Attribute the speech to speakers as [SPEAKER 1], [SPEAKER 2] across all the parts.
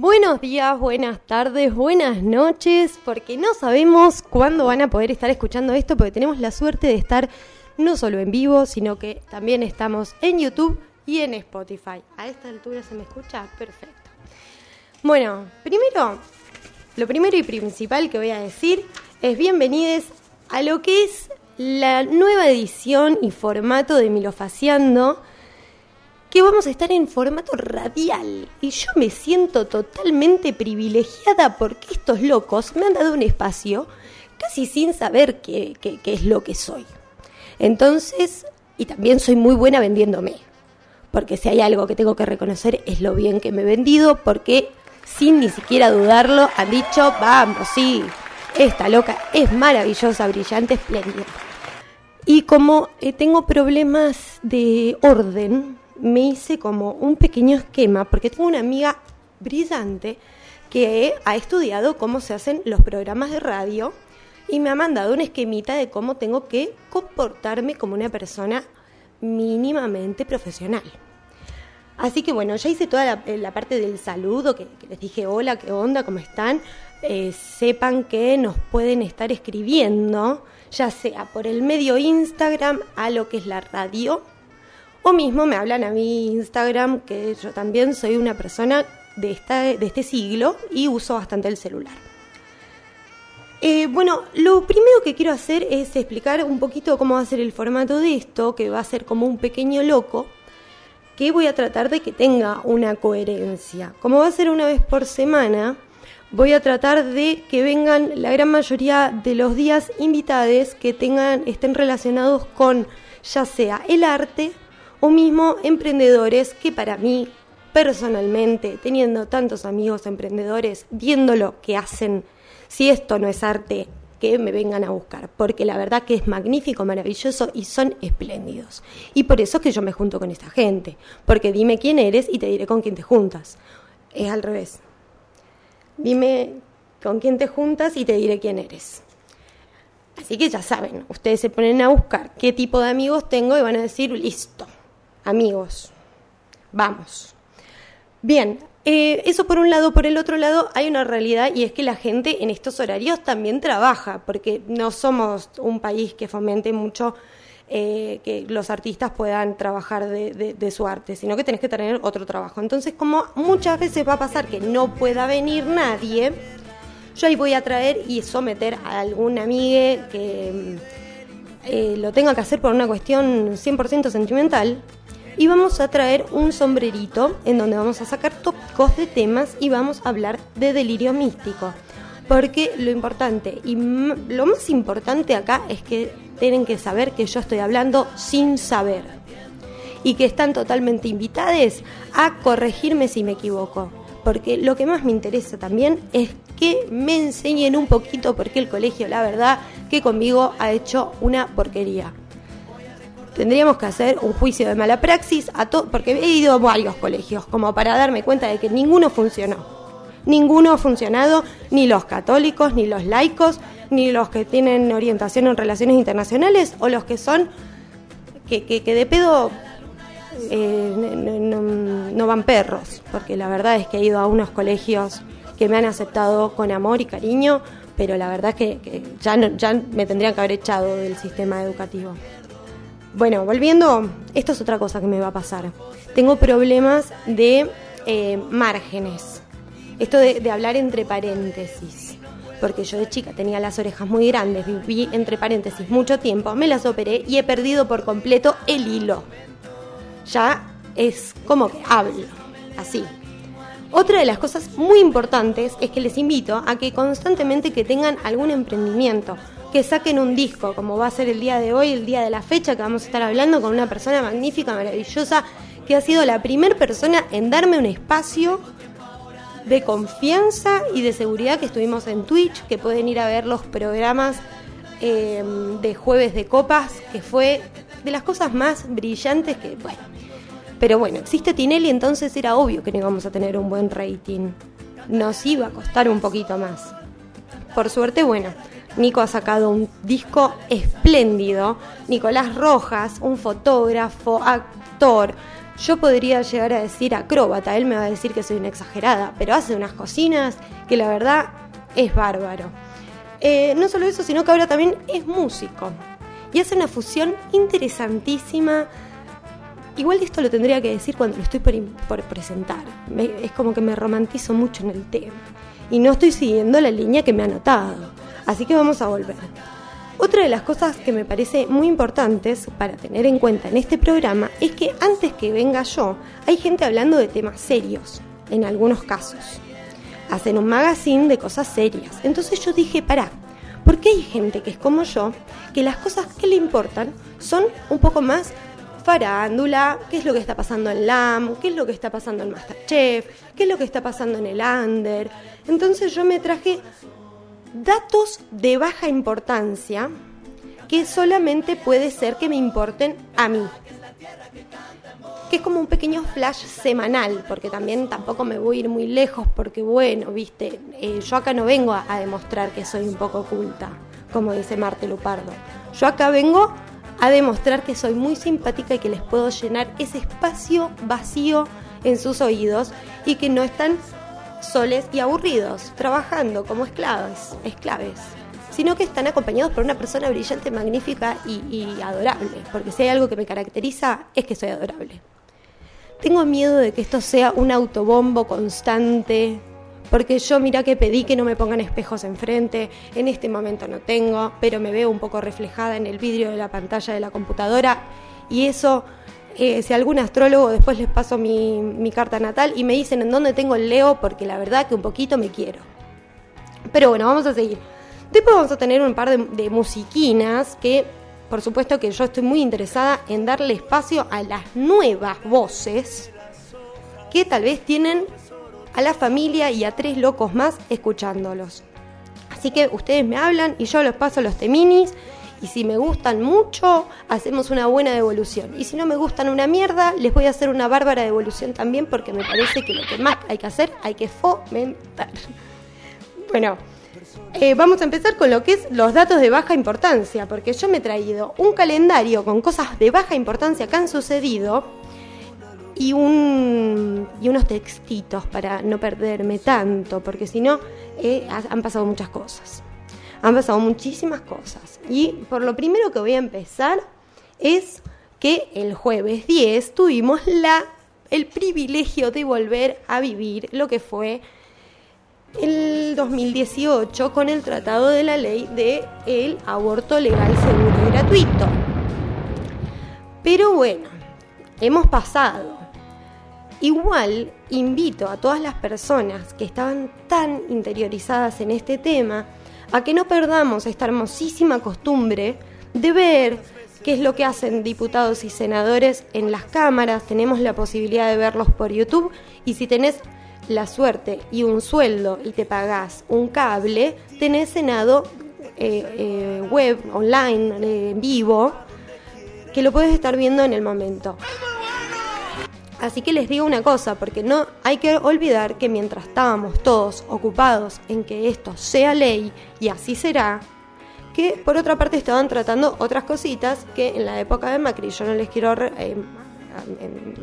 [SPEAKER 1] Buenos días, buenas tardes, buenas noches, porque no sabemos cuándo van a poder estar escuchando esto, porque tenemos la suerte de estar no solo en vivo, sino que también estamos en YouTube y en Spotify. A esta altura se me escucha perfecto. Bueno, primero, lo primero y principal que voy a decir es bienvenidos a lo que es la nueva edición y formato de Milofaciando que vamos a estar en formato radial. Y yo me siento totalmente privilegiada porque estos locos me han dado un espacio casi sin saber qué, es lo que soy. Entonces, y también soy muy buena vendiéndome. Porque si hay algo que tengo que reconocer es lo bien que me he vendido, porque sin ni siquiera dudarlo han dicho, vamos, sí, esta loca es maravillosa, brillante, espléndida. Y como eh, tengo problemas de orden, me hice como un pequeño esquema, porque tengo una amiga brillante que ha estudiado cómo se hacen los programas de radio y me ha mandado un esquemita de cómo tengo que comportarme como una persona mínimamente profesional. Así que bueno, ya hice toda la, eh, parte del saludo, que, les dije hola, qué onda, cómo están. Eh, sepan que nos pueden estar escribiendo, ya sea por el medio Instagram a lo que es la radio, o mismo me hablan a mi Instagram, que yo también soy una persona de, esta, de este siglo y uso bastante el celular. Eh, bueno, lo primero que quiero hacer es explicar un poquito cómo va a ser el formato de esto, que va a ser como un pequeño loco, que voy a tratar de que tenga una coherencia. Como va a ser una vez por semana, voy a tratar de que vengan la gran mayoría de los días invitados que tengan, estén relacionados con ya sea el arte, o mismo emprendedores que para mí personalmente, teniendo tantos amigos emprendedores, viendo lo que hacen, si esto no es arte, que me vengan a buscar, porque la verdad que es magnífico, maravilloso y son espléndidos. Y por eso es que yo me junto con esta gente, porque dime quién eres y te diré con quién te juntas. Es al revés. Dime con quién te juntas y te diré quién eres. Así que ya saben, ustedes se ponen a buscar qué tipo de amigos tengo y van a decir, listo, amigos. Vamos. Bien, eh, eso por un lado. Por el otro lado, hay una realidad y es que la gente en estos horarios también trabaja, porque no somos un país que fomente mucho eh, que los artistas puedan trabajar de, su arte, sino que tenés que tener otro trabajo. Entonces, como muchas veces va a pasar que no pueda venir nadie, yo ahí voy a traer y someter a algún amigo que eh, lo tenga que hacer por una cuestión 100% sentimental y vamos a traer un sombrerito en donde vamos a sacar tópicos de temas y vamos a hablar de delirio místico. Porque lo importante y lo más importante acá es que tienen que saber que yo estoy hablando sin saber y que están totalmente invitados a corregirme si me equivoco. Porque lo que más me interesa también es que me enseñen un poquito porque el colegio, la verdad, que conmigo ha hecho una porquería tendríamos que hacer un juicio de mala praxis a todo, porque he ido a varios colegios, como para darme cuenta de que ninguno funcionó. Ninguno ha funcionado, ni los católicos, ni los laicos, ni los que tienen orientación en relaciones internacionales, o los que son, que, que, de pedo eh, no, van perros, porque la verdad es que he ido a unos colegios que me han aceptado con amor y cariño, pero la verdad es que, ya, ya me tendrían que haber echado del sistema educativo. Bueno, volviendo, esto es otra cosa que me va a pasar. Tengo problemas de eh, márgenes. Esto de, hablar entre paréntesis. Porque yo de chica tenía las orejas muy grandes, viví entre paréntesis mucho tiempo, me las operé y he perdido por completo el hilo. Ya es como que hablo, así. Otra de las cosas muy importantes es que les invito a que constantemente que tengan algún emprendimiento, que saquen un disco, como va a ser el día de hoy, el día de la fecha, que vamos a estar hablando con una persona magnífica, maravillosa, que ha sido la primera persona en darme un espacio de confianza y de seguridad que estuvimos en Twitch, que pueden ir a ver los programas eh, de jueves de copas, que fue de las cosas más brillantes que, bueno, pero bueno, existe Tinelli, entonces era obvio que no íbamos a tener un buen rating. Nos iba a costar un poquito más. Por suerte, bueno, Nico ha sacado un disco espléndido. Nicolás Rojas, un fotógrafo, actor. Yo podría llegar a decir acróbata, él me va a decir que soy una exagerada, pero hace unas cocinas que la verdad es bárbaro. Eh, no solo eso, sino que ahora también es músico y hace una fusión interesantísima. Igual esto lo tendría que decir cuando lo estoy por, presentar. es como que me romantizo mucho en el tema y no estoy siguiendo la línea que me ha anotado. Así que vamos a volver. Otra de las cosas que me parece muy importantes para tener en cuenta en este programa es que antes que venga yo, hay gente hablando de temas serios, en algunos casos. Hacen un magazine de cosas serias. Entonces yo dije, pará, porque hay gente que es como yo, que las cosas que le importan son un poco más farándula, qué es lo que está pasando en LAM, qué es lo que está pasando en Masterchef, qué es lo que está pasando en el Under. Entonces yo me traje datos de baja importancia que solamente puede ser que me importen a mí. Que es como un pequeño flash semanal, porque también tampoco me voy a ir muy lejos, porque bueno, viste, eh, yo acá no vengo a, demostrar que soy un poco oculta, como dice Marte Lupardo. Yo acá vengo a demostrar que soy muy simpática y que les puedo llenar ese espacio vacío en sus oídos y que no están soles y aburridos, trabajando como esclavos, esclaves, sino que están acompañados por una persona brillante, magnífica y, adorable, porque si hay algo que me caracteriza es que soy adorable. Tengo miedo de que esto sea un autobombo constante, porque yo mira que pedí que no me pongan espejos enfrente, en este momento no tengo, pero me veo un poco reflejada en el vidrio de la pantalla de la computadora y eso eh, si algún astrólogo después les paso mi, carta natal y me dicen en dónde tengo el Leo, porque la verdad que un poquito me quiero. Pero bueno, vamos a seguir. Después vamos a tener un par de, musiquinas que, por supuesto que yo estoy muy interesada en darle espacio a las nuevas voces que tal vez tienen a la familia y a tres locos más escuchándolos. Así que ustedes me hablan y yo los paso los teminis y si me gustan mucho, hacemos una buena devolución. Y si no me gustan una mierda, les voy a hacer una bárbara devolución también porque me parece que lo que más hay que hacer, hay que fomentar. Bueno, eh, vamos a empezar con lo que es los datos de baja importancia, porque yo me he traído un calendario con cosas de baja importancia que han sucedido y, un, y unos textitos para no perderme tanto, porque si no, eh, han pasado muchas cosas. Han pasado muchísimas cosas. Y por lo primero que voy a empezar es que el jueves 10 tuvimos la, el privilegio de volver a vivir lo que fue el 2018 con el tratado de la ley de el aborto legal, seguro y gratuito. Pero bueno, hemos pasado. Igual invito a todas las personas que estaban tan interiorizadas en este tema a que no perdamos esta hermosísima costumbre de ver qué es lo que hacen diputados y senadores en las cámaras. Tenemos la posibilidad de verlos por YouTube y si tenés la suerte y un sueldo y te pagás un cable, tenés Senado eh, eh, web, online, en vivo, que lo puedes estar viendo en el momento. Así que les digo una cosa, porque no hay que olvidar que mientras estábamos todos ocupados en que esto sea ley y así será, que por otra parte estaban tratando otras cositas que en la época de Macri yo no les quiero eh,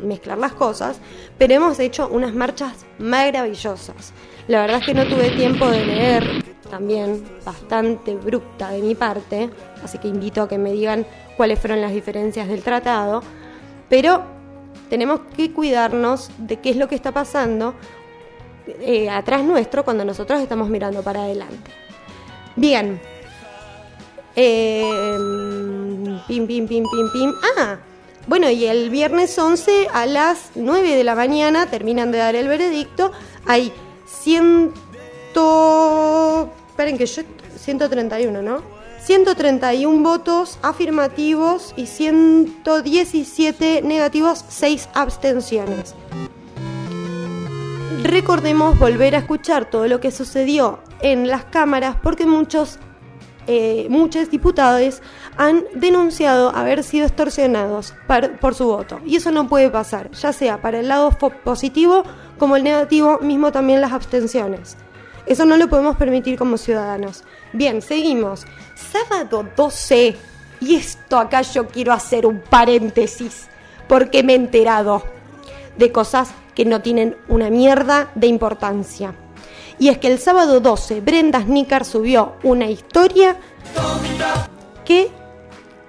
[SPEAKER 1] mezclar las cosas, pero hemos hecho unas marchas maravillosas. La verdad es que no tuve tiempo de leer, también bastante bruta de mi parte, así que invito a que me digan cuáles fueron las diferencias del tratado, pero tenemos que cuidarnos de qué es lo que está pasando eh, atrás nuestro cuando nosotros estamos mirando para adelante. Bien. Eh, pim, pim, pim, pim, pim. Ah, bueno, y el viernes 11 a las 9 de la mañana terminan de dar el veredicto. Hay 100... Esperen que yo... 131, ¿no? 131 votos afirmativos y 117 negativos, 6 abstenciones. Recordemos volver a escuchar todo lo que sucedió en las cámaras porque muchos, eh, muchos diputados han denunciado haber sido extorsionados por su voto. Y eso no puede pasar, ya sea para el lado positivo como el negativo, mismo también las abstenciones. Eso no lo podemos permitir como ciudadanos. Bien, seguimos. Sábado 12. Y esto acá yo quiero hacer un paréntesis, porque me he enterado de cosas que no tienen una mierda de importancia. Y es que el sábado 12 Brenda Snicker subió una historia que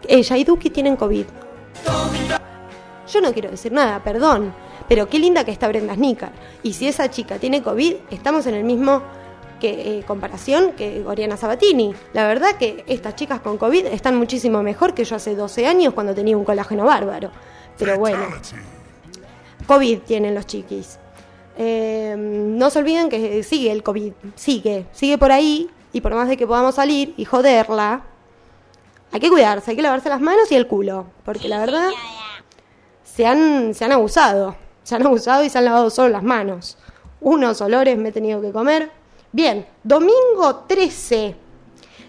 [SPEAKER 1] ella y Duki tienen COVID. Yo no quiero decir nada, perdón, pero qué linda que está Brenda Snicker. Y si esa chica tiene COVID, estamos en el mismo que, eh, comparación que Oriana Sabatini. La verdad que estas chicas con COVID están muchísimo mejor que yo hace 12 años cuando tenía un colágeno bárbaro. Pero bueno, COVID tienen los chiquis. Eh, no se olviden que sigue el COVID, sigue, sigue por ahí y por más de que podamos salir y joderla, hay que cuidarse, hay que lavarse las manos y el culo, porque la verdad se han, se han abusado, se han abusado y se han lavado solo las manos. Unos olores me he tenido que comer. Bien, domingo 13.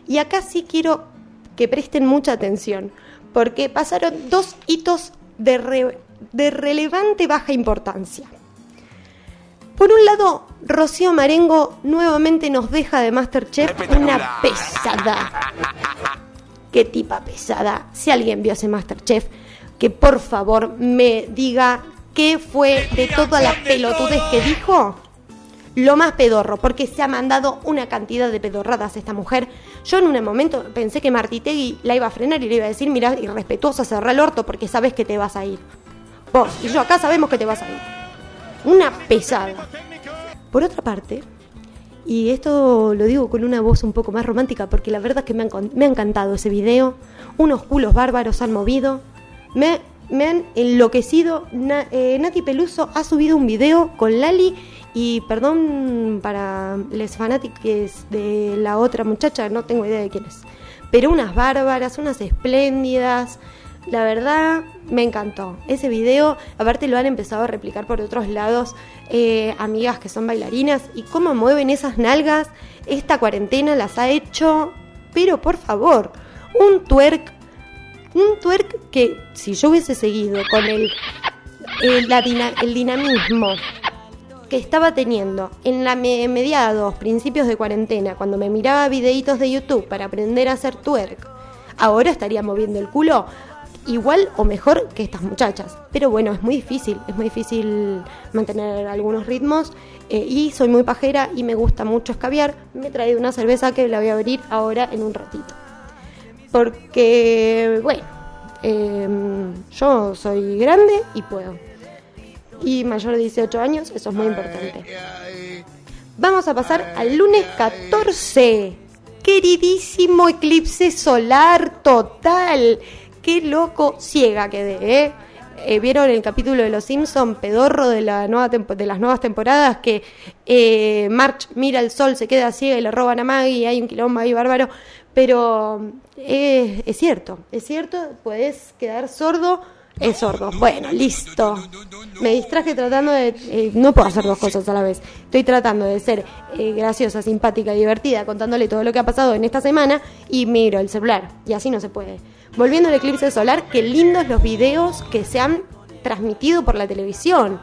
[SPEAKER 1] Y acá sí quiero que presten mucha atención, porque pasaron dos hitos de, de relevante baja importancia. Por un lado, Rocío Marengo nuevamente nos deja de Masterchef una pesada. Qué tipa pesada. Si alguien vio ese Masterchef, que por favor me diga qué fue de todas las pelotudes que dijo. Lo más pedorro, porque se ha mandado una cantidad de pedorradas esta mujer. Yo en un momento pensé que Martitegui la iba a frenar y le iba a decir, mira, irrespetuosa, cerra el orto porque sabes que te vas a ir. Vos y yo acá sabemos que te vas a ir. Una pesada. Por otra parte, y esto lo digo con una voz un poco más romántica porque la verdad es que me, han, me ha encantado ese video. Unos culos bárbaros han movido. Me, han enloquecido. Eh, Nati Peluso ha subido un video con Lali y perdón para los fanáticos de la otra muchacha, no tengo idea de quién es. Pero unas bárbaras, unas espléndidas. La verdad, me encantó. Ese video, aparte lo han empezado a replicar por otros lados, eh, amigas que son bailarinas, y cómo mueven esas nalgas. Esta cuarentena las ha hecho, pero por favor, un twerk, un twerk que si yo hubiese seguido con el, el, el dinamismo que estaba teniendo en la mediados, principios de cuarentena, cuando me miraba videitos de YouTube para aprender a hacer twerk, ahora estaría moviendo el culo igual o mejor que estas muchachas. Pero bueno, es muy difícil, es muy difícil mantener algunos ritmos eh, y soy muy pajera y me gusta mucho escabiar. Me he traído una cerveza que la voy a abrir ahora en un ratito. Porque, bueno, em, yo soy grande y puedo. Y mayor de 18 años, eso es muy importante. Vamos a pasar al lunes 14. Queridísimo eclipse solar total qué loco ciega quedé, ¿eh? Eh, vieron el capítulo de Los Simpson pedorro de, la nueva de las nuevas temporadas que eh, March mira el sol, se queda ciega y le roban a Maggie hay un quilombo ahí bárbaro. Pero es cierto, es cierto, puedes quedar sordo, es sordo. Bueno, listo. Me distraje tratando de... no puedo hacer dos cosas a la vez. Estoy tratando de ser graciosa, simpática, divertida, contándole todo lo que ha pasado en esta semana y miro el celular. Y así no se puede. Volviendo al eclipse solar, qué lindos los videos que se han transmitido por la televisión.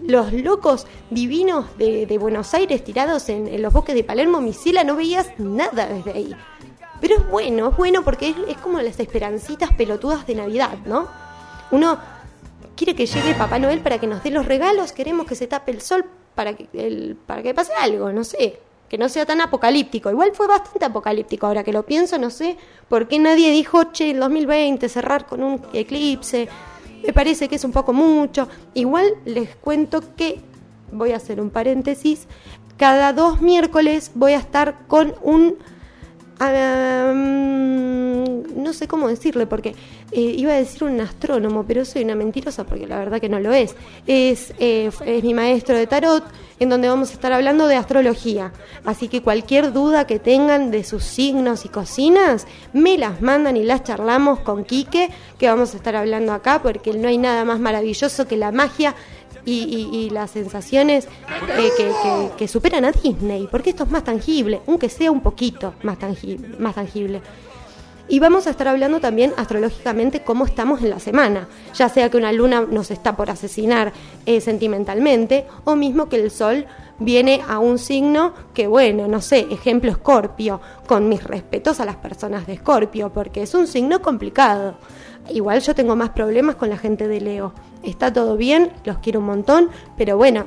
[SPEAKER 1] Los locos divinos de, Buenos Aires tirados en, los bosques de Palermo, Misila, no veías nada desde ahí. Pero es bueno, es bueno porque es, como las esperancitas pelotudas de Navidad, ¿no? Uno quiere que llegue Papá Noel para que nos dé los regalos, queremos que se tape el sol para que, el, para que pase algo, no sé que no sea tan apocalíptico. Igual fue bastante apocalíptico, ahora que lo pienso, no sé por qué nadie dijo, che, el 2020 cerrar con un eclipse, me parece que es un poco mucho. Igual les cuento que, voy a hacer un paréntesis, cada dos miércoles voy a estar con un no sé cómo decirle, porque eh, iba a decir un astrónomo, pero soy una mentirosa porque la verdad que no lo es. Es, eh, es mi maestro de tarot, en donde vamos a estar hablando de astrología. Así que cualquier duda que tengan de sus signos y cocinas, me las mandan y las charlamos con Quique, que vamos a estar hablando acá, porque no hay nada más maravilloso que la magia y, las sensaciones eh, que, superan a Disney, porque esto es más tangible, aunque sea un poquito más tangible. Más tangible. Y vamos a estar hablando también astrológicamente cómo estamos en la semana, ya sea que una luna nos está por asesinar eh, sentimentalmente o mismo que el sol viene a un signo que, bueno, no sé, ejemplo Escorpio, con mis respetos a las personas de Escorpio, porque es un signo complicado. Igual yo tengo más problemas con la gente de Leo. Está todo bien, los quiero un montón, pero bueno,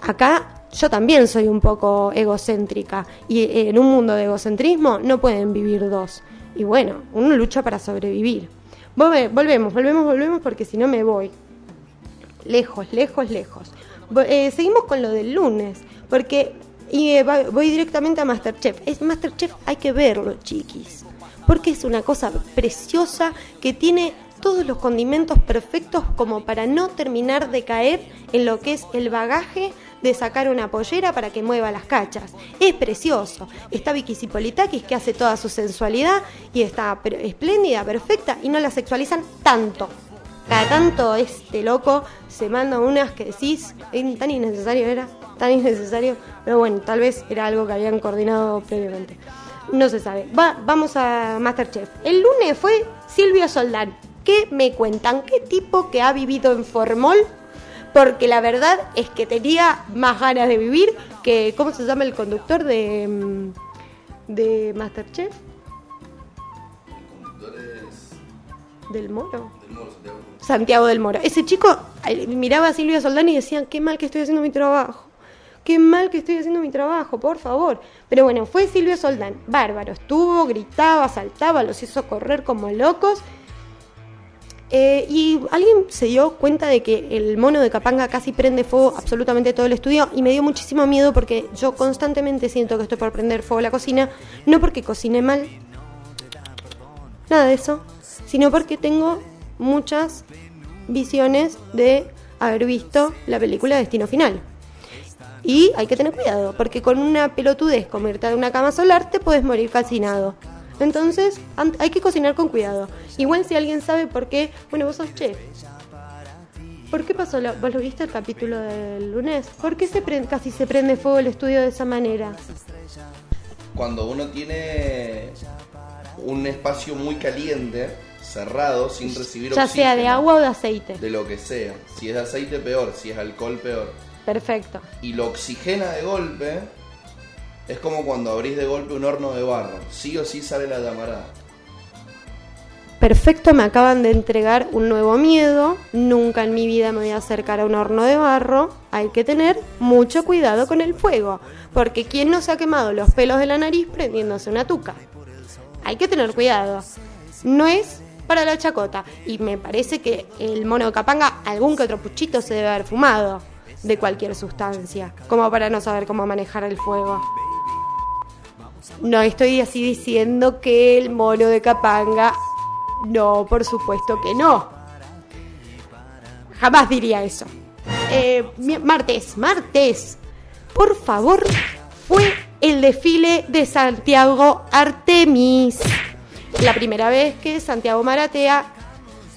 [SPEAKER 1] acá yo también soy un poco egocéntrica y en un mundo de egocentrismo no pueden vivir dos. Y bueno, uno lucha para sobrevivir. Volvemos, volvemos, volvemos porque si no me voy. Lejos, lejos, lejos. Eh, seguimos con lo del lunes, porque y, eh, voy directamente a Masterchef. Es Masterchef hay que verlo, chiquis, porque es una cosa preciosa que tiene todos los condimentos perfectos como para no terminar de caer en lo que es el bagaje de sacar una pollera para que mueva las cachas. Es precioso. Está Vicky Zipolitakis que hace toda su sensualidad y está espléndida, perfecta y no la sexualizan tanto. Cada tanto este loco se manda unas que decís, tan innecesario era, tan innecesario, pero bueno, tal vez era algo que habían coordinado previamente. No se sabe. Va, vamos a Masterchef. El lunes fue Silvio Soldán. ¿Qué me cuentan? ¿Qué tipo que ha vivido en Formol? Porque la verdad es que tenía más ganas de vivir que, ¿cómo se llama el conductor de, mm, de Masterchef? Del Moro. Del Moro, Santiago. del Moro. Ese chico miraba a Silvia Soldán y decía, qué mal que estoy haciendo mi trabajo. Qué mal que estoy haciendo mi trabajo, por favor. Pero bueno, fue Silvio Soldán, bárbaro. Estuvo, gritaba, saltaba, los hizo correr como locos. Eh, y alguien se dio cuenta de que el mono de Capanga casi prende fuego absolutamente todo el estudio y me dio muchísimo miedo porque yo constantemente siento que estoy por prender fuego la cocina, no porque cocine mal, nada de eso, sino porque tengo muchas visiones de haber visto la película Destino Final. Y hay que tener cuidado, porque con una pelotudez como irte de una cama solar te puedes morir calcinado. Entonces hay que cocinar con cuidado. Igual si alguien sabe por qué, bueno, vos sos chef. ¿Por qué pasó? ¿Vos lo viste el capítulo del lunes? ¿Por qué se casi se prende fuego el estudio de esa manera?
[SPEAKER 2] Cuando uno tiene un espacio muy caliente, cerrado, sin recibir
[SPEAKER 1] ya sea de agua o de aceite.
[SPEAKER 2] De lo que sea. Si es de aceite, peor. Si es alcohol, peor.
[SPEAKER 1] Perfecto.
[SPEAKER 2] Y lo oxigena de golpe. Es como cuando abrís de golpe un horno de barro. Sí o sí sale la llamarada.
[SPEAKER 1] Perfecto, me acaban de entregar un nuevo miedo. Nunca en mi vida me voy a acercar a un horno de barro. Hay que tener mucho cuidado con el fuego. Porque ¿quién no se ha quemado los pelos de la nariz prendiéndose una tuca? Hay que tener cuidado. No es para la chacota. Y me parece que el mono de Capanga, algún que otro puchito se debe haber fumado de cualquier sustancia, como para no saber cómo manejar el fuego. No estoy así diciendo que el mono de Capanga, no, por supuesto que no. Jamás diría eso. Eh, martes, martes, por favor, fue el desfile de Santiago Artemis la primera vez que Santiago Maratea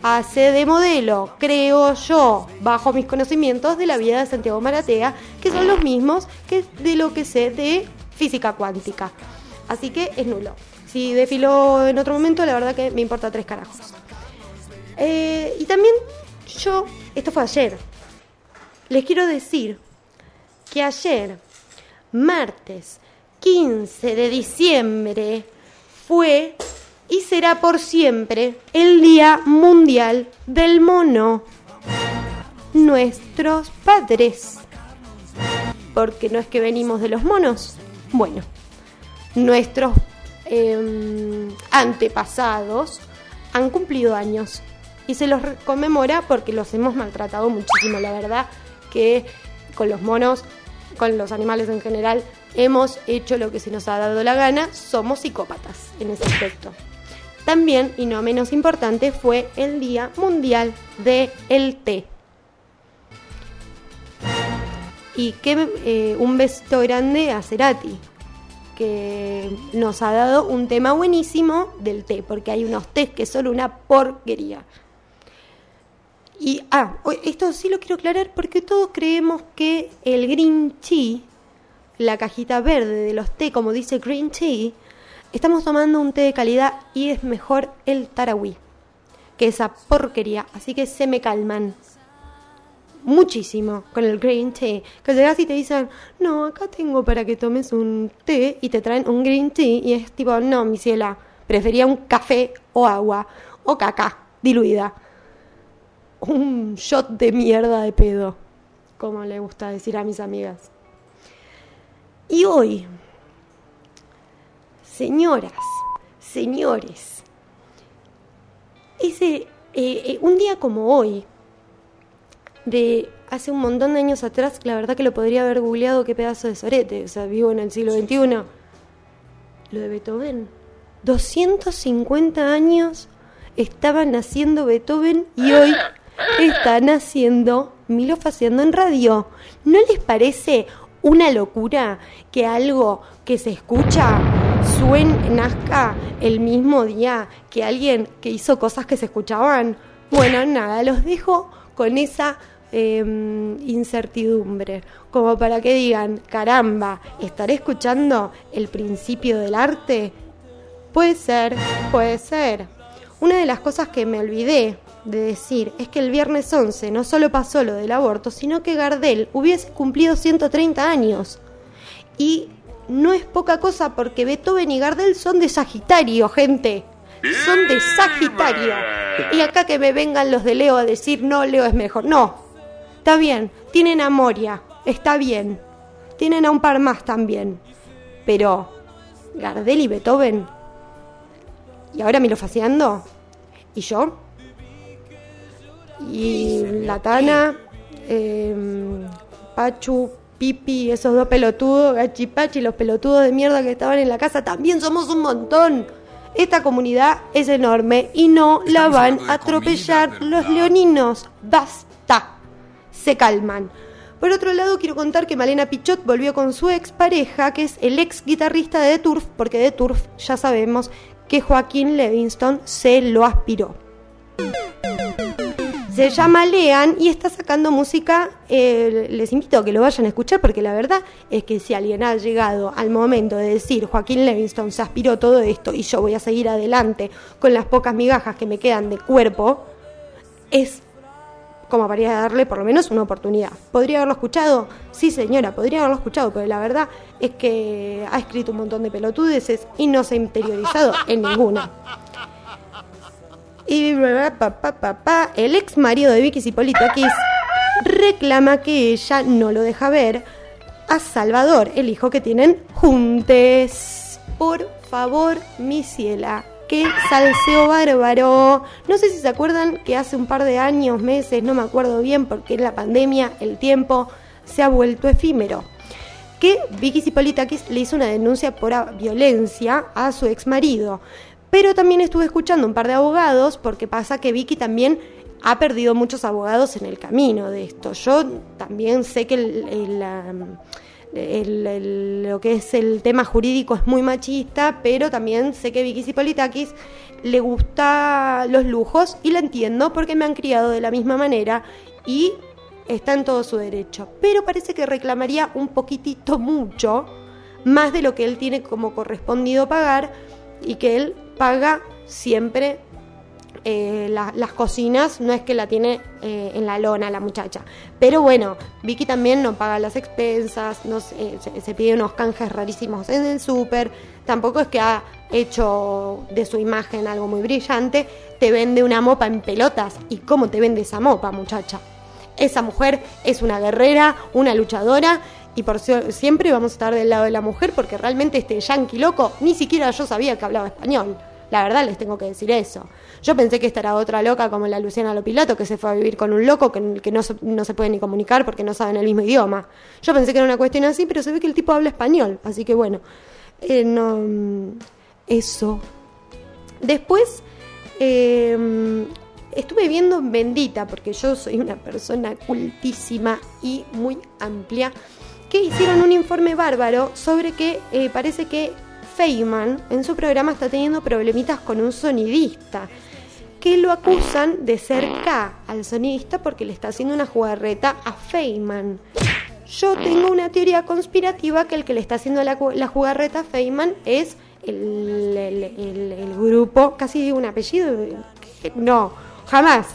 [SPEAKER 1] hace de modelo, creo yo, bajo mis conocimientos de la vida de Santiago Maratea, que son los mismos que de lo que sé de física cuántica. Así que es nulo. Si desfiló en otro momento, la verdad que me importa tres carajos. Eh, y también yo, esto fue ayer, les quiero decir que ayer, martes 15 de diciembre, fue y será por siempre el Día Mundial del Mono. Nuestros padres. Porque no es que venimos de los monos. Bueno, nuestros em, antepasados han cumplido años y se los conmemora porque los hemos maltratado muchísimo, la verdad que con los monos, con los animales en general, hemos hecho lo que se nos ha dado la gana, somos psicópatas en ese aspecto. También, y no menos importante, fue el Día Mundial del Té. Y que eh, un besito grande a Cerati, que nos ha dado un tema buenísimo del té, porque hay unos tés que son una porquería. Y, ah, esto sí lo quiero aclarar porque todos creemos que el green tea, la cajita verde de los té, como dice green tea, Estamos tomando un té de calidad y es mejor el tarahui que esa porquería, así que se me calman. muchísimo con el green tea. Que llegas y te dicen, no, acá tengo para que tomes un té y te traen un green tea y es tipo, no, mi ciela, prefería un café o agua o caca diluida. Un shot de mierda de pedo, como le gusta decir a mis amigas. Y hoy, señoras, señores, ese, eh, eh, un día como hoy, de hace un montón de años atrás, la verdad que lo podría haber googleado qué pedazo de sorete, o sea, vivo en el siglo XXI. Lo de Beethoven. 250 años estaba naciendo Beethoven y hoy está naciendo Milo haciendo en radio. ¿No les parece una locura que algo que se escucha suene, nazca el mismo día que alguien que hizo cosas que se escuchaban? Bueno, nada, los dejo con esa Em, incertidumbre, como para que digan, caramba, ¿estaré escuchando el principio del arte? Puede ser, puede ser. Una de las cosas que me olvidé de decir es que el viernes 11 no solo pasó lo del aborto, sino que Gardel hubiese cumplido 130 años. Y no es poca cosa porque Beethoven y Gardel son de Sagitario, gente. Son de Sagitario. Y acá que me vengan los de Leo a decir, no, Leo es mejor. No, Está bien, tienen a Moria, está bien. Tienen a un par más también. Pero, Gardel y Beethoven. Y ahora me lo faciando. ¿Y yo? Y Latana, eh, Pachu, Pipi, esos dos pelotudos, Gachipachi, los pelotudos de mierda que estaban en la casa, también somos un montón. Esta comunidad es enorme y no la van a atropellar los leoninos. Basta se calman. Por otro lado, quiero contar que Malena Pichot volvió con su ex pareja, que es el ex guitarrista de The Turf, porque The Turf ya sabemos que Joaquín Levingston se lo aspiró. Se llama Lean y está sacando música. Eh, les invito a que lo vayan a escuchar porque la verdad es que si alguien ha llegado al momento de decir Joaquín Levingston se aspiró todo esto y yo voy a seguir adelante con las pocas migajas que me quedan de cuerpo, es como para darle por lo menos una oportunidad. ¿Podría haberlo escuchado? Sí, señora, podría haberlo escuchado, pero la verdad es que ha escrito un montón de pelotudeces y no se ha interiorizado en ninguna. Y el ex marido de Vicky Cipolitakis reclama que ella no lo deja ver a Salvador, el hijo que tienen juntes. Por favor, mi ciela, qué salseo bárbaro. No sé si se acuerdan que hace un par de años, meses, no me acuerdo bien, porque en la pandemia el tiempo se ha vuelto efímero. Que Vicky Zipolitakis le hizo una denuncia por violencia a su ex marido. Pero también estuve escuchando un par de abogados, porque pasa que Vicky también ha perdido muchos abogados en el camino de esto. Yo también sé que el, lo que es el tema jurídico es muy machista, pero también sé que Vicky Zipolitakis le gusta los lujos y la entiendo porque me han criado de la misma manera y está en todo su derecho. Pero parece que reclamaría un poquitito mucho más de lo que él tiene como correspondido pagar y que él paga siempre eh, las cocinas no es que la tiene eh, en la lona la muchacha. Pero bueno, Vicky también no paga las expensas, no se, se, pide unos canjes rarísimos en el súper, tampoco es que ha hecho de su imagen algo muy brillante, te vende una mopa en pelotas. ¿Y cómo te vende esa mopa, muchacha? Esa mujer es una guerrera, una luchadora y por siempre vamos a estar del lado de la mujer porque realmente este yankee loco ni siquiera yo sabía que hablaba español. La verdad les tengo que decir eso. Yo pensé que esta era otra loca como la Luciana Lopilato, que se fue a vivir con un loco que, que no, no, se puede ni comunicar porque no saben el mismo idioma. Yo pensé que era una cuestión así, pero se ve que el tipo habla español. Así que bueno, eh, no, eso. Después em, estuve viendo Bendita, porque yo soy una persona cultísima y muy amplia, que hicieron un informe bárbaro sobre que eh, parece que Feynman en su programa está teniendo problemitas con un sonidista que lo acusan de ser K al sonidista porque le está haciendo una jugarreta a Feynman. Yo tengo una teoría conspirativa que el que le está haciendo la, jugarreta a Feynman es el, grupo, casi digo un apellido, no, jamás.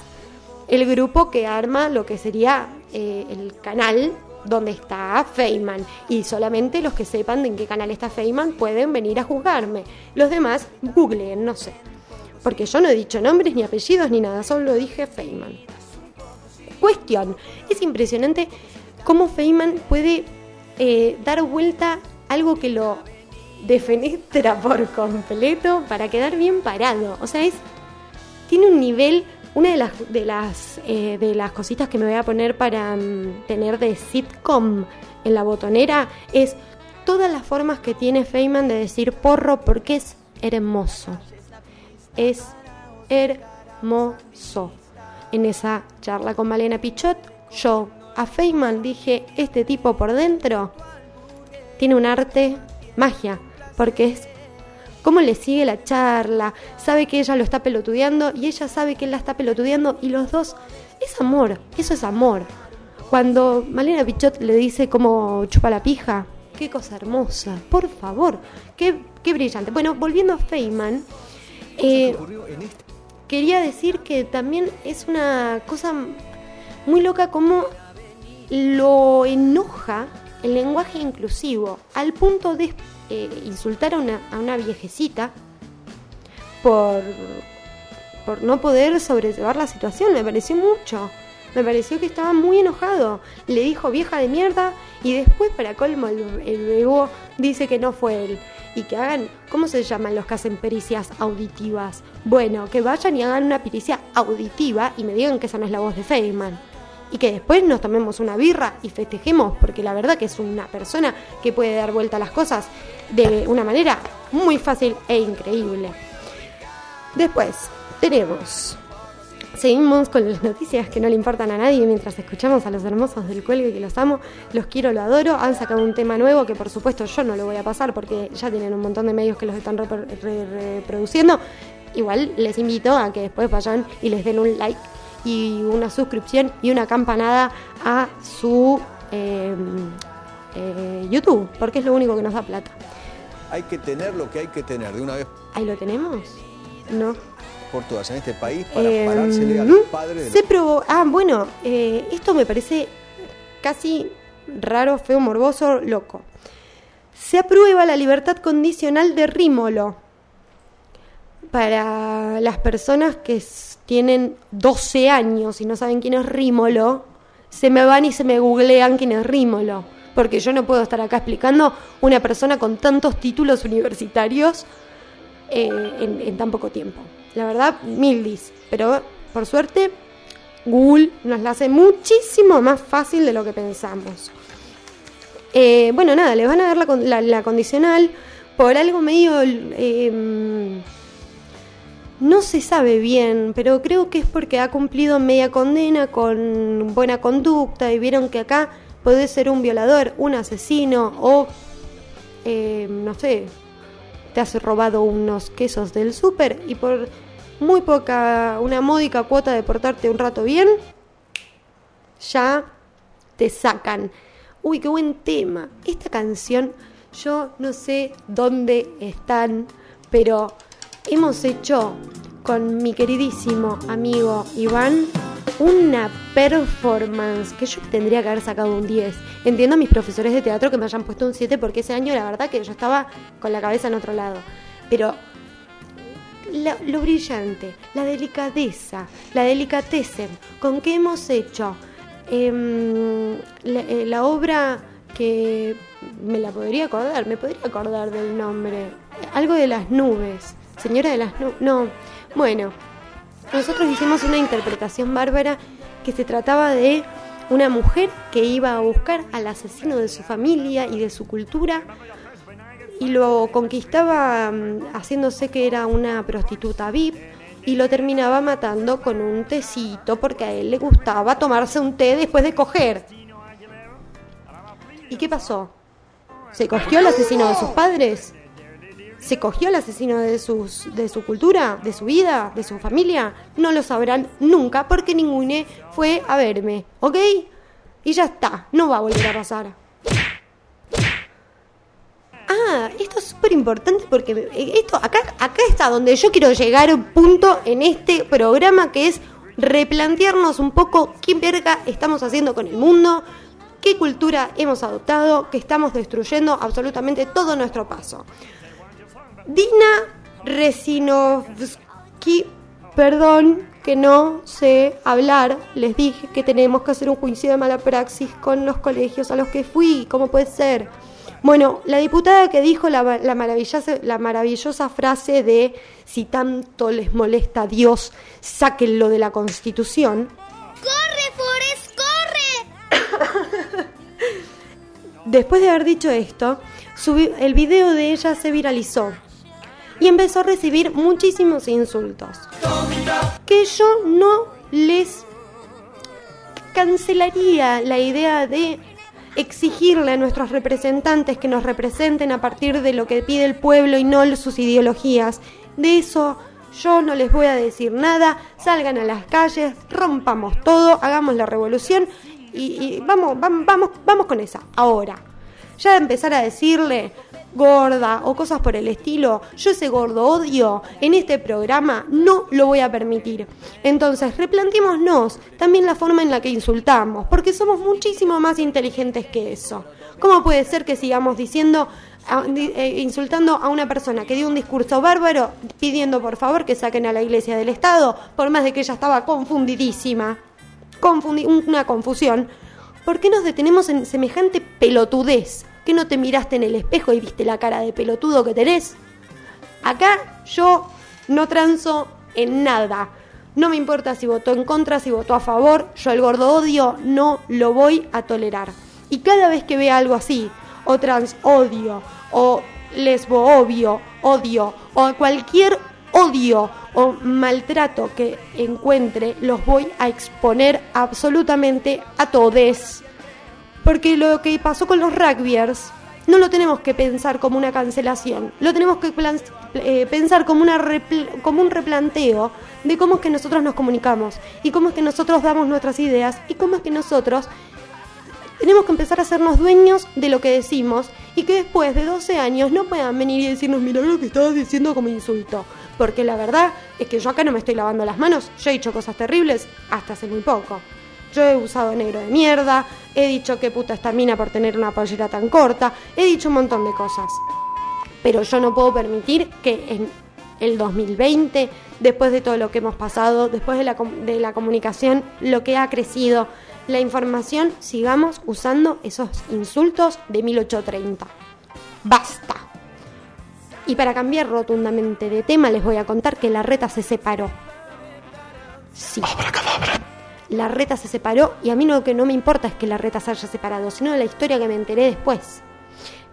[SPEAKER 1] El grupo que arma lo que sería eh, el canal donde está Feynman. Y solamente los que sepan en qué canal está Feynman pueden venir a juzgarme. Los demás, googleen, no sé. Porque yo no he dicho nombres ni apellidos ni nada, solo dije Feynman. Cuestión, es impresionante cómo Feynman puede eh, dar vuelta algo que lo defenestra por completo para quedar bien parado. O sea, es tiene un nivel una de las, de las, eh, de las cositas que me voy a poner para mm, tener de sitcom en la botonera es todas las formas que tiene Feynman de decir porro porque es hermoso. Es hermoso. En esa charla con Malena Pichot, yo a Feynman dije, este tipo por dentro tiene un arte magia, porque es cómo le sigue la charla, sabe que ella lo está pelotudeando y ella sabe que él la está pelotudeando y los dos, es amor, eso es amor. Cuando Malena Pichot le dice cómo chupa la pija, qué cosa hermosa, por favor, qué, qué brillante. Bueno, volviendo a Feynman, eh, este quería decir que también es una cosa muy loca como lo enoja el lenguaje inclusivo al punto de eh, insultar a una, a una viejecita por, por no poder sobrellevar la situación. Me pareció mucho. Me pareció que estaba muy enojado. Le dijo vieja de mierda y después, para colmo, el, el dice que no fue él. Y que hagan, ¿cómo se llaman los que hacen pericias auditivas? Bueno, que vayan y hagan una pericia auditiva y me digan que esa no es la voz de Feynman y que después nos tomemos una birra y festejemos, porque la verdad que es una persona que puede dar vuelta a las cosas de una manera muy fácil e increíble. Después tenemos, seguimos con las noticias que no le importan a nadie mientras escuchamos a los hermosos del cuelgue que los amo, los quiero, lo adoro, han sacado un tema nuevo que por supuesto yo no lo voy a pasar porque ya tienen un montón de medios que los están reproduciendo. Igual les invito a que después vayan y les den un like y una suscripción y una campanada a su em, eh, YouTube, porque es lo único que nos da plata.
[SPEAKER 3] Hay que tener lo que hay que tener de una vez.
[SPEAKER 1] ¿Ahí lo tenemos? No.
[SPEAKER 3] Por todas en este país para eh, parársele a los padres.
[SPEAKER 1] Se probó. Ah, bueno, eh, esto me parece casi raro, feo, morboso, loco. Se aprueba la libertad condicional de Rímolo para las personas que tienen 12 años y no saben quién es Rímolo, se me van y se me googlean quién es Rímolo. Porque yo no puedo estar acá explicando una persona con tantos títulos universitarios eh, en, tan poco tiempo. La verdad, mildis. Pero por suerte, Google nos la hace muchísimo más fácil de lo que pensamos. Eh, bueno, nada, les van a dar la, condicional por algo medio... Eh, no se sabe bien, pero creo que es porque ha cumplido media condena con buena conducta y vieron que acá puede ser un violador, un asesino o, eh, no sé, te has robado unos quesos del súper y por muy poca, una módica cuota de portarte un rato bien, ya te sacan. Uy, qué buen tema. Esta canción, yo no sé dónde están, pero hemos hecho con mi queridísimo amigo Iván una performance que yo tendría que haber sacado un 10. Entiendo a mis profesores de teatro que me hayan puesto un 7 porque ese año la verdad que yo estaba con la cabeza en otro lado. Pero lo, brillante, la delicadeza, la delicatesen con que hemos hecho em, eh, la obra que me la podría acordar, me podría acordar del nombre, algo de las nubes Señora de las nubes. No. Bueno, nosotros hicimos una interpretación bárbara que se trataba de una mujer que iba a buscar al asesino de su familia y de su cultura y lo conquistaba mm, haciéndose que era una prostituta VIP y lo terminaba matando con un tecito porque a él le gustaba tomarse un té después de coger. ¿Y qué pasó? ¿Se cogió al asesino de sus padres? ¿Se cogió al asesino de, sus, de su cultura, de su vida, de su familia? No lo sabrán nunca porque ninguno fue a verme, ¿ok? Y ya está, no va a volver a pasar. Ah, esto es súper importante porque esto acá, acá está donde yo quiero llegar a un punto en este programa que es replantearnos un poco qué verga estamos haciendo con el mundo, qué cultura hemos adoptado, que estamos destruyendo absolutamente todo nuestro paso. Dina Resinovsky, perdón que no sé hablar, les dije que tenemos que hacer un juicio de mala praxis con los colegios a los que fui, ¿cómo puede ser? Bueno, la diputada que dijo la, la, maravillosa, la maravillosa frase de si tanto les molesta a Dios, sáquenlo de la Constitución.
[SPEAKER 4] ¡Corre, Forrest, corre!
[SPEAKER 1] Después de haber dicho esto, el video de ella se viralizó y empezó a recibir muchísimos insultos. Que yo no les cancelaría la idea de exigirle a nuestros representantes que nos representen a partir de lo que pide el pueblo y no sus ideologías. De eso yo no les voy a decir nada, salgan a las calles, rompamos todo, hagamos la revolución y, vamos, vamos, vamos, vamos con esa. Ahora, ya empezar a decirle gorda o cosas por el estilo, yo ese gordo odio en este programa no lo voy a permitir. Entonces, replanteémonos también la forma en la que insultamos, porque somos muchísimo más inteligentes que eso. ¿Cómo puede ser que sigamos diciendo, eh, insultando a una persona que dio un discurso bárbaro, pidiendo por favor que saquen a la iglesia del Estado, por más de que ella estaba confundidísima? una confusión. ¿Por qué nos detenemos en semejante pelotudez? ¿Que no te miraste en el espejo y viste la cara de pelotudo que tenés? Acá yo no transo en nada. No me importa si votó en contra, si votó a favor, yo el gordo odio no lo voy a tolerar. Y cada vez que vea algo así, o trans odio, o lesbo obvio, odio, o cualquier odio o maltrato que encuentre, los voy a exponer absolutamente a todos. Porque lo que pasó con los rugbyers no lo tenemos que pensar como una cancelación, lo tenemos que eh, pensar como, una como un replanteo de cómo es que nosotros nos comunicamos y cómo es que nosotros damos nuestras ideas y cómo es que nosotros tenemos que empezar a hacernos dueños de lo que decimos y que después de 12 años no puedan venir y decirnos, mira lo que estabas diciendo como insulto. Porque la verdad es que yo acá no me estoy lavando las manos, yo he dicho cosas terribles hasta hace muy poco. Yo he usado negro de mierda, he dicho que puta esta mina por tener una pollera tan corta, he dicho un montón de cosas. Pero yo no puedo permitir que en el 2020, después de todo lo que hemos pasado, después de la, de la comunicación, lo que ha crecido, la información, sigamos usando esos insultos de 1830. Basta. Y para cambiar rotundamente de tema, les voy a contar que la reta se separó. Sí. La reta se separó y a mí lo que no me importa es que la reta se haya separado, sino la historia que me enteré después.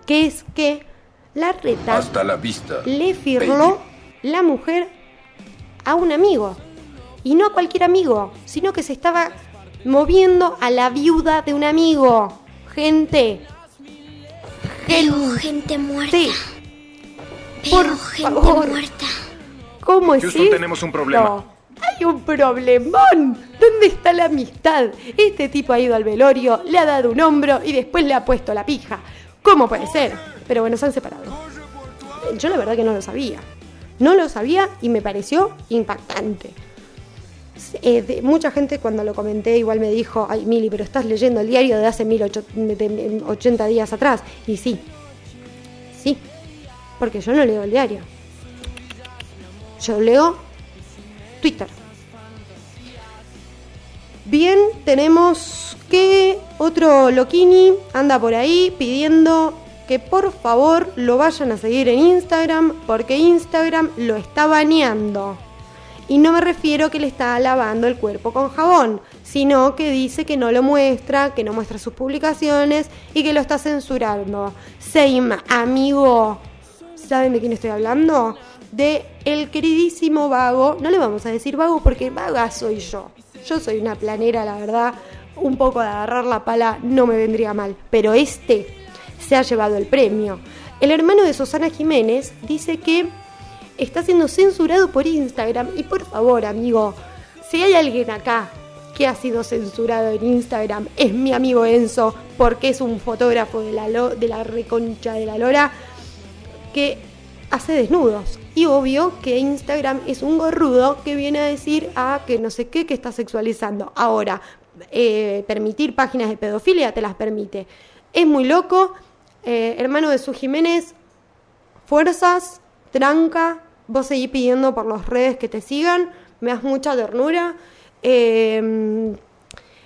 [SPEAKER 1] Que es que la reta
[SPEAKER 5] Hasta la vista,
[SPEAKER 1] le firmó la mujer a un amigo. Y no a cualquier amigo, sino que se estaba moviendo a la viuda de un amigo. Gente.
[SPEAKER 4] Veo gente muerta.
[SPEAKER 1] Sí.
[SPEAKER 4] Veo
[SPEAKER 1] Por
[SPEAKER 4] gente
[SPEAKER 1] favor.
[SPEAKER 4] muerta.
[SPEAKER 1] ¿Cómo es
[SPEAKER 6] Houston,
[SPEAKER 1] esto?
[SPEAKER 6] tenemos un problema.
[SPEAKER 1] Hay un problemón. ¿Dónde está la amistad? Este tipo ha ido al velorio, le ha dado un hombro y después le ha puesto la pija. ¿Cómo puede ser? Pero bueno, se han separado. Yo la verdad que no lo sabía. No lo sabía y me pareció impactante. Eh, mucha gente cuando lo comenté igual me dijo, ay Mili, pero estás leyendo el diario de hace 1080 días atrás. Y sí, sí, porque yo no leo el diario. Yo leo Twitter. Bien, tenemos que otro Loquini anda por ahí pidiendo que por favor lo vayan a seguir en Instagram porque Instagram lo está baneando. Y no me refiero que le está lavando el cuerpo con jabón, sino que dice que no lo muestra, que no muestra sus publicaciones y que lo está censurando. Same, amigo. ¿Saben de quién estoy hablando? De el queridísimo vago. No le vamos a decir vago porque vaga soy yo. Yo soy una planera, la verdad. Un poco de agarrar la pala no me vendría mal. Pero este se ha llevado el premio. El hermano de Susana Jiménez dice que está siendo censurado por Instagram. Y por favor, amigo, si hay alguien acá que ha sido censurado en Instagram, es mi amigo Enzo, porque es un fotógrafo de la, de la reconcha de la lora, que hace desnudos. Y obvio que Instagram es un gorrudo que viene a decir a que no sé qué que está sexualizando. Ahora, eh, permitir páginas de pedofilia te las permite. Es muy loco. Eh, hermano de su Jiménez, fuerzas, tranca. Vos seguís pidiendo por las redes que te sigan. Me das mucha ternura. Eh,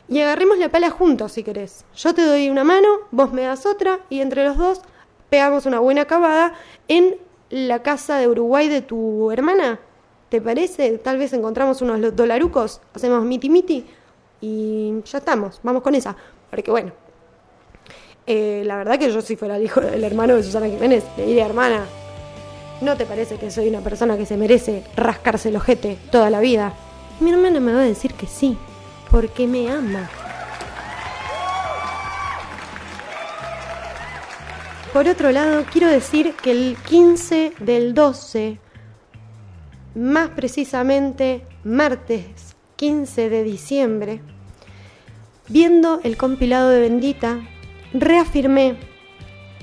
[SPEAKER 1] y agarremos la pala juntos si querés. Yo te doy una mano, vos me das otra y entre los dos pegamos una buena acabada en la casa de Uruguay de tu hermana. ¿Te parece? Tal vez encontramos unos dolarucos, hacemos miti miti y ya estamos, vamos con esa. Porque bueno, eh, la verdad que yo si fuera el hijo del hermano de Susana Jiménez, le diría hermana, ¿no te parece que soy una persona que se merece rascarse el ojete toda la vida? Mi hermana me va a decir que sí, porque me ama. Por otro lado, quiero decir que el 15 del 12, más precisamente martes 15 de diciembre, viendo el compilado de Bendita, reafirmé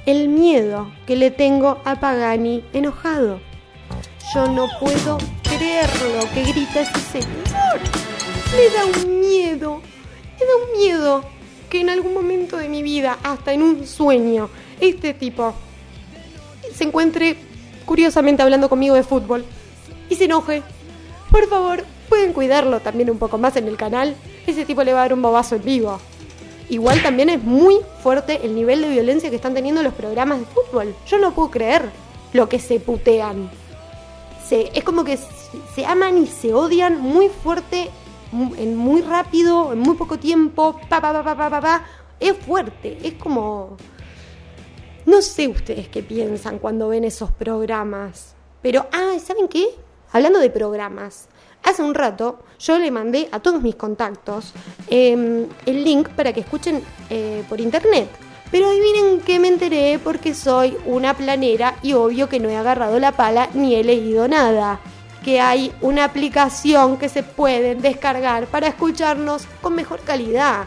[SPEAKER 1] el miedo que le tengo a Pagani enojado. Yo no puedo creer lo que grita ese señor. Me da un miedo, me da un miedo que en algún momento de mi vida, hasta en un sueño, este tipo se encuentre curiosamente hablando conmigo de fútbol y se enoje. Por favor, pueden cuidarlo también un poco más en el canal. Ese tipo le va a dar un bobazo en vivo. Igual también es muy fuerte el nivel de violencia que están teniendo los programas de fútbol. Yo no puedo creer lo que se putean. Se, es como que se aman y se odian muy fuerte, en muy rápido, en muy poco tiempo. Pa, pa, pa, pa, pa, pa. Es fuerte, es como no sé ustedes qué piensan cuando ven esos programas. Pero, ah, ¿saben qué? Hablando de programas, hace un rato yo le mandé a todos mis contactos em, el link para que escuchen eh, por internet. Pero adivinen que me enteré porque soy una planera y obvio que no he agarrado la pala ni he leído nada. Que hay una aplicación que se puede descargar para escucharnos con mejor calidad.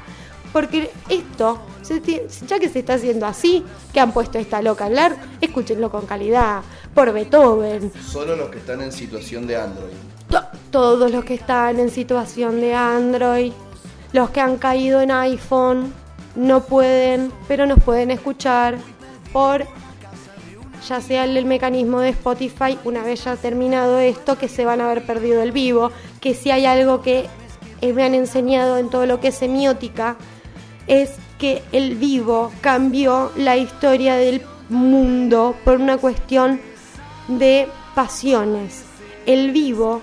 [SPEAKER 1] Porque esto ya que se está haciendo así, que han puesto esta loca a hablar, escúchenlo con calidad, por Beethoven.
[SPEAKER 2] Solo los que están en situación de Android.
[SPEAKER 1] todos los que están en situación de Android, los que han caído en iPhone, no pueden, pero nos pueden escuchar por ya sea el, el, mecanismo de Spotify, una vez ya terminado esto, que se van a haber perdido el vivo, que si hay algo que me han enseñado en todo lo que es semiótica, es que el vivo cambió la historia del mundo por una cuestión de pasiones. El vivo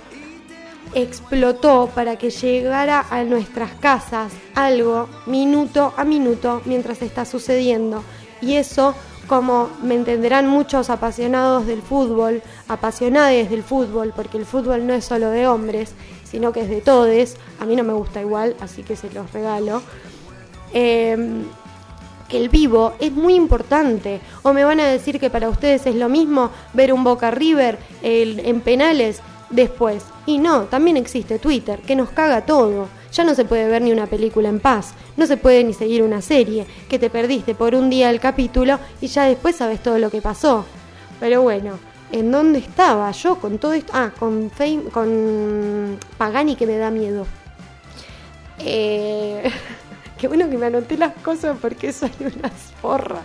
[SPEAKER 1] explotó para que llegara a nuestras casas algo minuto a minuto mientras está sucediendo. Y eso, como me entenderán muchos apasionados del fútbol, apasionadas del fútbol, porque el fútbol no es solo de hombres, sino que es de todes, a mí no me gusta igual, así que se los regalo eh, que el vivo es muy importante. O me van a decir que para ustedes es lo mismo ver un Boca River en penales después. Y no, también existe Twitter, que nos caga todo. Ya no se puede ver ni una película en paz, no se puede ni seguir una serie, que te perdiste por un día el capítulo y ya después sabes todo lo que pasó. Pero bueno, ¿en dónde estaba yo con todo esto? Ah, con, Fame, con Pagani que me da miedo. Eh... Qué bueno que me anoté las cosas porque soy una porra.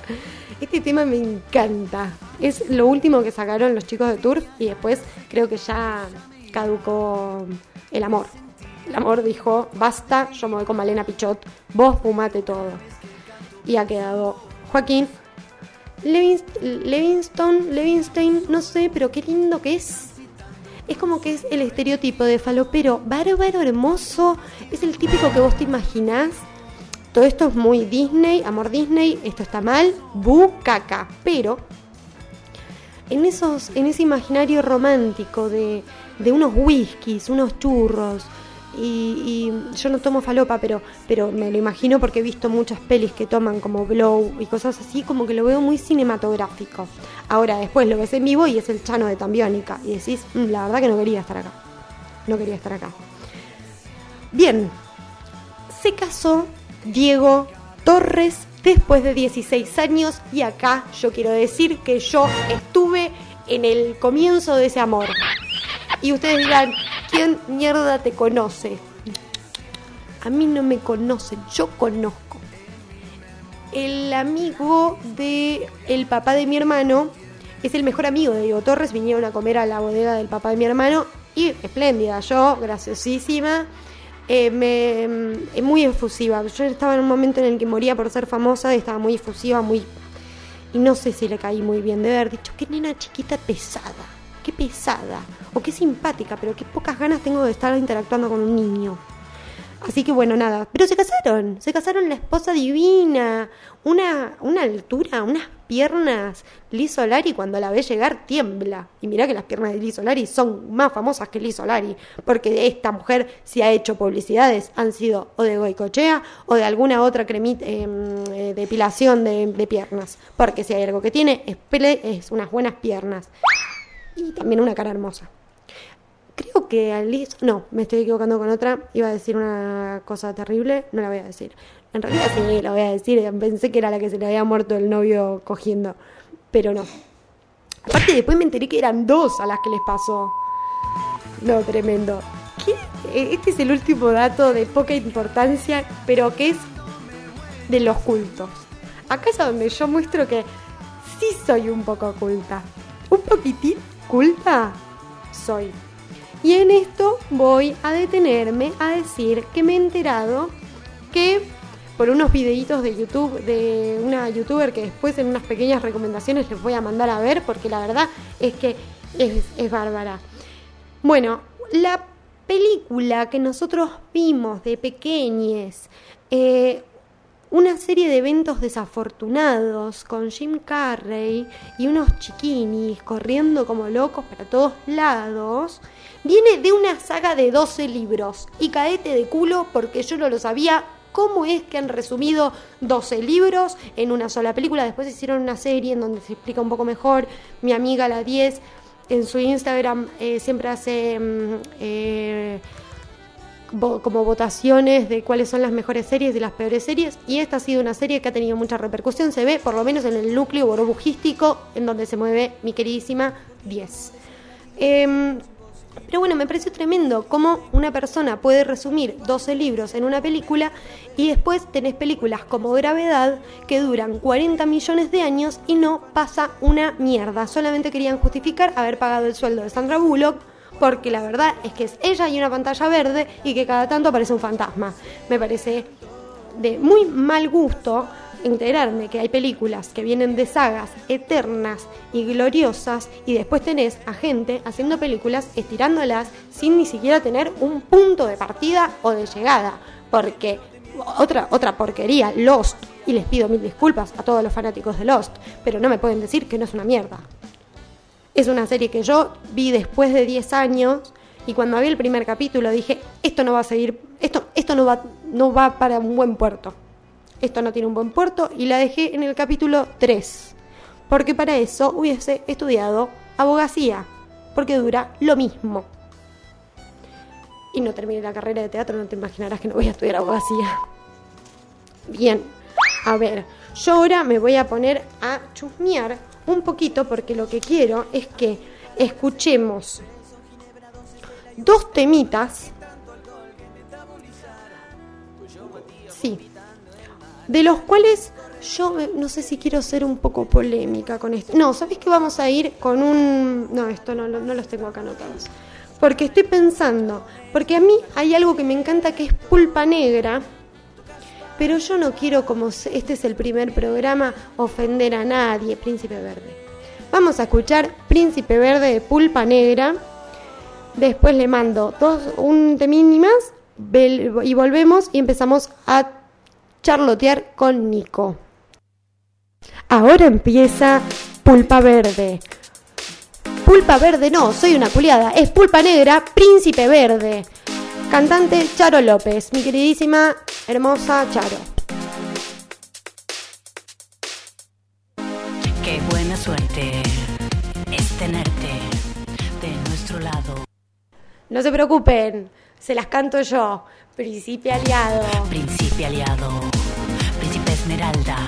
[SPEAKER 1] Este tema me encanta. Es lo último que sacaron los chicos de Turf y después creo que ya caducó el amor. El amor dijo, basta, yo me voy con Malena Pichot, vos fumate todo. Y ha quedado Joaquín Levinston, Levinstein, no sé, pero qué lindo que es. Es como que es el estereotipo de falopero bárbaro, hermoso. Es el típico que vos te imaginás todo esto es muy Disney, amor Disney, esto está mal, bu, caca. Pero en, esos, en ese imaginario romántico de, unos whiskies, unos churros, y, yo no tomo falopa, pero, pero me lo imagino porque he visto muchas pelis que toman como Blow y cosas así, como que lo veo muy cinematográfico. Ahora después lo ves en vivo y es el chano de Tambiónica y decís, mm, la verdad que no quería estar acá. No quería estar acá. Bien, se casó Diego Torres después de 16 años y acá yo quiero decir que yo estuve en el comienzo de ese amor. Y ustedes dirán, ¿quién mierda te conoce? A mí no me conocen, yo conozco. El amigo de el papá de mi hermano es el mejor amigo de Diego Torres. Vinieron a comer a la bodega del papá de mi hermano y espléndida, yo, graciosísima. Eh, me, eh, muy efusiva. Yo estaba en un momento en el que moría por ser famosa, estaba muy efusiva, muy... Y no sé si le caí muy bien de haber dicho, qué nena chiquita pesada, qué pesada, o qué simpática, pero qué pocas ganas tengo de estar interactuando con un niño. Así que bueno, nada. Pero se casaron. Se casaron la esposa divina. Una, una altura, unas piernas. Liz Solari cuando la ve llegar tiembla. Y mira que las piernas de Liz Solari son más famosas que Liz Solari. Porque esta mujer si ha hecho publicidades. Han sido o de Goicochea o de alguna otra cremita, em, eh, depilación de, piernas. Porque si hay algo que tiene es, es unas buenas piernas. Y también una cara hermosa. Creo que Alice. No, me estoy equivocando con otra. Iba a decir una cosa terrible. No la voy a decir. En realidad sí, la voy a decir. Pensé que era la que se le había muerto el novio cogiendo. Pero no. Aparte, después me enteré que eran dos a las que les pasó. No, tremendo. ¿Qué? Este es el último dato de poca importancia, pero que es de los cultos. Acá es donde yo muestro que sí soy un poco culta. Un poquitín culta soy. Y en esto voy a detenerme a decir que me he enterado que por unos videitos de YouTube de una youtuber que después en unas pequeñas recomendaciones les voy a mandar a ver porque la verdad es que es, bárbara. Bueno, la película que nosotros vimos de pequeñes, eh, una serie de eventos desafortunados con Jim Carrey y unos chiquinis corriendo como locos para todos lados, viene de una saga de 12 libros. Y caete de culo porque yo no lo sabía. ¿Cómo es que han resumido 12 libros en una sola película? Después hicieron una serie en donde se explica un poco mejor. Mi amiga la 10 en su Instagram eh, siempre hace... Mm, eh, como votaciones de cuáles son las mejores series y las peores series. Y esta ha sido una serie que ha tenido mucha repercusión. Se ve por lo menos en el núcleo burbujístico en donde se mueve mi queridísima 10. Em, pero bueno, me pareció tremendo cómo una persona puede resumir 12 libros en una película y después tenés películas como Gravedad que duran 40 millones de años y no pasa una mierda. Solamente querían justificar haber pagado el sueldo de Sandra Bullock porque la verdad es que es ella y una pantalla verde y que cada tanto aparece un fantasma. Me parece de muy mal gusto enterarme que hay películas que vienen de sagas eternas y gloriosas y después tenés a gente haciendo películas estirándolas sin ni siquiera tener un punto de partida o de llegada. Porque otra, otra porquería, Lost, y les pido mil disculpas a todos los fanáticos de Lost, pero no me pueden decir que no es una mierda. Es una serie que yo vi después de 10 años y cuando vi el primer capítulo dije, esto no va a seguir, esto, esto no, va, no va para un buen puerto. Esto no tiene un buen puerto y la dejé en el capítulo 3. Porque para eso hubiese estudiado abogacía, porque dura lo mismo. Y no terminé la carrera de teatro, no te imaginarás que no voy a estudiar abogacía. Bien, a ver, yo ahora me voy a poner a chusmear un poquito porque lo que quiero es que escuchemos dos temitas. Sí. De los cuales yo no sé si quiero ser un poco polémica con esto. No, ¿sabes que vamos a ir con un... No, esto no, no los tengo acá anotados. Porque estoy pensando, porque a mí hay algo que me encanta que es pulpa negra pero yo no quiero, como este es el primer programa, ofender a nadie, Príncipe Verde. Vamos a escuchar Príncipe Verde de Pulpa Negra. Después le mando dos, un temini más y volvemos y empezamos a charlotear con Nico. Ahora empieza Pulpa Verde. Pulpa Verde no, soy una culiada, es Pulpa Negra, Príncipe Verde. Cantante Charo López, mi queridísima, hermosa Charo.
[SPEAKER 5] Qué buena suerte es tenerte de nuestro lado.
[SPEAKER 1] No se preocupen, se las canto yo. Príncipe aliado.
[SPEAKER 5] Príncipe aliado. Príncipe Esmeralda.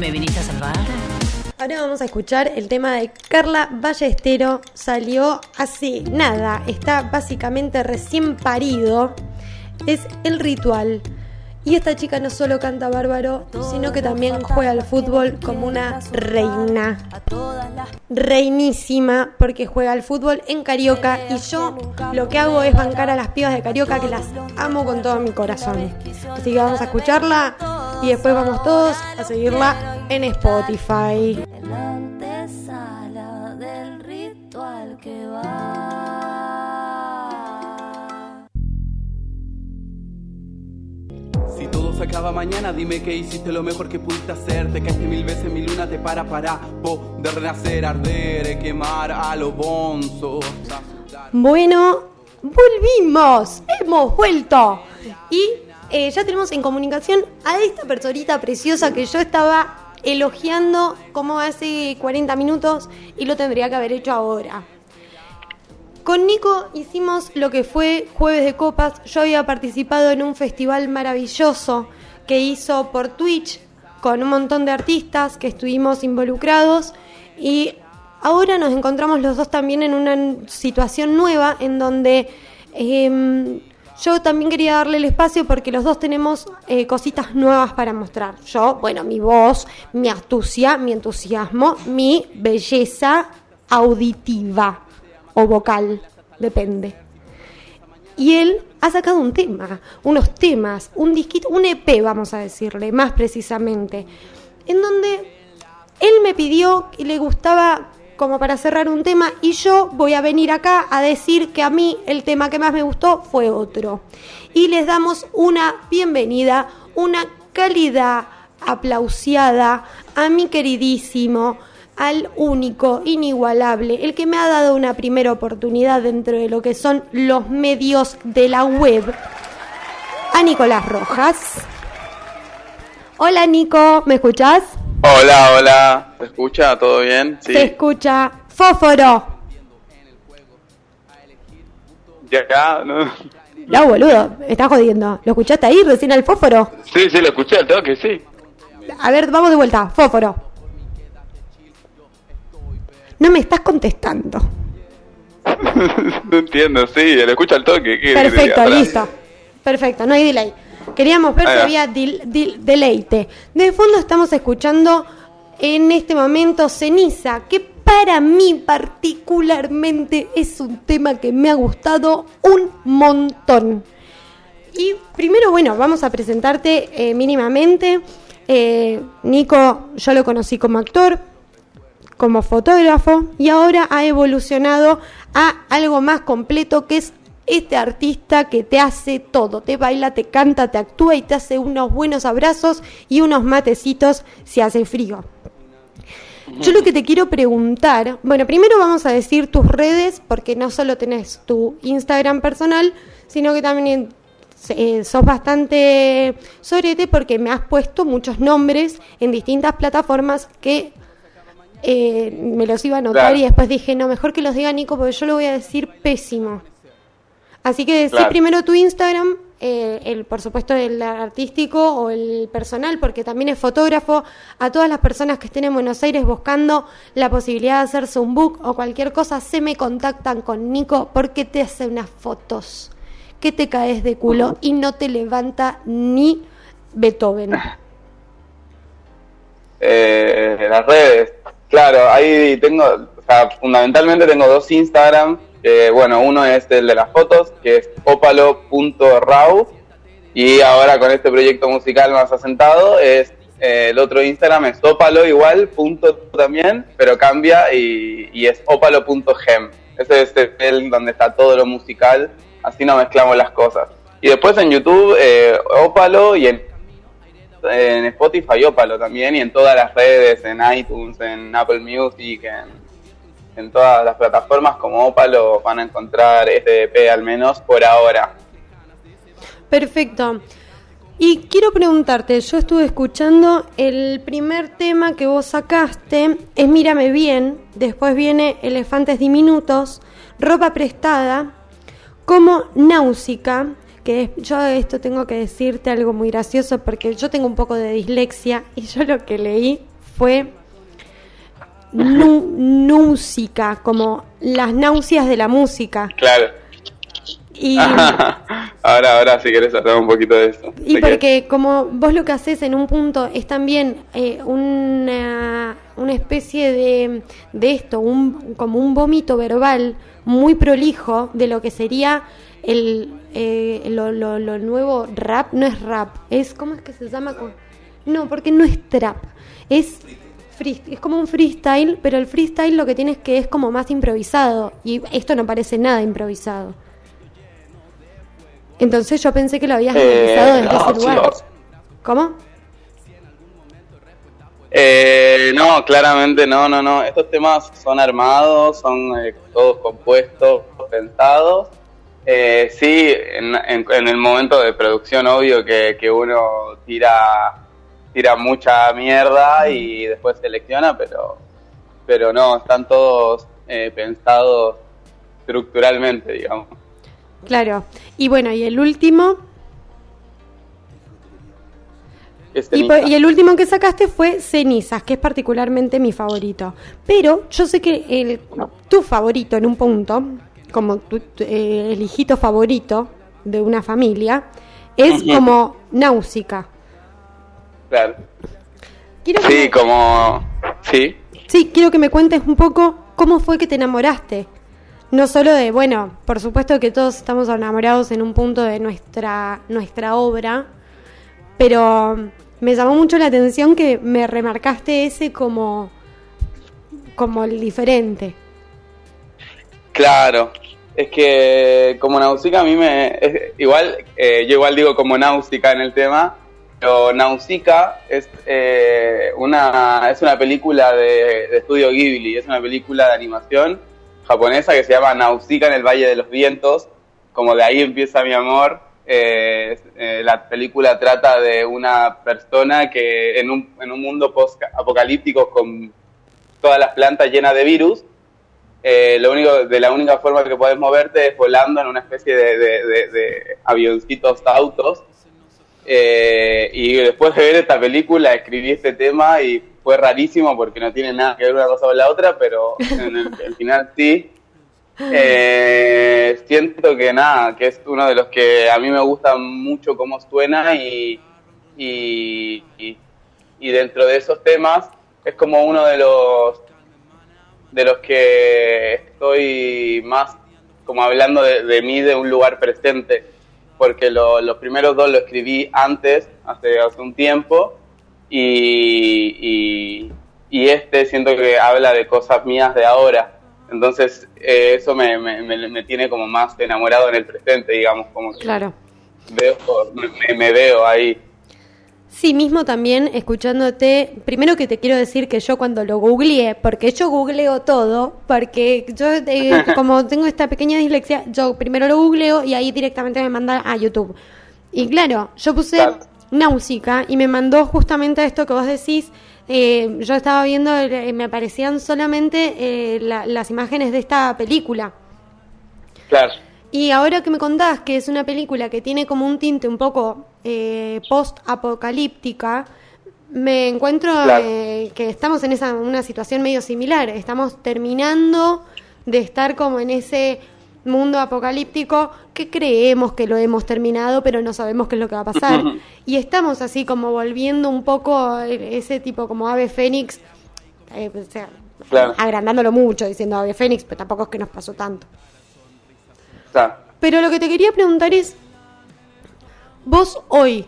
[SPEAKER 5] ¿Me viniste a salvar?
[SPEAKER 1] Ahora vamos a escuchar el tema de Carla Ballestero. Salió hace nada, está básicamente recién parido. Es el ritual. Y esta chica no solo canta bárbaro, sino que también juega al fútbol como una reina. Reinísima, porque juega al fútbol en Carioca. Y yo lo que hago es bancar a las pibas de Carioca, que las amo con todo mi corazón. Así que vamos a escucharla y después vamos todos a seguirla en Spotify.
[SPEAKER 6] En la antesala del ritual que va.
[SPEAKER 7] Acaba mañana, dime que hiciste lo mejor que pudiste hacer. Te caíste mil veces, mi luna te para para poder renacer, arder, quemar a lo bonzo.
[SPEAKER 1] Bueno, volvimos, hemos vuelto. Y eh, ya tenemos en comunicación a esta personita preciosa que yo estaba elogiando como hace 40 minutos y lo tendría que haber hecho ahora. Con Nico hicimos lo que fue Jueves de Copas. Yo había participado en un festival maravilloso que hizo por Twitch con un montón de artistas que estuvimos involucrados y ahora nos encontramos los dos también en una situación nueva en donde em, yo también quería darle el espacio porque los dos tenemos eh, cositas nuevas para mostrar. Yo, bueno, mi voz, mi astucia, mi entusiasmo, mi belleza auditiva o vocal, depende. Y él ha sacado un tema, unos temas, un disquito, un EP, vamos a decirle, más precisamente, en donde él me pidió que le gustaba como para cerrar un tema y yo voy a venir acá a decir que a mí el tema que más me gustó fue otro. Y les damos una bienvenida, una calidad aplausiada a mi queridísimo, al único, inigualable, el que me ha dado una primera oportunidad dentro de lo que son los medios de la web, a Nicolás Rojas. Hola Nico, ¿me escuchás?
[SPEAKER 8] Hola, hola. ¿Se escucha? ¿Todo bien? Sí.
[SPEAKER 1] Se escucha Fósforo.
[SPEAKER 8] Ya, ya, no.
[SPEAKER 1] No, boludo, me estás jodiendo. ¿Lo escuchaste ahí recién al fósforo?
[SPEAKER 8] Sí, sí, lo escuché al toque, sí.
[SPEAKER 1] A ver, vamos de vuelta. Fósforo. No me estás contestando.
[SPEAKER 8] no entiendo, sí, lo escucho al toque. ¿qué
[SPEAKER 1] Perfecto, listo. Perfecto, no hay delay. Queríamos ver si había deleite. De fondo estamos escuchando en este momento Ceniza, que para mí particularmente es un tema que me ha gustado un montón. Y primero, bueno, vamos a presentarte eh, mínimamente. Eh, Nico, yo lo conocí como actor, como fotógrafo y ahora ha evolucionado a algo más completo que es este artista que te hace todo, te baila, te canta, te actúa y te hace unos buenos abrazos y unos matecitos si hace frío. Yo lo que te quiero preguntar, bueno, primero vamos a decir tus redes, porque no solo tenés tu Instagram personal, sino que también eh, sos bastante sorete porque me has puesto muchos nombres en distintas plataformas que eh, me los iba a anotar
[SPEAKER 8] Claro.
[SPEAKER 1] y después dije, no, mejor que los diga Nico porque yo lo voy a decir pésimo. Así que decí
[SPEAKER 8] Claro.
[SPEAKER 1] primero tu Instagram, eh, el por supuesto el artístico o el personal, porque también es fotógrafo. A todas las personas que estén en Buenos Aires buscando la posibilidad de hacerse un book o cualquier cosa, se me contactan con Nico porque te hace unas fotos que te caes de culo y no te levanta ni Beethoven.
[SPEAKER 8] Eh, las redes. Claro, ahí tengo, o sea, fundamentalmente tengo dos Instagram. que, bueno, uno es el de las fotos, que es opalo.raw. Y ahora con este proyecto musical más asentado, es eh, el otro Instagram es opalo igual, punto también, pero cambia y, y es opalo.gem. Ese es el donde está todo lo musical, así no mezclamos las cosas. Y después en YouTube, eh, opalo y en en Spotify Opalo también y en todas las redes, en iTunes, en Apple Music, en, todas las plataformas como Opalo van a encontrar este EP al menos por ahora.
[SPEAKER 1] Perfecto. Y quiero preguntarte, yo estuve escuchando el primer tema que vos sacaste, es Mírame bien, después viene Elefantes Diminutos, Ropa Prestada, como Náusica, que yo esto tengo que decirte algo muy gracioso porque yo tengo un poco de dislexia y yo lo que leí fue música, como las náuseas de la música.
[SPEAKER 8] Claro.
[SPEAKER 1] Y,
[SPEAKER 8] ahora, ahora, si querés hablar un poquito de eso.
[SPEAKER 1] y porque como vos lo que haces en un punto es también eh, una, una especie de, de esto, un, como un vómito verbal muy prolijo de lo que sería el eh, lo, lo- lo nuevo rap, no es rap, es ¿cómo es que se llama? No, porque no es trap, es free- es como un freestyle, pero el freestyle lo que tiene es que es como más improvisado y esto no parece nada improvisado. Entonces yo pensé que lo habías
[SPEAKER 8] Eh,
[SPEAKER 1] analizado desde
[SPEAKER 8] no,
[SPEAKER 1] ese lugar. ¿Cómo?
[SPEAKER 8] Eh, no, claramente no, no, no. Estos temas son armados, son eh, todos compuestos, pensados. Eh, sí, en, en- en el momento de producción, obvio que, que uno tira, tira mucha mierda y después selecciona, pero, pero no, están todos eh, pensados estructuralmente, digamos.
[SPEAKER 1] Claro. Y bueno, y el último, y, y el último que sacaste fue Cenizas, que es particularmente mi favorito. Pero yo sé que el, tu favorito en un punto, como tu, tu- eh, el hijito favorito de una familia, es como Náusica.
[SPEAKER 8] Claro.
[SPEAKER 1] Quiero que
[SPEAKER 8] Sí,
[SPEAKER 1] me-
[SPEAKER 8] como... Sí.
[SPEAKER 1] Sí, quiero que me cuentes un poco cómo fue que te enamoraste. No solo de, bueno, por supuesto que todos estamos enamorados en un punto de nuestra, nuestra obra, pero me llamó mucho la atención que me remarcaste ese como, como el diferente.
[SPEAKER 8] Claro, es que como Nausicaa a mí me... es- igual, eh, yo igual digo como Náusica en el tema, pero Nausicaa es, eh, una, es una película de, de estudio Ghibli, es una película de animación japonesa que se llama Nausicaa en el Valle de los Vientos, como de ahí empieza mi amor. Eh, eh, la película trata de una persona que en un, en un mundo post-apocalíptico con todas las plantas llenas de virus, eh, lo único, de la única forma que puedes moverte es volando en una especie de, avioncitos autos. Eh, y después de ver esta película escribí este tema y fue rarísimo porque no tiene nada que ver una cosa con la otra, pero en el, el final sí. Eh, siento que nada, que es uno de los que a mí me gusta mucho cómo suena y, y, y- y dentro de esos temas es como uno de los de los que estoy más como hablando de, de mí de un lugar presente, porque lo- los primeros dos lo escribí antes, hace, hace un tiempo, y, y, y este siento que habla de cosas mías de ahora. Entonces eh, eso me, me, me- me tiene como más enamorado en el presente, digamos, como que
[SPEAKER 1] Claro.
[SPEAKER 8] veo, me, me veo ahí.
[SPEAKER 1] Sí, mismo también escuchándote, primero que te quiero decir que yo cuando lo googleé, porque yo googleo todo, porque yo eh, como tengo esta pequeña dislexia, yo primero lo googleo y ahí directamente me manda a YouTube. Y claro, yo puse. Náusica y me mandó justamente a esto que vos decís. eh, yo estaba viendo, eh, me aparecían solamente eh, la- las imágenes de esta película.
[SPEAKER 8] Claro.
[SPEAKER 1] Y ahora que me contás que es una película que tiene como un tinte un poco eh, post-apocalíptica, me encuentro
[SPEAKER 8] Claro.
[SPEAKER 1] eh, que estamos en esa una situación medio similar. Estamos terminando de estar como en ese mundo apocalíptico que creemos que lo hemos terminado, pero no sabemos qué es lo que va a pasar. y estamos así como volviendo un poco eh, ese tipo como ave fénix, eh, o sea,
[SPEAKER 8] Claro.
[SPEAKER 1] agrandándolo mucho, diciendo ave fénix, pero tampoco es que nos pasó tanto. Pero lo que te quería preguntar es, vos hoy,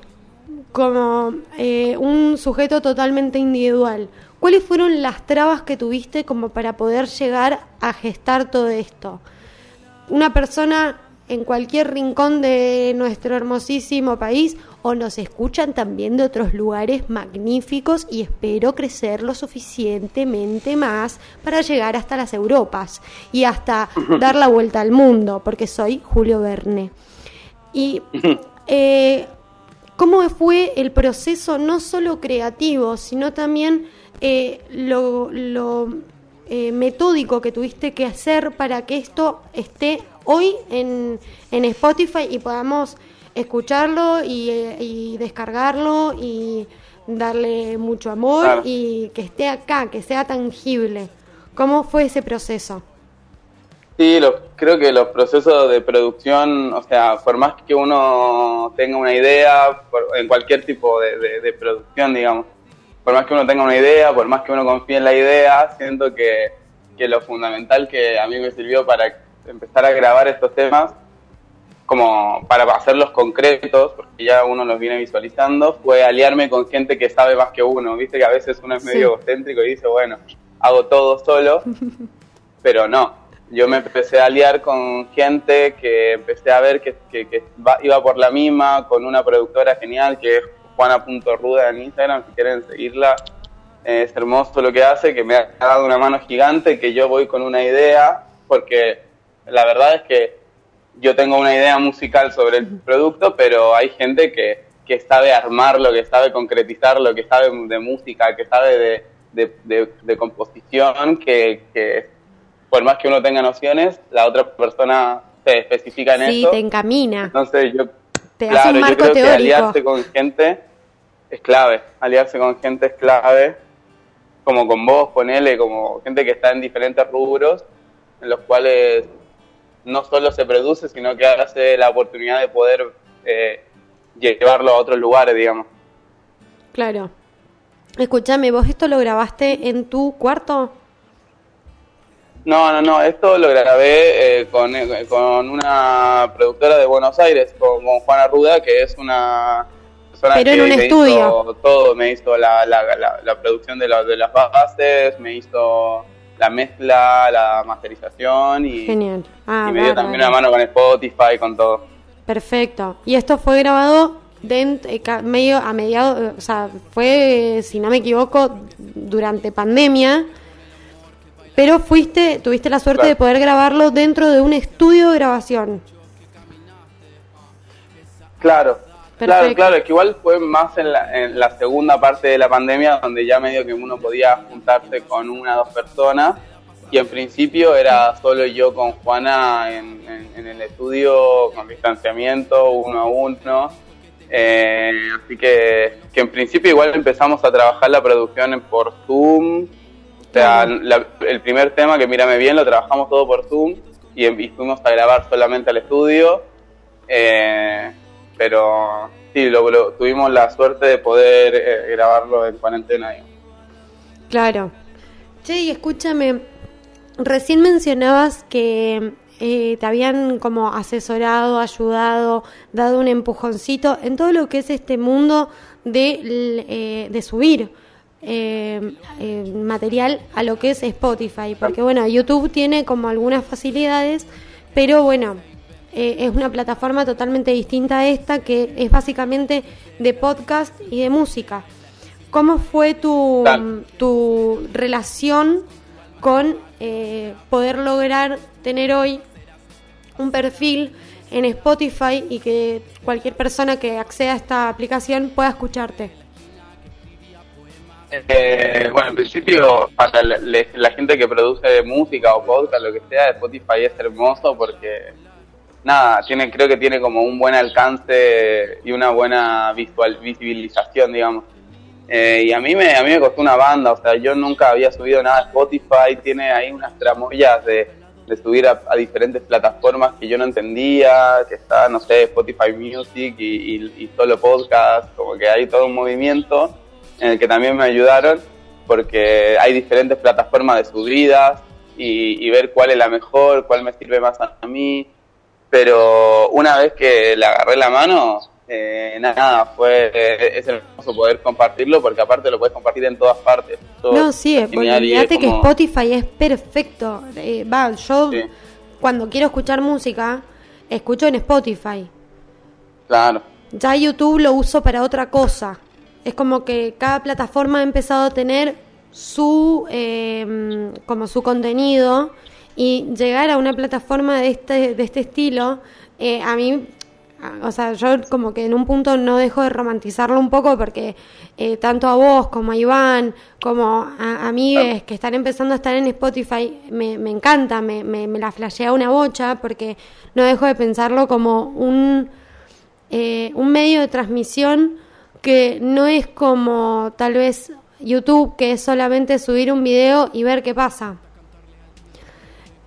[SPEAKER 1] como eh, un sujeto totalmente individual, ¿cuáles fueron las trabas que tuviste como para poder llegar a gestar todo esto? Una persona en cualquier rincón de nuestro hermosísimo país o nos escuchan también de otros lugares magníficos y espero crecer lo suficientemente más para llegar hasta las Europas y hasta dar la vuelta al mundo, porque soy Julio Verne. Y eh, cómo fue el proceso no solo creativo, sino también eh, lo, lo, eh, metódico que tuviste que hacer para que esto esté hoy en, en Spotify y podamos escucharlo y, y descargarlo y darle mucho amor
[SPEAKER 8] Claro.
[SPEAKER 1] y que esté acá, que sea tangible. ¿Cómo fue ese proceso?
[SPEAKER 8] Sí, los- creo que los procesos de producción, o sea, por más que uno tenga una idea, por- en cualquier tipo de, de- de producción, digamos, por más que uno tenga una idea, por más que uno confíe en la idea, siento que, que lo fundamental que a mí me sirvió para empezar a grabar estos temas, como para hacerlos concretos, porque ya uno los viene visualizando, fue aliarme con gente que sabe más que uno. Viste que a veces uno es medio
[SPEAKER 1] Sí.
[SPEAKER 8] egocéntrico y dice, bueno, hago todo solo, pero no. Yo me empecé a aliar con gente que empecé a ver que, que- iba por la misma, con una productora genial que es juana.ruda en Instagram, si quieren seguirla. Eh, Es hermoso lo que hace, que me ha dado una mano gigante, que yo voy con una idea, porque la verdad es que yo tengo una idea musical sobre el producto, pero hay gente que, que sabe armarlo, que sabe concretizarlo, que sabe de música, que sabe de, de- de- de composición, que, que por más que uno tenga nociones, la otra persona se especifica en
[SPEAKER 1] Sí,
[SPEAKER 8] eso.
[SPEAKER 1] te encamina.
[SPEAKER 8] Entonces yo,
[SPEAKER 1] Te hace
[SPEAKER 8] claro, yo creo que aliarse con gente es clave, aliarse con gente es clave, como con vos, ponele, como gente que está en diferentes rubros, en los cuales no solo se produce, sino que hace la oportunidad de poder eh, llevarlo a otros lugares, digamos.
[SPEAKER 1] Claro. Escúchame, ¿vos esto lo grabaste en tu cuarto?
[SPEAKER 8] No, no, no, esto lo grabé eh, con, eh, con una productora de Buenos Aires, con, con Juana Ruda, que es una persona
[SPEAKER 1] Pero en
[SPEAKER 8] que
[SPEAKER 1] un
[SPEAKER 8] me
[SPEAKER 1] estudio.
[SPEAKER 8] hizo todo, me hizo la, la, la, la producción de, la- de las bases, me hizo la mezcla, la masterización y,
[SPEAKER 1] Genial. Ah,
[SPEAKER 8] y me dio también una mano con Spotify, con todo.
[SPEAKER 1] Perfecto. Y esto fue grabado eh, medio a mediados, eh, o sea, fue, si no me equivoco, durante pandemia. Pero fuiste, tuviste la suerte
[SPEAKER 8] Claro.
[SPEAKER 1] de poder grabarlo dentro de un estudio de grabación.
[SPEAKER 8] Claro,
[SPEAKER 1] Perfecto.
[SPEAKER 8] claro, es que igual fue más en la, en la segunda parte de la pandemia donde ya medio que uno podía juntarse con una o dos personas y en principio era solo yo con Juana en, en- en el estudio con distanciamiento uno a uno. Eh, así que, que en principio igual empezamos a trabajar la producción por Zoom. O sea, la- el primer tema que mírame bien lo trabajamos todo por Zoom y, y fuimos a grabar solamente al estudio. Eh, pero sí, lo, tuvimos la suerte de poder eh, grabarlo en cuarentena. digamos.
[SPEAKER 1] Claro. Che, escúchame, recién mencionabas que eh, te habían como asesorado, ayudado, dado un empujoncito en todo lo que es este mundo de, eh, de subir eh, eh, material a lo que es Spotify. Porque bueno, YouTube tiene como algunas facilidades, pero bueno, eh, es una plataforma totalmente distinta a esta que es básicamente de podcast y de música. ¿Cómo fue tu, tu relación con eh, poder lograr tener hoy un perfil en Spotify y que cualquier persona que acceda a esta aplicación pueda escucharte?
[SPEAKER 8] Eh, bueno, en principio, para la, la gente que produce música o podcast, lo que sea, Spotify es hermoso porque, nada, tiene creo que tiene como un buen alcance y una buena visual, visibilización, digamos. Eh, y a mí, me, a mí me costó una banda, o sea, yo nunca había subido nada a Spotify, tiene ahí unas tramoyas de, de subir a, a diferentes plataformas que yo no entendía, que está, no sé, Spotify Music y, solo podcast, como que hay todo un movimiento en el que también me ayudaron, porque hay diferentes plataformas de subidas y, y ver cuál es la mejor, cuál me sirve más a mí, pero una vez que le agarré la mano, eh, nada, fue eh, es hermoso poder compartirlo porque aparte lo puedes compartir en todas partes. Todo
[SPEAKER 1] No, sí, olvídate que
[SPEAKER 8] como-
[SPEAKER 1] Spotify es perfecto. Eh, va, yo
[SPEAKER 8] Sí.
[SPEAKER 1] cuando quiero escuchar música, escucho en Spotify.
[SPEAKER 8] Claro,
[SPEAKER 1] Ya YouTube lo uso para otra cosa. Es como que cada plataforma ha empezado a tener su eh, como su contenido y llegar a una plataforma de este de este estilo eh, a mí o sea yo como que en un punto no dejo de romantizarlo un poco porque eh, tanto a vos como a Iván como a, a mí eh, que están empezando a estar en Spotify me, encanta me, me, me la flashea una bocha porque no dejo de pensarlo como un eh, un medio de transmisión que no es como tal vez YouTube, que es solamente subir un video y ver qué pasa.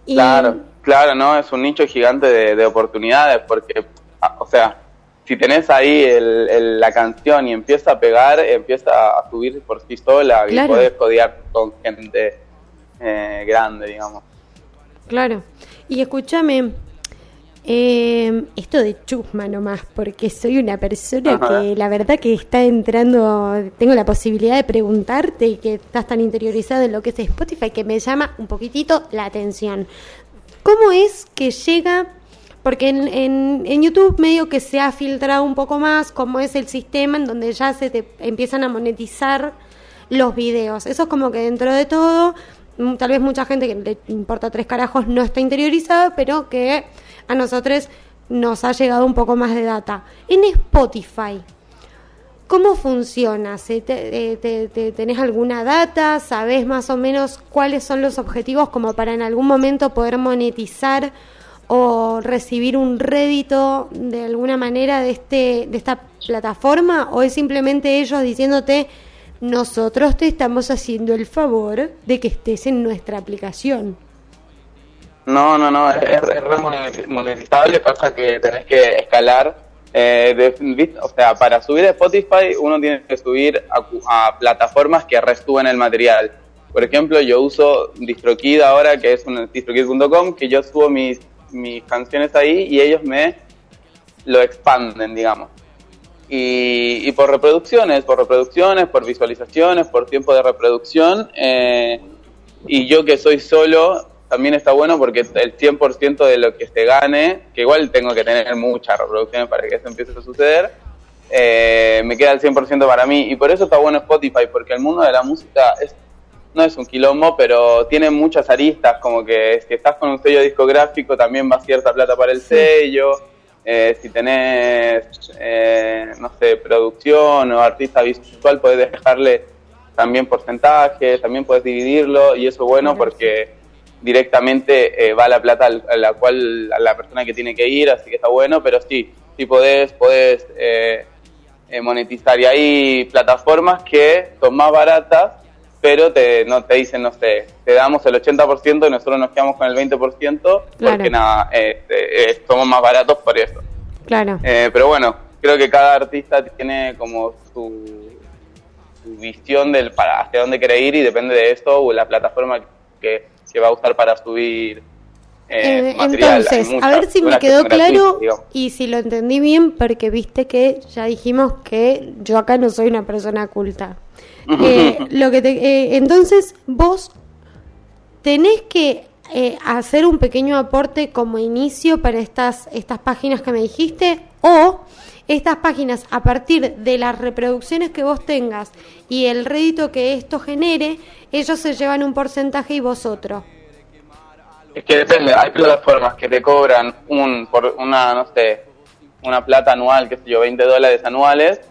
[SPEAKER 1] Y-
[SPEAKER 8] Claro, claro, ¿no? Es un nicho gigante de, de oportunidades porque, ah, o sea, si tenés ahí el- el- la canción y empieza a pegar, empieza a subir por sí sola
[SPEAKER 1] Claro.
[SPEAKER 8] y podés codear con gente eh, grande, digamos.
[SPEAKER 1] Claro. Y escúchame, eh, esto de chusma nomás, porque soy una persona
[SPEAKER 8] Ajá.
[SPEAKER 1] que la verdad que está entrando, tengo la posibilidad de preguntarte y que estás tan interiorizado en lo que es Spotify que me llama un poquitito la atención. ¿Cómo es que llega? Porque en, en, en YouTube medio que se ha filtrado un poco más cómo es el sistema en donde ya se te empiezan a monetizar los videos. Eso es como que dentro de todo, mm, tal vez mucha gente que le importa tres carajos no está interiorizada, pero que a nosotros nos ha llegado un poco más de data. En Spotify, ¿cómo funciona? ¿Se te- eh, te- ¿Tenés alguna data? ¿Sabés más o menos cuáles son los objetivos como para en algún momento poder monetizar o recibir un rédito de alguna manera de, este, de esta plataforma? ¿O es simplemente ellos diciéndote, nosotros te estamos haciendo el favor de que estés en nuestra aplicación?
[SPEAKER 8] No, no, no, es, es re monetiz- monetizable, pasa que tenés que escalar. eh, de- o sea, para subir a Spotify uno tiene que subir a, a plataformas que resuben el material. Por ejemplo, yo uso DistroKid ahora, que es un distrokid.com, que yo subo mis, mis canciones ahí y ellos me lo expanden, digamos. Y, y por reproducciones, por reproducciones, por visualizaciones, por tiempo de reproducción. eh, y yo que soy solo, también está bueno porque el 100% de lo que se gane, que igual tengo que tener muchas reproducciones para que eso empiece a suceder, eh, me queda el 100% para mí. Y por eso está bueno Spotify, porque el mundo de la música es, no es un quilombo, pero tiene muchas aristas, como que si estás con un sello discográfico también va cierta plata para el sello. Eh, si tenés, eh, no sé, producción o artista visual, podés dejarle también porcentajes, también puedes dividirlo y eso es bueno porque directamente eh, va la plata a la cual a la persona que tiene que ir, así que está bueno, pero sí, sí podés, podés eh, eh, monetizar y hay plataformas que son más baratas, pero te, no te dicen, no sé, te damos el 80% y nosotros nos quedamos con el 20%
[SPEAKER 1] Claro.
[SPEAKER 8] porque nada, este, eh, somos más baratos por eso.
[SPEAKER 1] Claro.
[SPEAKER 8] Eh, pero bueno, creo que cada artista tiene como su, su visión del para hacia dónde quiere ir y depende de eso o la plataforma que, que va a usar para subir eh,
[SPEAKER 1] Eh,
[SPEAKER 8] material.
[SPEAKER 1] Entonces, a ver si me quedó claro
[SPEAKER 8] digamos.
[SPEAKER 1] y si lo entendí bien, porque viste que ya dijimos que yo acá no soy una persona culta. Eh, lo que te- eh, entonces, vos tenés que hacer un pequeño aporte como inicio para estas, estas páginas que me dijiste o estas páginas a partir de las reproducciones que vos tengas y el rédito que esto genere, ellos se llevan un porcentaje y vos otro.
[SPEAKER 8] Es que depende, hay plataformas que te cobran un por una, no sé, una plata anual, qué sé yo, 20 dólares anuales,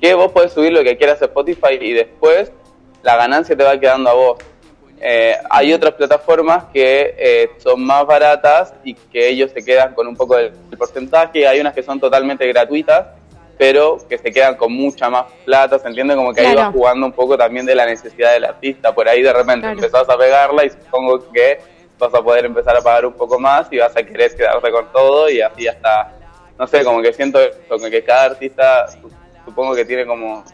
[SPEAKER 8] que vos podés subir lo que quieras a Spotify y después la ganancia te va quedando a vos. Eh, hay otras plataformas que eh, son más baratas y que ellos se quedan con un poco del, del porcentaje, hay unas que son totalmente gratuitas, pero que se quedan con mucha más plata, se entiende como que ahí
[SPEAKER 1] Claro.
[SPEAKER 8] va jugando un poco también de la necesidad del artista, por ahí de repente
[SPEAKER 1] Claro.
[SPEAKER 8] empezás a pegarla y supongo que vas a poder empezar a pagar un poco más y vas a querer quedarte con todo y así hasta, no sé, como que siento como que cada artista su- supongo que tiene como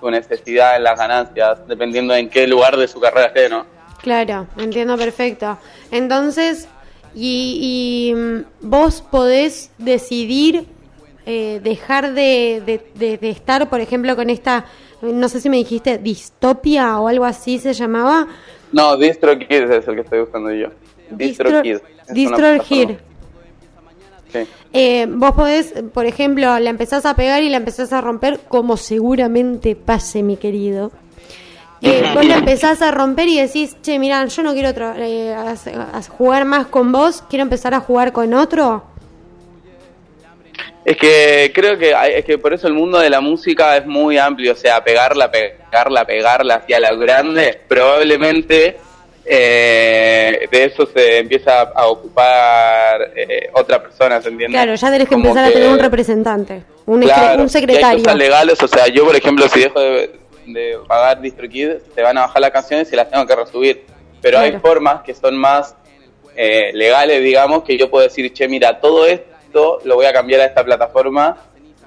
[SPEAKER 8] su necesidad en las ganancias, dependiendo en qué lugar de su carrera esté, ¿no?
[SPEAKER 1] Claro, entiendo perfecto. Entonces, y, y, mm, vos podés decidir eh, dejar de, de- de- de estar, por ejemplo, con esta, no sé si me dijiste, distopia o algo así se llamaba.
[SPEAKER 8] No, DistroKid es el que estoy buscando yo. Una
[SPEAKER 1] DistroKid.
[SPEAKER 8] plataforma. Sí.
[SPEAKER 1] Eh, vos podés, por ejemplo, la empezás a pegar y la empezás a romper, como seguramente pase, mi querido. Eh, vos la empezás a romper y decís, che, mira, yo no quiero otro, eh, a- a jugar más con vos, quiero empezar a jugar con otro.
[SPEAKER 8] Es que creo que es que por eso el mundo de la música es muy amplio, o sea, pegarla, pegarla, pegarla hacia la grande, probablemente eh, de eso se empieza a ocupar eh, otra persona, ¿se entiende?
[SPEAKER 1] Claro, ya tenés que
[SPEAKER 8] Como
[SPEAKER 1] empezar a tener un representante, un,
[SPEAKER 8] Claro,
[SPEAKER 1] un
[SPEAKER 8] y hay
[SPEAKER 1] secretario.
[SPEAKER 8] cosas legales, o sea, yo por ejemplo, si dejo de, de pagar DistroKid, se van a bajar las canciones y las tengo que resubir. Pero hay formas que son más eh, legales, digamos, que yo puedo decir, che, mira, todo esto lo voy a cambiar a esta plataforma,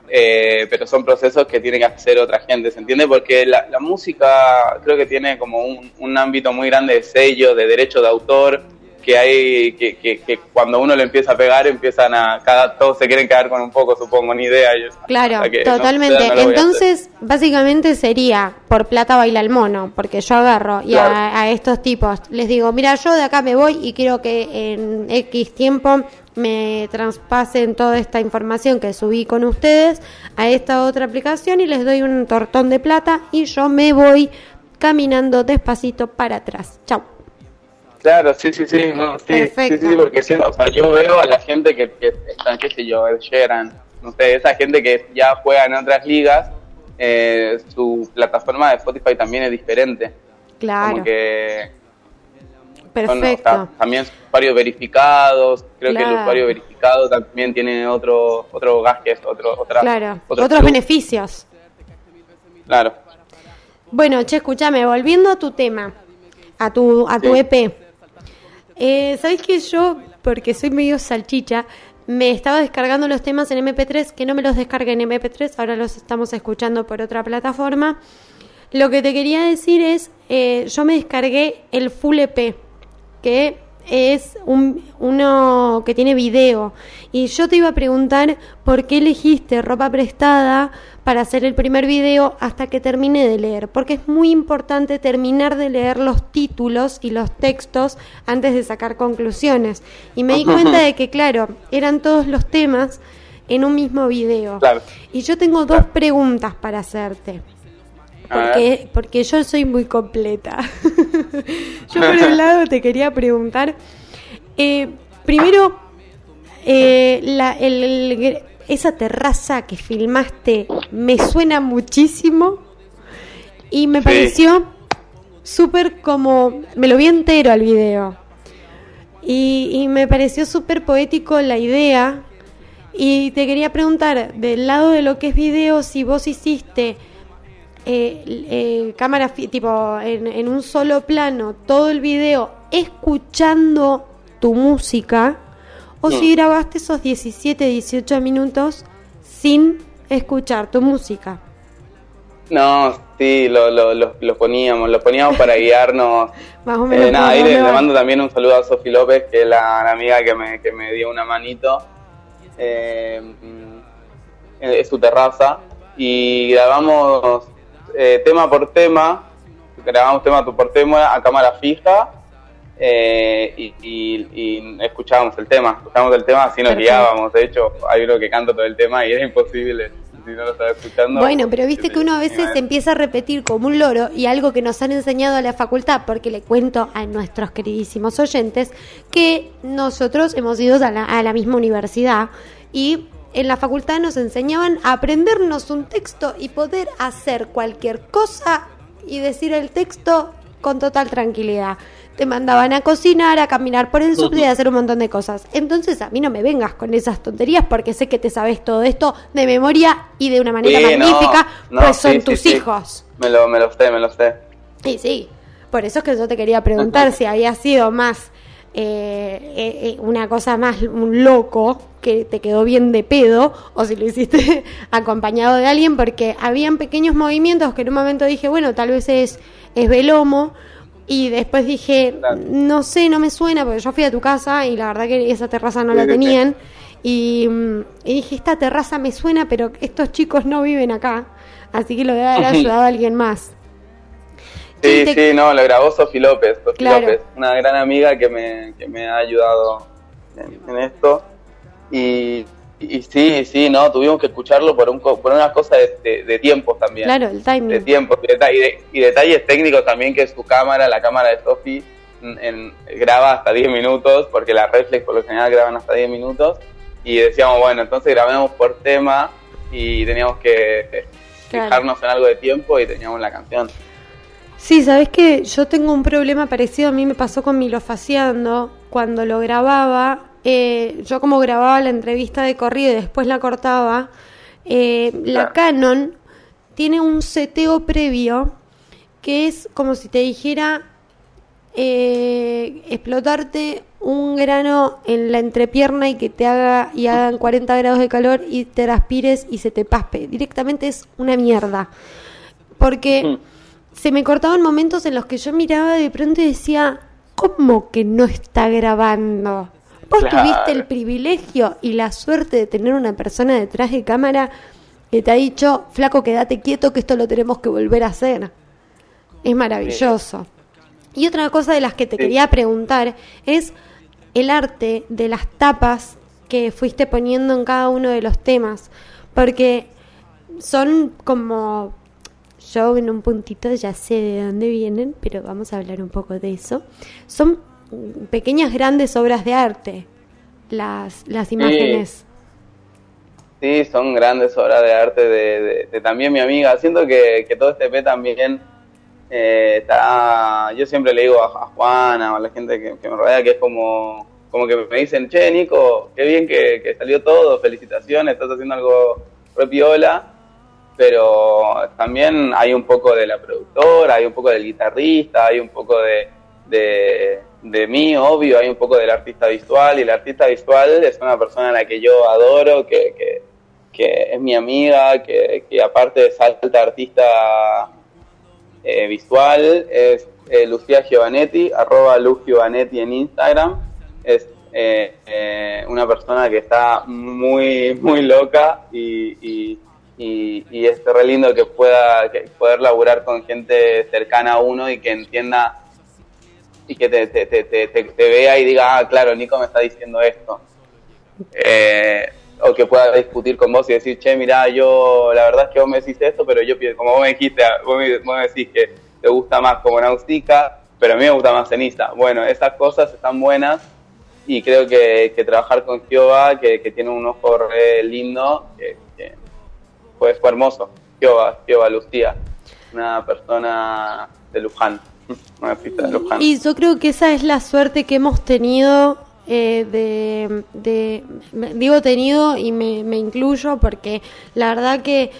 [SPEAKER 8] eh, pero son procesos que tiene que hacer otra gente, ¿se entiende? Porque la, la música creo que tiene como un, un ámbito muy grande de sello, de derecho de autor, que hay que, que, que cuando uno le empieza a pegar empiezan a cada todos se quieren quedar con un poco supongo ni idea yo-
[SPEAKER 1] Claro,
[SPEAKER 8] que
[SPEAKER 1] totalmente.
[SPEAKER 8] no.
[SPEAKER 1] Entonces, básicamente sería por plata baila el mono, porque yo agarro y
[SPEAKER 8] Claro.
[SPEAKER 1] a, a estos tipos les digo, mira, yo de acá me voy y quiero que en X tiempo me traspasen toda esta información que subí con ustedes a esta otra aplicación y les doy un tortón de plata y yo me voy caminando despacito para atrás. Chau.
[SPEAKER 8] Claro, sí, sí, sí, no, sí, sí, sí, porque siento, o sea, yo veo a la gente que, que están, qué sé yo, Ed Sheeran, no sé, esa gente que ya juega en otras ligas, eh, su plataforma de Spotify también es diferente.
[SPEAKER 1] Claro,
[SPEAKER 8] Como que son, o
[SPEAKER 1] perfecto.
[SPEAKER 8] sea, también son usuarios verificados, creo que el usuario verificado también tiene otro otro gadget, otro, otra,
[SPEAKER 1] Claro,
[SPEAKER 8] otro
[SPEAKER 1] otros beneficios.
[SPEAKER 8] Claro.
[SPEAKER 1] Bueno, che, escúchame, volviendo a tu tema, a tu, a tu
[SPEAKER 8] Sí.
[SPEAKER 1] EP. Eh, ¿Sabés que yo, porque soy medio salchicha, me estaba descargando los temas en MP3, que no me los descargué en MP3, ahora los estamos escuchando por otra plataforma. Lo que te quería decir es, eh, yo me descargué el Full EP, que es un, uno que tiene video. Y yo te iba a preguntar por qué elegiste ropa prestada para hacer el primer video hasta que termine de leer. Porque es muy importante terminar de leer los títulos y los textos antes de sacar conclusiones. Y me di cuenta de que, claro, eran todos los temas en un mismo video.
[SPEAKER 8] Claro.
[SPEAKER 1] Y yo tengo dos preguntas para hacerte. Porque, porque yo soy muy completa. yo por un lado te quería preguntar, eh, primero, eh, la- el- el- esa terraza que filmaste me suena muchísimo y me
[SPEAKER 8] Sí.
[SPEAKER 1] pareció súper como, me lo vi entero al video y, y me pareció súper poético la idea y te quería preguntar, del lado de lo que es video, si vos hiciste eh, eh, cámara, tipo, en, en un solo plano, todo el video, escuchando tu música, o si
[SPEAKER 8] Mm.
[SPEAKER 1] grabaste esos 17, 18 minutos sin escuchar tu música.
[SPEAKER 8] No, sí, lo, lo, lo, lo poníamos, lo poníamos para guiarnos.
[SPEAKER 1] Más o menos.
[SPEAKER 8] Eh, nada,
[SPEAKER 1] por
[SPEAKER 8] ahí le, mando también un saludo a Sofi López, que es la, la amiga que me, que me dio una manito. Eh, mm, es su terraza. Y grabamos eh, tema por tema, grabamos tema por tema a cámara fija. Eh, y, y- y escuchábamos el tema, escuchábamos el tema, así nos
[SPEAKER 1] Perfecto.
[SPEAKER 8] guiábamos. De hecho, hay uno que canta todo el tema y es imposible si no lo estaba escuchando.
[SPEAKER 1] Bueno, pero viste que uno a veces
[SPEAKER 8] madre.
[SPEAKER 1] empieza a repetir como un loro y algo que nos han enseñado a la facultad, porque le cuento a nuestros queridísimos oyentes que nosotros hemos ido a la, a la misma universidad y en la facultad nos enseñaban a aprendernos un texto y poder hacer cualquier cosa y decir el texto con total tranquilidad. Te mandaban a cocinar, a caminar por el subte y a hacer un montón de cosas. Entonces a mí no me vengas con esas tonterías porque sé que te sabes todo esto de memoria y de una manera
[SPEAKER 8] Sí,
[SPEAKER 1] magnífica,
[SPEAKER 8] no,
[SPEAKER 1] pues son
[SPEAKER 8] sí,
[SPEAKER 1] tus
[SPEAKER 8] sí.
[SPEAKER 1] hijos.
[SPEAKER 8] Me lo, me lo sé, me lo sé.
[SPEAKER 1] Y sí, por eso es que yo te quería preguntar si había sido más eh, eh, eh, una cosa más un loco que te quedó bien de pedo o si lo hiciste acompañado de alguien porque habían pequeños movimientos que en un momento dije, bueno, tal vez es, es Velomo y después dije,
[SPEAKER 8] Claro.
[SPEAKER 1] no sé, no me suena porque yo fui a tu casa y la verdad que esa terraza no la tenían y, mm, y dije, esta terraza me suena pero estos chicos no viven acá, así que lo debe haber ayudado a alguien más.
[SPEAKER 8] Sí,
[SPEAKER 1] te-
[SPEAKER 8] sí, no, lo grabó Sofi López, Sofi
[SPEAKER 1] Claro.
[SPEAKER 8] López, una gran amiga que me, que me ha ayudado en, en esto. Y, y sí, sí, no, tuvimos que escucharlo por, un, por una cosa de, de, de tiempos también.
[SPEAKER 1] Claro, el
[SPEAKER 8] De
[SPEAKER 1] timing.
[SPEAKER 8] tiempos y, de- y detalles técnicos también que su cámara, la cámara de Sofi, graba hasta 10 minutos, porque la reflex por lo general graban hasta 10 minutos. Y decíamos, bueno, entonces grabemos por tema y teníamos que eh,
[SPEAKER 1] Claro.
[SPEAKER 8] fijarnos en algo de tiempo y teníamos la canción.
[SPEAKER 1] Sí, sabes que yo tengo un problema parecido. A mí me pasó con Milofaciando. Cuando lo grababa, eh, yo como grababa la entrevista de corrido y después la cortaba, eh, la. Canon tiene un seteo previo que es como si te dijera eh, explotarte un grano en la entrepierna y que te haga y hagan 40 grados de calor y te transpires y se te paspe. Directamente es una mierda. Porque
[SPEAKER 8] Mm.
[SPEAKER 1] se me cortaban momentos en los que yo miraba de pronto y decía, ¿cómo que no está grabando? Vos
[SPEAKER 8] Claro.
[SPEAKER 1] tuviste el privilegio y la suerte de tener una persona detrás de cámara que te ha dicho, flaco, quédate quieto que esto lo tenemos que volver a hacer. Es maravilloso. Y otra cosa de las que te
[SPEAKER 8] Sí.
[SPEAKER 1] quería preguntar es el arte de las tapas que fuiste poniendo en cada uno de los temas, porque son como yo en un puntito ya sé de dónde vienen, pero vamos a hablar un poco de eso. Son pequeñas grandes obras de arte las las imágenes.
[SPEAKER 8] Sí, son grandes obras de arte de, también mi amiga. Siento que, que todo este EP también eh, está... Yo siempre le digo a, a Juana o a la gente que, me rodea que es como, como que me dicen, che, Nico, qué bien que, salió todo, felicitaciones, estás haciendo algo re piola. Pero también hay un poco de la productora, hay un poco del guitarrista, hay un poco de, de, de mí, obvio, hay un poco del artista visual. Y el artista visual es una persona a la que yo adoro, que, que, que es mi amiga, que, que aparte de alta artista eh, visual, es eh, Lucía Giovanetti, arroba Luz Giovanetti en Instagram. Es eh, eh, una persona que está muy, muy loca y, y, y, es re lindo que pueda poder laburar con gente cercana a uno y que entienda y que te, te, te, te, vea y diga, ah, claro, Nico me está diciendo esto. Eh, o que pueda discutir con vos y decir, che, mira, yo, la verdad es que vos me decís esto, pero yo como vos me dijiste, vos me, vos me decís que te gusta más como Naustica, pero a mí me gusta más ceniza. Bueno, esas cosas están buenas y creo que, que trabajar con Jehová, que, que tiene un ojo re lindo, que, que pues fue hermoso. Jehová, Jehová Lucía, una persona de Luján,
[SPEAKER 1] Y yo creo que esa es la suerte que hemos tenido eh, de, digo tenido y me, me incluyo porque la verdad que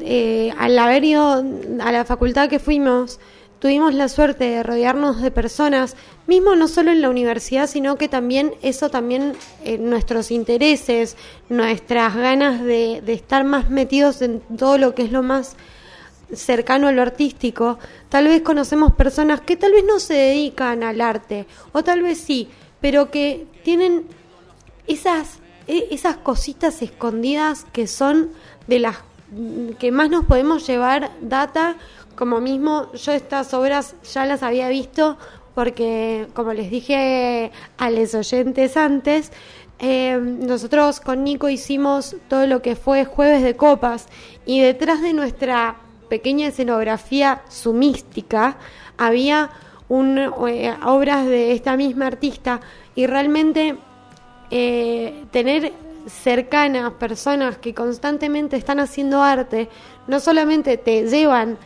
[SPEAKER 1] eh, al haber ido a la facultad que fuimos tuvimos la suerte de rodearnos de personas mismo no solo en la universidad sino que también eso también eh, nuestros intereses nuestras ganas de, de estar más metidos en todo lo que es lo más cercano a lo artístico, tal vez conocemos personas que tal vez no se dedican al arte, o tal vez sí, pero que tienen esas, e- esas cositas escondidas que son de las mm, que más nos podemos llevar data, como mismo yo estas obras ya las había visto porque, como les dije a los oyentes antes, eh, nosotros con Nico hicimos todo lo que fue Jueves de Copas y detrás de nuestra pequeña escenografía sumística había eh, obras de esta misma artista y realmente eh, tener cercanas personas que constantemente están haciendo arte no solamente te llevan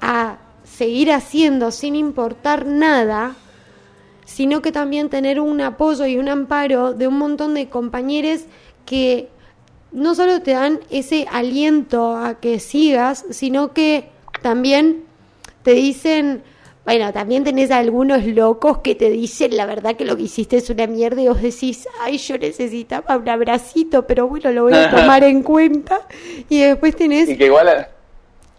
[SPEAKER 1] a seguir haciendo sin importar nada, sino que también tener un apoyo y un amparo de un montón de compañeros que no solo te dan ese aliento a que sigas, sino que también te dicen, bueno, también tenés algunos locos que te dicen la verdad que lo que hiciste es una mierda y vos decís, ay, yo necesitaba un abracito, pero bueno, lo voy a tomar en cuenta. Y después tenés...
[SPEAKER 8] Y que igual...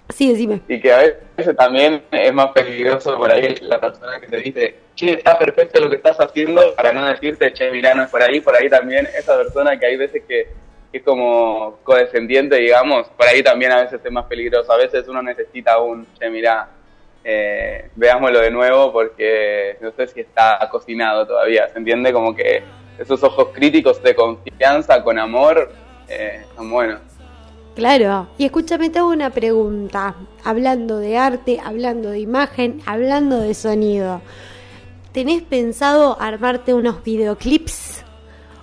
[SPEAKER 1] Sí, decime.
[SPEAKER 8] Y que a veces también es más peligroso por ahí la persona que te dice, che, está perfecto lo que estás haciendo, para no decirte, che, mirá, no es por ahí, por ahí también esa persona que hay veces que, que es como codescendiente, digamos, por ahí también a veces es más peligroso. A veces uno necesita un, che, mirá, eh, veámoslo de nuevo porque no sé si está cocinado todavía, ¿se entiende? Como que esos ojos críticos de confianza, con amor, eh, son buenos.
[SPEAKER 1] Claro, y escúchame, te hago una pregunta. Hablando de arte, hablando de imagen, hablando de sonido. ¿Tenés pensado armarte unos videoclips?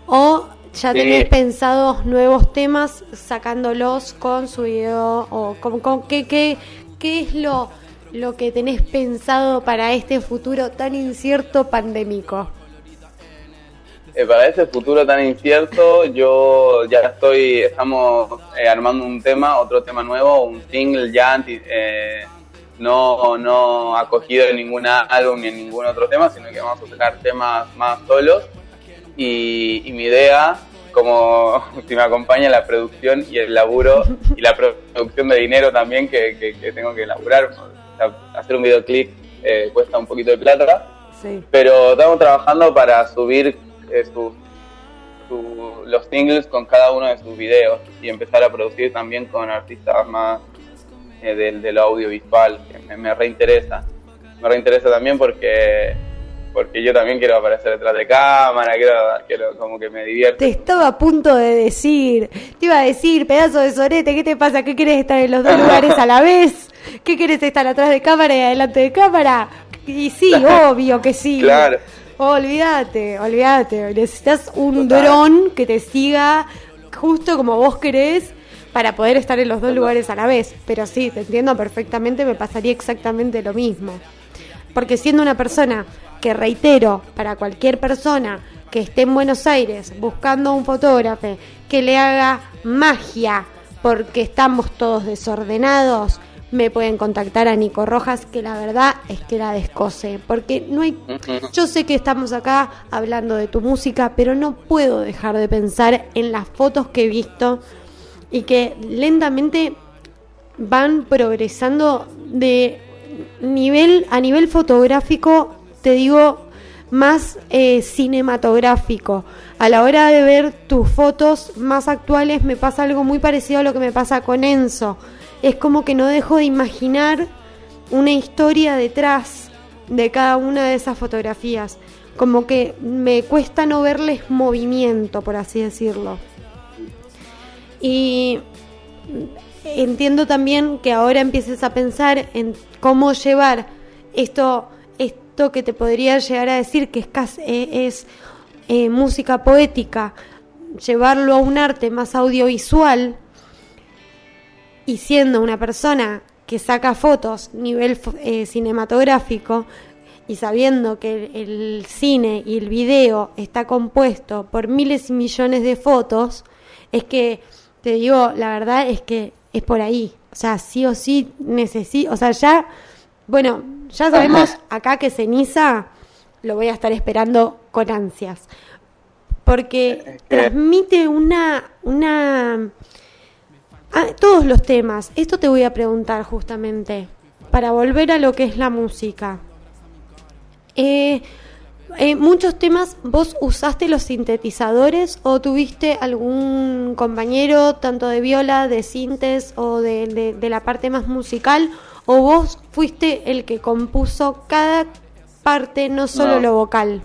[SPEAKER 1] ¿O ya tenés pensados nuevos temas sacándolos con su video? ¿O con, con- qué, qué, qué es lo, lo que tenés pensado para este futuro tan incierto pandémico?
[SPEAKER 8] Eh, para ese futuro tan incierto, yo ya estoy, estamos eh, armando un tema, otro tema nuevo, un single ya anti- eh, no, no acogido en ningún álbum ni en ningún otro tema, sino que vamos a sacar temas más solos. Y, y mi idea, como si me acompaña la producción y el laburo y la producción de dinero también que, que- que tengo que sea, hacer un videoclip eh, cuesta un poquito de plata
[SPEAKER 1] Sí.
[SPEAKER 8] pero estamos trabajando para subir eh, su- su- los singles con cada uno de sus videos y empezar a producir también con artistas más eh, del, del audiovisual, que me, me reinteresa. Me reinteresa también porque porque yo también quiero aparecer detrás de cámara, quiero, quiero como que me divierte.
[SPEAKER 1] Te estaba a punto de decir, te iba a decir, pedazo de sorete, ¿qué te pasa? ¿Qué querés estar en los dos lugares a la vez? ¿Qué querés estar atrás de cámara y adelante de cámara? Y sí, obvio que sí.
[SPEAKER 8] Claro.
[SPEAKER 1] Olvídate, olvídate. Necesitas un
[SPEAKER 8] Total.
[SPEAKER 1] dron que te siga justo como vos querés para poder estar en los dos lugares a la vez. Pero sí, te entiendo perfectamente, me pasaría exactamente lo mismo. Porque siendo una persona que reitero, para cualquier persona que esté en Buenos Aires buscando un fotógrafo que le haga magia porque estamos todos desordenados, me pueden contactar a Nico Rojas, que la verdad es que la descose. Porque no hay. Yo sé que estamos acá hablando de tu música, pero no puedo dejar de pensar en las fotos que he visto y que lentamente van progresando de nivel a nivel fotográfico, te digo, más eh, cinematográfico. A la hora de ver tus fotos más actuales me pasa algo muy parecido a lo que me pasa con Enzo. Es como que no dejo de imaginar una historia detrás de cada una de esas fotografías. Como que me cuesta no verles movimiento, por así decirlo. Y entiendo también que ahora empieces a pensar en cómo llevar esto, esto que te podría llegar a decir que es, eh, eh, música poética, llevarlo a un arte más audiovisual y siendo una persona que saca fotos nivel fo- eh, cinematográfico y sabiendo que el cine y el video está compuesto por miles y millones de fotos, es que te digo, la verdad es que es por ahí. O sea, sí o sí necesito, o sea, ya, bueno, ya sabemos acá que ceniza lo voy a estar esperando con ansias. Porque
[SPEAKER 8] Es que-
[SPEAKER 1] transmite una, una, Ah, todos los temas. Esto te voy a preguntar justamente. Para volver a lo que es la música. Eh, eh, muchos temas, ¿vos usaste los sintetizadores o tuviste algún compañero, tanto de viola, de sintes o de, de- de la parte más musical? ¿O vos fuiste el que compuso cada parte, no solo
[SPEAKER 8] No.
[SPEAKER 1] lo vocal?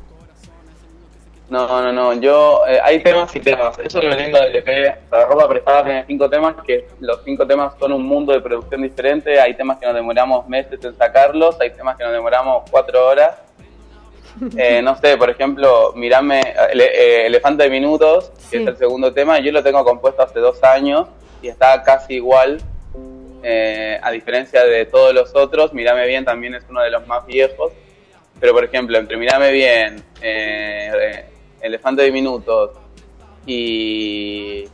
[SPEAKER 8] No, no, no, yo, eh, hay temas y temas, eso es lo lindo del EP, la ropa prestada tiene cinco temas, que los cinco temas son un mundo de producción diferente, hay temas que nos demoramos meses en sacarlos, hay temas que nos demoramos cuatro horas, Eh, no sé, por ejemplo, mirame Ele- eh, Elefante de Minutos, que
[SPEAKER 1] Sí.
[SPEAKER 8] es el segundo tema, yo lo tengo compuesto hace dos años y está casi igual, eh, a diferencia de todos los otros, Mirame Bien también es uno de los más viejos, pero por ejemplo, entre Mirame Bien, eh, eh, Elefante de Minutos y...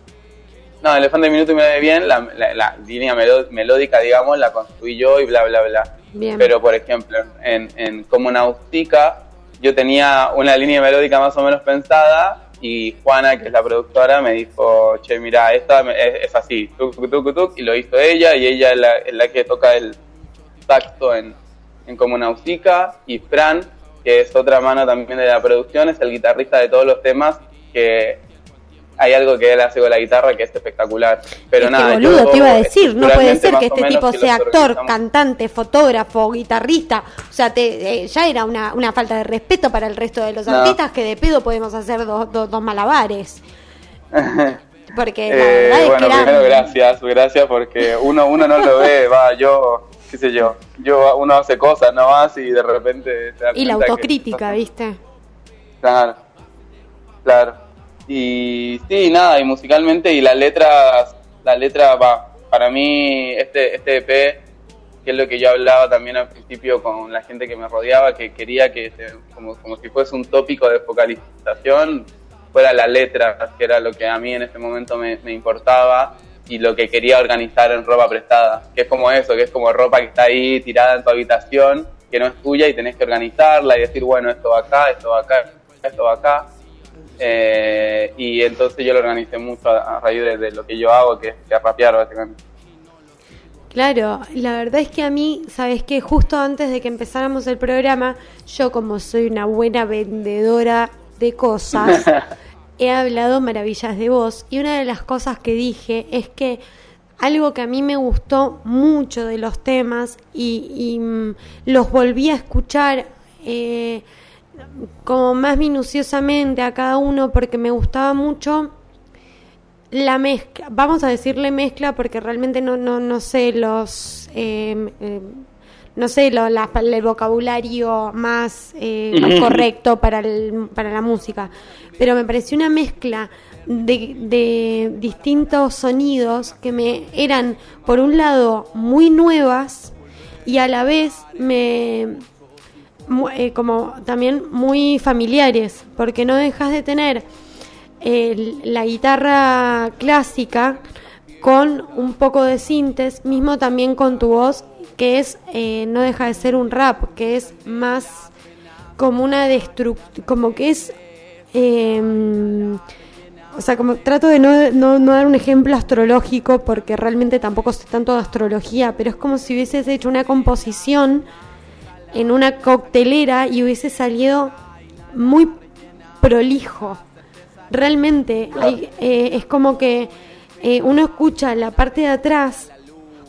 [SPEAKER 8] No, Elefante de Minutos y Mirame Bien, la, la- la línea meló- melódica, digamos, la construí yo y bla, bla, bla.
[SPEAKER 1] Bien.
[SPEAKER 8] Pero, por ejemplo, en, en Como Náutica, yo tenía una línea melódica más o menos pensada y Juana, que es la productora, me dijo, che, mira, esta es, es así, tuc, tuc, tuc, y lo hizo ella, y ella es la, que toca el saxo en, en Como Náutica, y Fran, que es otra mano también de la producción, es el guitarrista de todos los temas, que hay algo que él hace con la guitarra que es espectacular. Pero
[SPEAKER 1] es
[SPEAKER 8] nada,
[SPEAKER 1] que boludo,
[SPEAKER 8] yo
[SPEAKER 1] te iba a decir, no puede ser que este tipo sea actor, cantante, fotógrafo, guitarrista. O sea, te, eh, ya era una, una falta de respeto para el resto de los
[SPEAKER 8] No.
[SPEAKER 1] artistas que de pedo podemos hacer dos, dos, dos malabares. Porque la
[SPEAKER 8] Eh,
[SPEAKER 1] verdad es
[SPEAKER 8] bueno,
[SPEAKER 1] que era...
[SPEAKER 8] primero gracias, gracias porque uno uno no lo ve, va, yo, qué sé yo, yo uno hace cosas no más y de repente da
[SPEAKER 1] Y la
[SPEAKER 8] que-
[SPEAKER 1] autocrítica, ¿viste?
[SPEAKER 8] Claro, claro. Y sí, nada, y musicalmente y las letras, la letra va, para mí este este EP que es lo que yo hablaba también al principio con la gente que me rodeaba, que quería que, se- como, como si fuese un tópico de focalización, fuera la letra, que era lo que a mí en ese momento me, me importaba y lo que quería organizar en ropa prestada, que es como eso, que es como ropa que está ahí tirada en tu habitación, que no es tuya y tenés que organizarla y decir, bueno, esto va acá, esto va acá, esto va acá. Eh, y entonces yo lo organicé mucho a, a raíz de, de lo que yo hago, que es, rapear básicamente.
[SPEAKER 1] Claro, la verdad es que a mí, sabes que justo antes de que empezáramos el programa, yo como soy una buena vendedora de cosas, he hablado maravillas de vos y una de las cosas que dije es que algo que a mí me gustó mucho de los temas y, y, mm, los volví a escuchar eh, como más minuciosamente a cada uno porque me gustaba mucho la mezcla, vamos a decirle mezcla porque realmente no, no, no sé los, eh, eh, no sé lo- la- el vocabulario más, eh, más correcto para, el- para la música, pero me pareció una mezcla de, de distintos sonidos que me eran, por un lado, muy nuevas y a la vez me, eh, como también muy familiares, porque no dejas de tener el- la guitarra clásica con un poco de sintes, mismo también con tu voz, que es eh, no deja de ser un rap, que es más como una destrucción, como que es... eh, o sea, como trato de no, no, no dar un ejemplo astrológico porque realmente tampoco sé tanto de astrología, pero es como si hubieses hecho una composición en una coctelera y hubiese salido muy prolijo. Realmente hay- eh, es como que eh, uno escucha la parte de atrás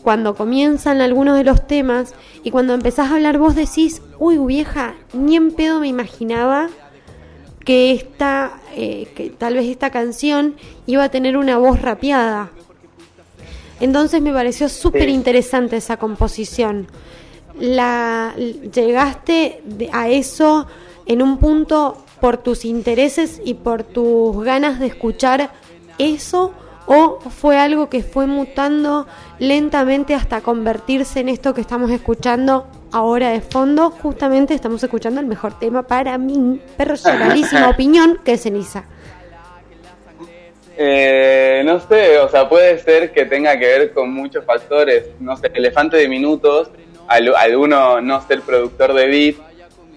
[SPEAKER 1] cuando comienzan algunos de los temas y cuando empezás a hablar vos decís, uy vieja, ni en pedo me imaginaba que esta, eh, que tal vez esta canción iba a tener una voz rapeada. Entonces me pareció súper interesante esa composición. La, llegaste de- a eso en un punto por tus intereses y por tus ganas de escuchar eso o fue algo que fue mutando lentamente hasta convertirse en esto que estamos escuchando ahora de fondo. Justamente estamos escuchando el mejor tema para mi personalísima opinión, que es Ceniza.
[SPEAKER 8] Eh, no sé, o sea, puede ser que tenga que ver con muchos factores. No sé, elefante de minutos, al, al uno no ser productor de beat.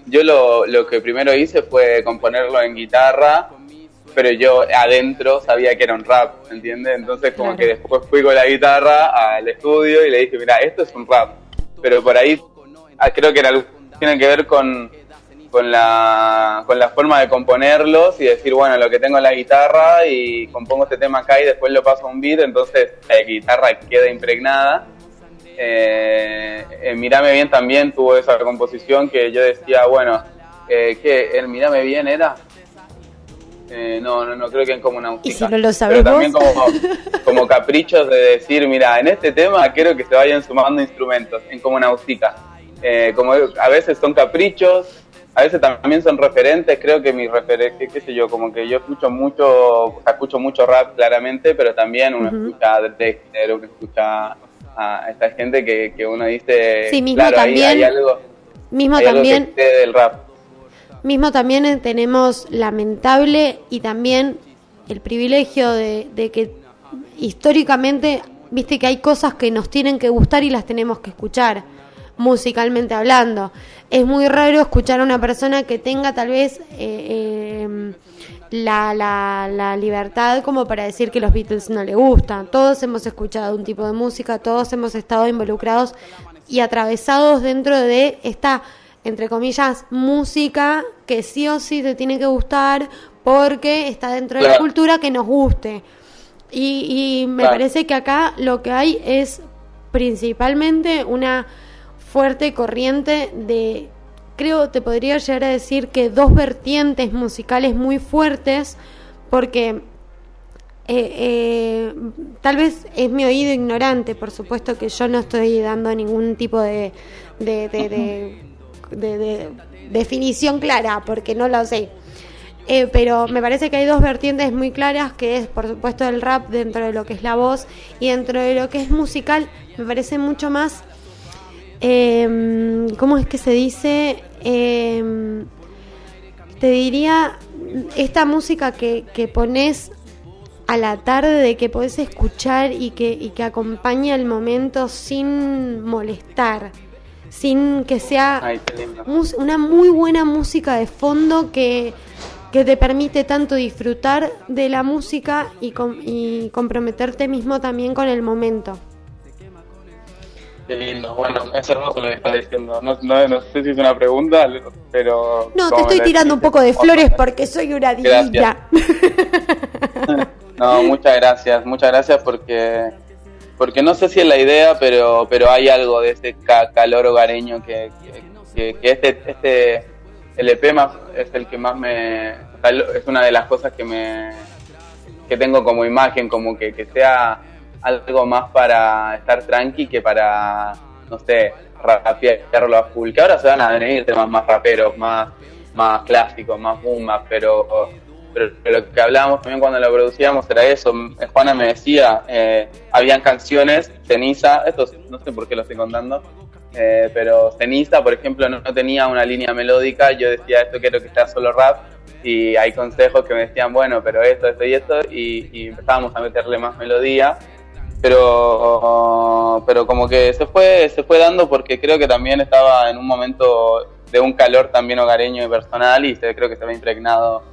[SPEAKER 8] Yo lo, lo que primero hice fue componerlo en guitarra, pero yo adentro sabía que era un rap, ¿entiendes? Entonces como
[SPEAKER 1] Claro.
[SPEAKER 8] que después fui con la guitarra al estudio y le dije, mira, esto es un rap. Pero por ahí ah, creo que en algún- tiene que ver con, con la, con la forma de componerlos y decir, bueno, lo que tengo en la guitarra y compongo este tema acá y después lo paso a un beat, entonces la guitarra queda impregnada. Eh, Mírame Bien también tuvo esa composición que yo decía, bueno, eh, ¿qué? ¿El Mírame Bien era? Eh, no, no, no, creo que en como una
[SPEAKER 1] Y si no lo sabes
[SPEAKER 8] Pero también como, como caprichos de decir, mira, en este tema quiero que se vayan sumando instrumentos, en como Nautica. Eh, como a veces son caprichos, a veces también son referentes, creo que mi referente, qué sé yo, como que yo escucho mucho, escucho mucho rap claramente, pero también uno
[SPEAKER 1] Ujú.
[SPEAKER 8] escucha a Dexter, uno escucha a esta gente que, que uno dice,
[SPEAKER 1] Sí, mismo
[SPEAKER 8] claro,
[SPEAKER 1] también-
[SPEAKER 8] hay algo,
[SPEAKER 1] Mismo
[SPEAKER 8] hay algo que
[SPEAKER 1] también
[SPEAKER 8] del rap.
[SPEAKER 1] Mismo también eh, tenemos lamentable y también el privilegio de, de que históricamente, viste que hay cosas que nos tienen que gustar y las tenemos que escuchar, musicalmente hablando. Es muy raro escuchar a una persona que tenga tal vez eh, eh, la, la, la libertad como para decir que los Beatles no le gustan. Todos hemos escuchado un tipo de música, todos hemos estado involucrados y atravesados dentro de esta entre comillas, música que sí o sí te tiene que gustar porque está dentro de la cultura que nos guste. Y, y me
[SPEAKER 8] Claro.
[SPEAKER 1] parece que acá lo que hay es principalmente una fuerte corriente de, creo, te podría llegar a decir que dos vertientes musicales muy fuertes porque eh, eh, tal vez es mi oído ignorante, por supuesto que yo no estoy dando ningún tipo de, de, de- de- de- de definición clara, porque no lo sé. Eh, pero me parece que hay dos vertientes muy claras, que es por supuesto el rap dentro de lo que es la voz y dentro de lo que es musical, me parece mucho más em, ¿cómo es que se dice? Em, te diría, esta música que, que pones a la tarde, de que podés escuchar y que, y que acompaña el momento sin molestar, sin que sea
[SPEAKER 8] Ay,
[SPEAKER 1] una muy buena música de fondo que, que te permite tanto disfrutar de la música y, com- y comprometerte mismo también con el momento.
[SPEAKER 8] Qué lindo. Bueno, es hermoso lo que estás diciendo. No, no, no sé si es una pregunta, pero...
[SPEAKER 1] No, te estoy tirando un poco de flores porque soy una divina.
[SPEAKER 8] No, muchas gracias, muchas gracias porque porque no sé si es la idea, pero pero hay algo de ese ca- calor hogareño que, que, que- que este este LP más es el que más me es una de las cosas que me que tengo como imagen, como que, que sea algo más para estar tranqui que para no sé rapearlo a full. Que ahora se van a venir temas más raperos, más más clásicos, más boom, bap, pero pero lo que hablábamos también cuando lo producíamos era eso. Juana me decía, eh, habían canciones, Ceniza, esto no sé por qué lo estoy contando, eh, pero Ceniza, por ejemplo, no, no tenía una línea melódica, yo decía, esto quiero que sea solo rap, y hay consejos que me decían, bueno, pero esto, esto y esto, y empezábamos a meterle más melodía, pero pero como que se fue se fue dando porque creo que también estaba en un momento de un calor también hogareño y personal y creo que se ve impregnado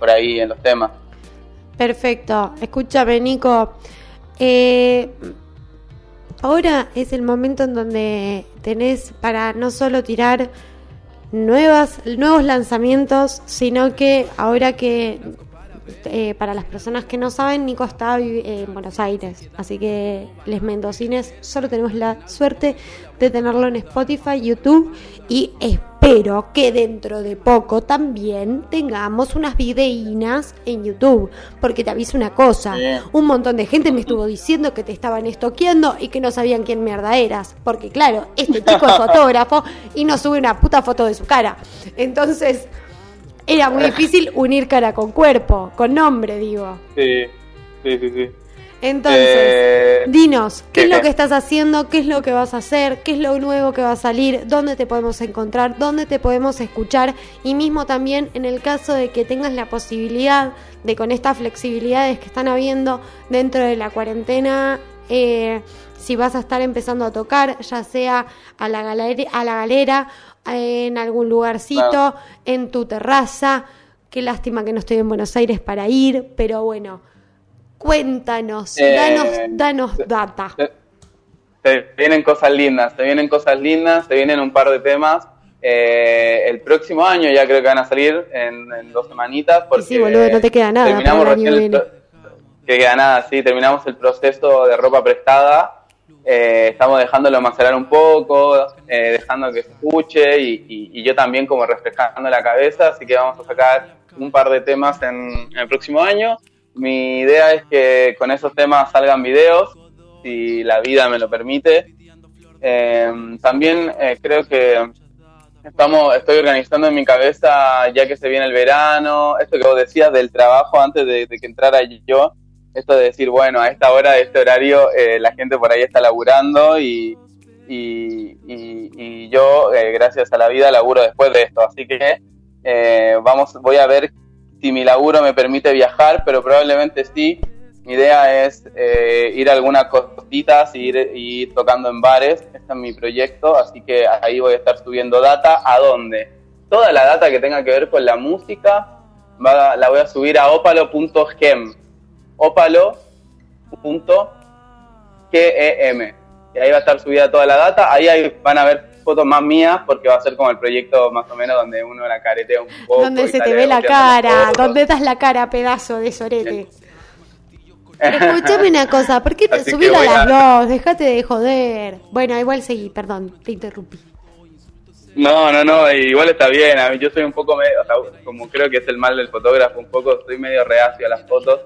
[SPEAKER 8] por ahí en los temas.
[SPEAKER 1] Perfecto. Escúchame, Nico. Eh, ahora es el momento en donde tenés para no solo tirar nuevas, nuevos lanzamientos, sino que ahora que eh, para las personas que no saben, Nico está en Buenos Aires, así que les mendocines. Solo tenemos la suerte de tenerlo en Spotify, YouTube y espero que dentro de poco también tengamos unas videínas en YouTube, porque te aviso una cosa, un montón de gente me estuvo diciendo que te estaban estoqueando y que no sabían quién mierda eras, porque claro, este chico es fotógrafo y no sube una puta foto de su cara, entonces era muy difícil unir cara con cuerpo, con nombre, digo.
[SPEAKER 8] Sí, sí, sí, sí.
[SPEAKER 1] Entonces,
[SPEAKER 8] Eh,
[SPEAKER 1] dinos, ¿qué es
[SPEAKER 8] ¿qué?
[SPEAKER 1] lo que estás haciendo? ¿Qué es lo que vas a hacer? ¿Qué es lo nuevo que va a salir? ¿Dónde te podemos encontrar? ¿Dónde te podemos escuchar? Y mismo también en el caso de que tengas la posibilidad de con estas flexibilidades que están habiendo dentro de la cuarentena, eh, si vas a estar empezando a tocar, ya sea a la galera, a la galera en algún lugarcito,
[SPEAKER 8] Claro.
[SPEAKER 1] en tu terraza. Qué lástima que no estoy en Buenos Aires para ir, pero bueno, cuéntanos,
[SPEAKER 8] Eh,
[SPEAKER 1] danos, danos data.
[SPEAKER 8] Se vienen cosas lindas, se vienen cosas lindas, se vienen un par de temas. Eh, el próximo año ya creo que van a salir en, en dos semanitas. Porque
[SPEAKER 1] sí, boludo, no te queda nada
[SPEAKER 8] Terminamos
[SPEAKER 1] para el año
[SPEAKER 8] recién el que queda nada, sí, terminamos el proceso de ropa prestada. Eh, estamos dejándolo macerar un poco, eh, dejando que se escuche y, y- y yo también como refrescando la cabeza, así que vamos a sacar un par de temas en, en el próximo año. Mi idea es que con esos temas salgan videos, si la vida me lo permite. Eh, también eh, creo que estamos, estoy organizando en mi cabeza, ya que se viene el verano, esto que vos decías del trabajo antes de, de que entrara yo, esto de decir, bueno, a esta hora, a este horario, eh, la gente por ahí está laburando y, y, y- yo, eh, gracias a la vida, laburo después de esto. Así que eh, vamos, voy a ver si mi laburo me permite viajar, pero probablemente sí. Mi idea es eh, ir a algunas ir, y ir tocando en bares. Este es mi proyecto, así que ahí voy a estar subiendo data. ¿A dónde? Toda la data que tenga que ver con la música va- la voy a subir a opalo.gem. Opalo.gem. Y ahí va a estar subida toda la data. Ahí hay- van a ver fotos más mías porque va a ser como el proyecto más o menos donde uno la caretea un poco.
[SPEAKER 1] Donde se te ve la cara, donde estás la cara, pedazo de sorete. Pero escúchame una cosa, ¿por qué te subilo a las
[SPEAKER 8] a-
[SPEAKER 1] dos? Déjate de joder. Bueno, igual seguí, perdón, te interrumpí.
[SPEAKER 8] No, no, no, igual está bien. A mí yo soy un poco medio, o sea, como creo que es el mal del fotógrafo, un poco soy medio reacio a las fotos.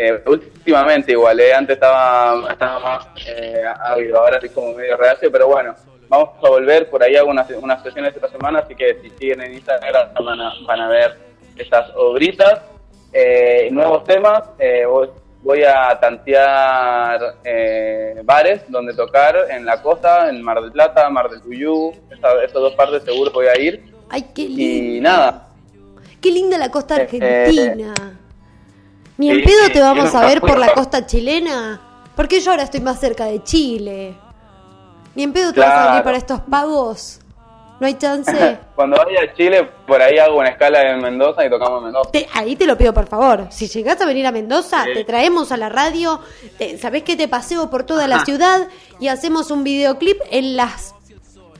[SPEAKER 8] Eh, últimamente igual, eh, antes estaba, estaba más eh, ávido, ahora estoy como medio reacio, pero bueno, vamos a volver, por ahí hago unas, unas sesiones esta semana, así que si siguen en Instagram van a, van a ver estas obritas. Eh, nuevos temas, eh, voy- voy a tantear eh, bares donde tocar en la costa, en Mar del Plata, Mar del Tuyú, esa- esas dos partes seguro voy a ir.
[SPEAKER 1] Ay, qué lindo.
[SPEAKER 8] Y nada,
[SPEAKER 1] Qué linda la costa
[SPEAKER 8] Eh,
[SPEAKER 1] argentina. Ni en pedo te vamos a ver por la costa chilena. Porque yo ahora estoy más cerca de Chile. Ni en pedo te vas a venir para estos pagos. No hay chance.
[SPEAKER 8] cuando vaya a Chile, por ahí hago una escala en Mendoza y tocamos en Mendoza.
[SPEAKER 1] Te- ahí te lo pido por favor. Si llegás a venir a Mendoza,
[SPEAKER 8] Sí.
[SPEAKER 1] te traemos a la radio. te- ¿Sabés que te paseo por toda la ciudad? Y hacemos un videoclip en las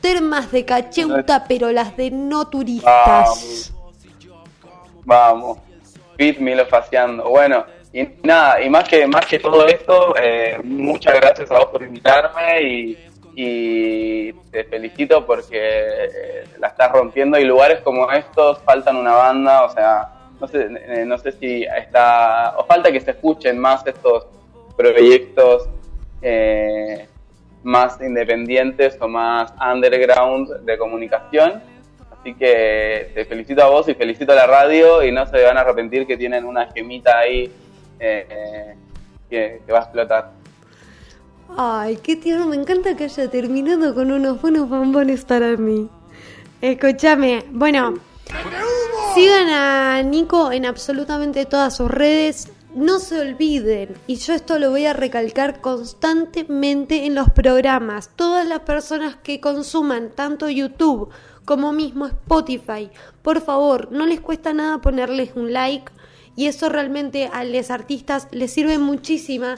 [SPEAKER 1] termas de Cacheuta, pero las de no turistas.
[SPEAKER 8] Vamos, Fit Milo faciando. Bueno, y nada, y más que más que todo esto, eh, muchas gracias a vos por invitarme y, te felicito porque eh, la estás rompiendo y lugares como estos faltan una banda, o sea, no sé, eh, no sé si está, o falta que se escuchen más estos proyectos eh, más independientes o más underground de comunicación. Así que te felicito a vos y felicito a la radio y no se van a arrepentir que tienen una gemita ahí eh, eh, que, que va a explotar.
[SPEAKER 1] Ay, qué tierno. Me encanta que haya terminado con unos buenos bombones para mí. Escúchame. Bueno, sigan a Nico en absolutamente todas sus redes. No se olviden, y yo esto lo voy a recalcar constantemente en los programas. Todas las personas que consuman tanto YouTube como mismo Spotify, por favor, no les cuesta nada ponerles un like. Y eso realmente a los artistas les sirve muchísima.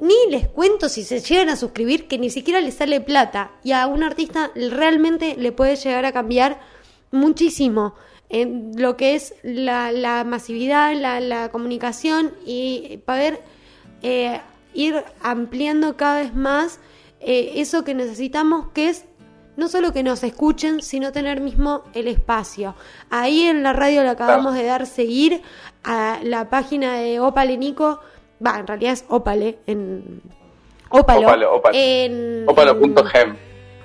[SPEAKER 1] Ni les cuento si se llegan a suscribir que ni siquiera les sale plata. Y a un artista realmente le puede llegar a cambiar muchísimo en lo que es la, masividad, la, la comunicación y poder eh, ir ampliando cada vez más eh, eso que necesitamos, que es no solo que nos escuchen, sino tener mismo el espacio. Ahí en la radio le acabamos de dar seguir a la página de Opale Nico, va, en realidad es Opale, en Ópalo,
[SPEAKER 8] Ópalo, ópalo.
[SPEAKER 1] en,
[SPEAKER 8] Ópalo.gem.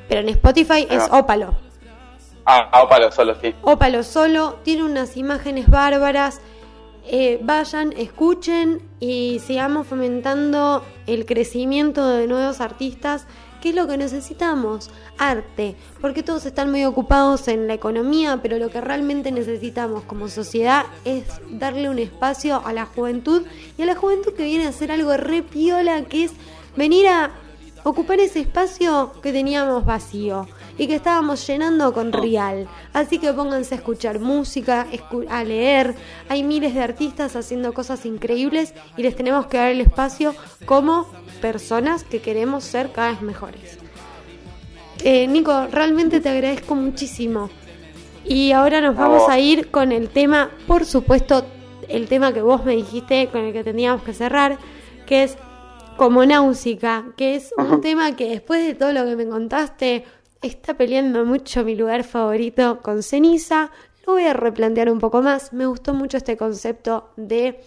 [SPEAKER 1] pero en Spotify es
[SPEAKER 8] Ah.
[SPEAKER 1] Ópalo.
[SPEAKER 8] Ah, solo, sí.
[SPEAKER 1] Ópalo solo, tiene unas imágenes bárbaras. Eh, vayan, escuchen y sigamos fomentando el crecimiento de nuevos artistas, que es lo que necesitamos, arte, porque todos están muy ocupados en la economía, pero lo que realmente necesitamos como sociedad es darle un espacio a la juventud y a la juventud que viene a hacer algo re piola, que es venir a ocupar ese espacio que teníamos vacío y que estábamos llenando con real. Así que pónganse a escuchar música, a leer. Hay miles de artistas haciendo cosas increíbles y les tenemos que dar el espacio como personas que queremos ser cada vez mejores. Eh, Nico, realmente te agradezco muchísimo. Y ahora nos vamos
[SPEAKER 8] vos.
[SPEAKER 1] a ir con el tema, por supuesto, el tema que vos me dijiste con el que teníamos que cerrar, que es como náusica, que es un tema que después de todo lo que me contaste, está peleando mucho mi lugar favorito con ceniza. Lo voy a replantear un poco más. Me gustó mucho este concepto de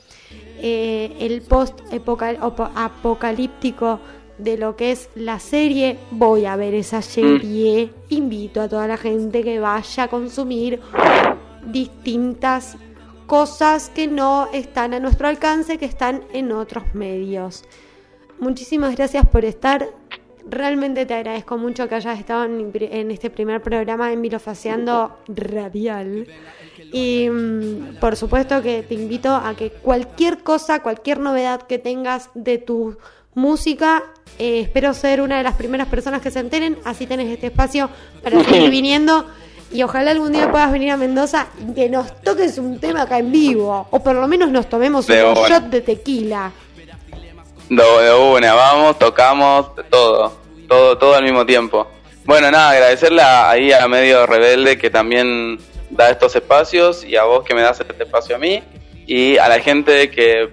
[SPEAKER 1] eh, el post apocalíptico de lo que es la serie. Voy a ver esa serie. Invito a toda la gente que vaya a consumir distintas cosas que no están a nuestro alcance, que están en otros medios. Muchísimas gracias por estar. Realmente te agradezco mucho que hayas estado en, en este primer programa en Milofaseando Radial. Y mm, por supuesto que te invito a que cualquier cosa, cualquier novedad que tengas de tu música, eh, espero ser una de las primeras personas que se enteren. Así tenés este espacio para seguir viniendo. Y ojalá algún día puedas venir a Mendoza y que nos toques un tema acá en vivo. O por lo menos nos tomemos
[SPEAKER 8] De
[SPEAKER 1] un shot de tequila.
[SPEAKER 8] De, una, vamos, tocamos, todo, todo, todo al mismo tiempo. Bueno, nada, agradecerle a- ahí a Medio Rebelde que también da estos espacios y a vos que me das este espacio a mí y a la gente que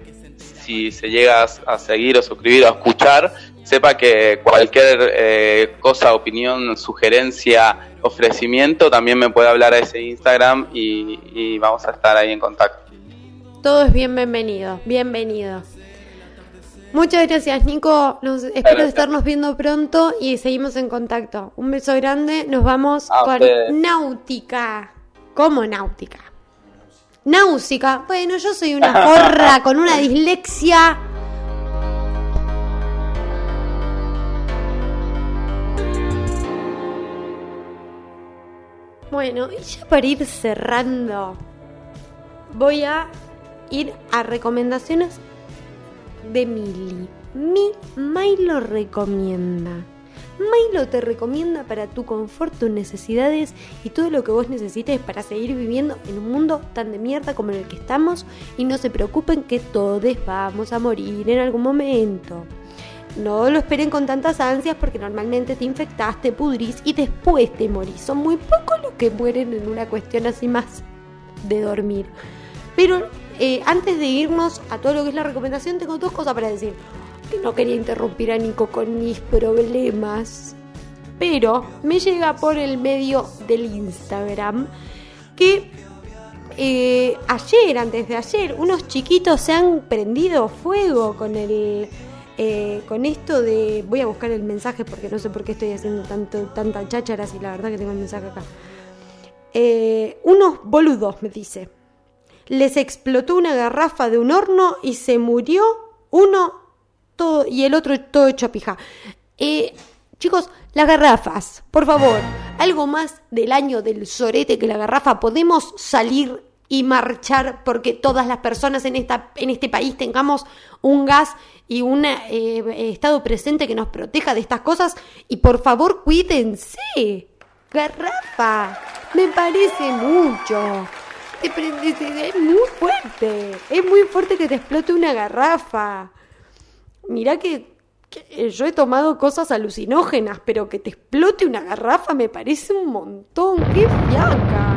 [SPEAKER 8] si se llega a seguir o suscribir o a escuchar, sepa que cualquier eh, cosa, opinión, sugerencia, ofrecimiento, también me puede hablar a ese Instagram y, y vamos a estar ahí en contacto.
[SPEAKER 1] Todo es bien bienvenido, bienvenido. Muchas gracias, Nico. Espero estarnos viendo pronto y seguimos en contacto. Un beso grande. Nos vamos
[SPEAKER 8] A
[SPEAKER 1] con. Náutica. ¿Cómo Náutica? Náusica. Bueno, yo soy una porra con una dislexia. Bueno, y ya para ir cerrando, voy a ir a recomendaciones de Mili. Mi Milo recomienda. Milo te recomienda para tu confort, tus necesidades y todo lo que vos necesites para seguir viviendo en un mundo tan de mierda como en el que estamos y no se preocupen que todos vamos a morir en algún momento. No lo esperen con tantas ansias porque normalmente te infectas, te pudrís y después te morís. Son muy pocos los que mueren en una cuestión así más de dormir. Pero eh, antes de irnos a todo lo que es la recomendación, tengo dos cosas para decir. No quería interrumpir a Nico con mis problemas. Pero me llega por el medio del Instagram que eh, ayer, antes de ayer, unos chiquitos se han prendido fuego con el eh, con esto de. Voy a buscar el mensaje porque no sé por qué estoy haciendo tanto, tanta chácharas y la verdad que tengo el mensaje acá. Unos boludos, me dice. Les explotó una garrafa de un horno y se murió uno y el otro todo hecho pija. Eh, chicos, las garrafas, por favor, algo más del año del sorete que la garrafa. Podemos salir y marchar porque todas las personas en, esta, en este país tengamos un gas y un eh, estado presente que nos proteja de estas cosas. Y por favor, cuídense. Garrafa, me parece mucho. Es muy fuerte. Es muy fuerte que te explote una garrafa. Mirá que, que yo he tomado cosas alucinógenas, pero que te explote una garrafa me parece un montón. ¡Qué fiaca!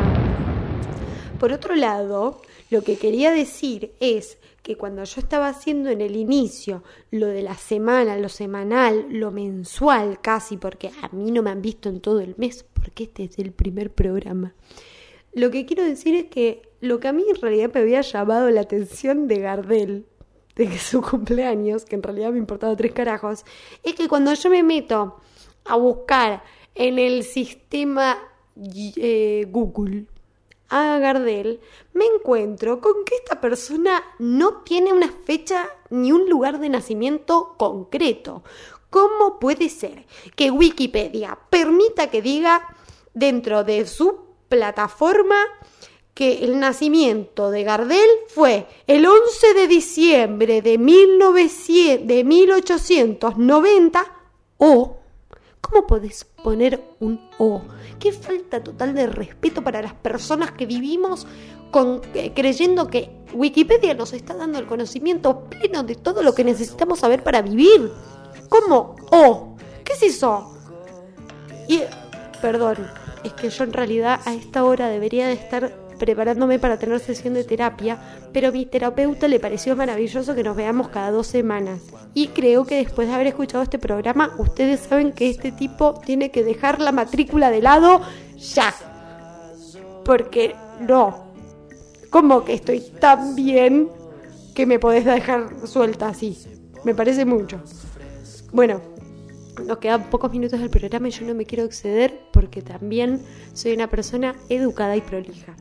[SPEAKER 1] Por otro lado, lo que quería decir es que cuando yo estaba haciendo en el inicio lo de la semana, lo semanal, lo mensual casi, porque a mí no me han visto en todo el mes, porque este es el primer programa. Lo que quiero decir es que lo que a mí en realidad me había llamado la atención de Gardel, de su cumpleaños, que en realidad me importaba tres carajos, es que cuando yo me meto a buscar en el sistema eh, Google, a Gardel, me encuentro con que esta persona no tiene una fecha ni un lugar de nacimiento concreto. ¿Cómo puede ser que Wikipedia permita que diga dentro de su plataforma que el nacimiento de Gardel fue el 11 de diciembre de, 1900, de 1890 o ¿Cómo podés poner un O? Qué falta total de respeto para las personas que vivimos eh, creyendo que Wikipedia nos está dando el conocimiento pleno de todo lo que necesitamos saber para vivir. ¿Cómo O? ¿Qué es eso? Y, perdón, es que yo en realidad a esta hora debería de estar preparándome para tener sesión de terapia, pero a mi terapeuta le pareció maravilloso que nos veamos cada dos semanas. Y creo que después de haber escuchado este programa, ustedes saben que este tipo tiene que dejar la matrícula de lado ya. Porque no. ¿Cómo que estoy tan bien que me podés dejar suelta así? Me parece mucho. Bueno, nos quedan pocos minutos del programa y yo no me quiero exceder porque también soy una persona educada y prolija.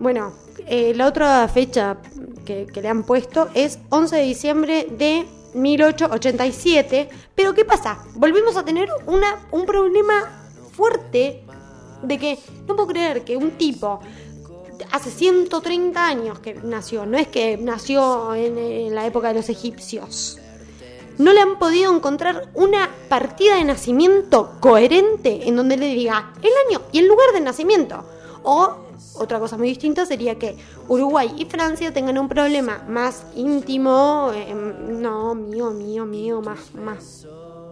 [SPEAKER 1] Bueno, eh, la otra fecha que, le han puesto es 11 de diciembre de 1887. Pero ¿qué pasa? Volvimos a tener una, un problema fuerte de que no puedo creer que un tipo hace 130 años que nació, no es que nació en la época de los egipcios no le han podido encontrar una partida de nacimiento coherente en donde le diga el año y el lugar de nacimiento. O otra cosa muy distinta sería que Uruguay y Francia tengan un problema más íntimo, em, no, mío, mío, mío, más, más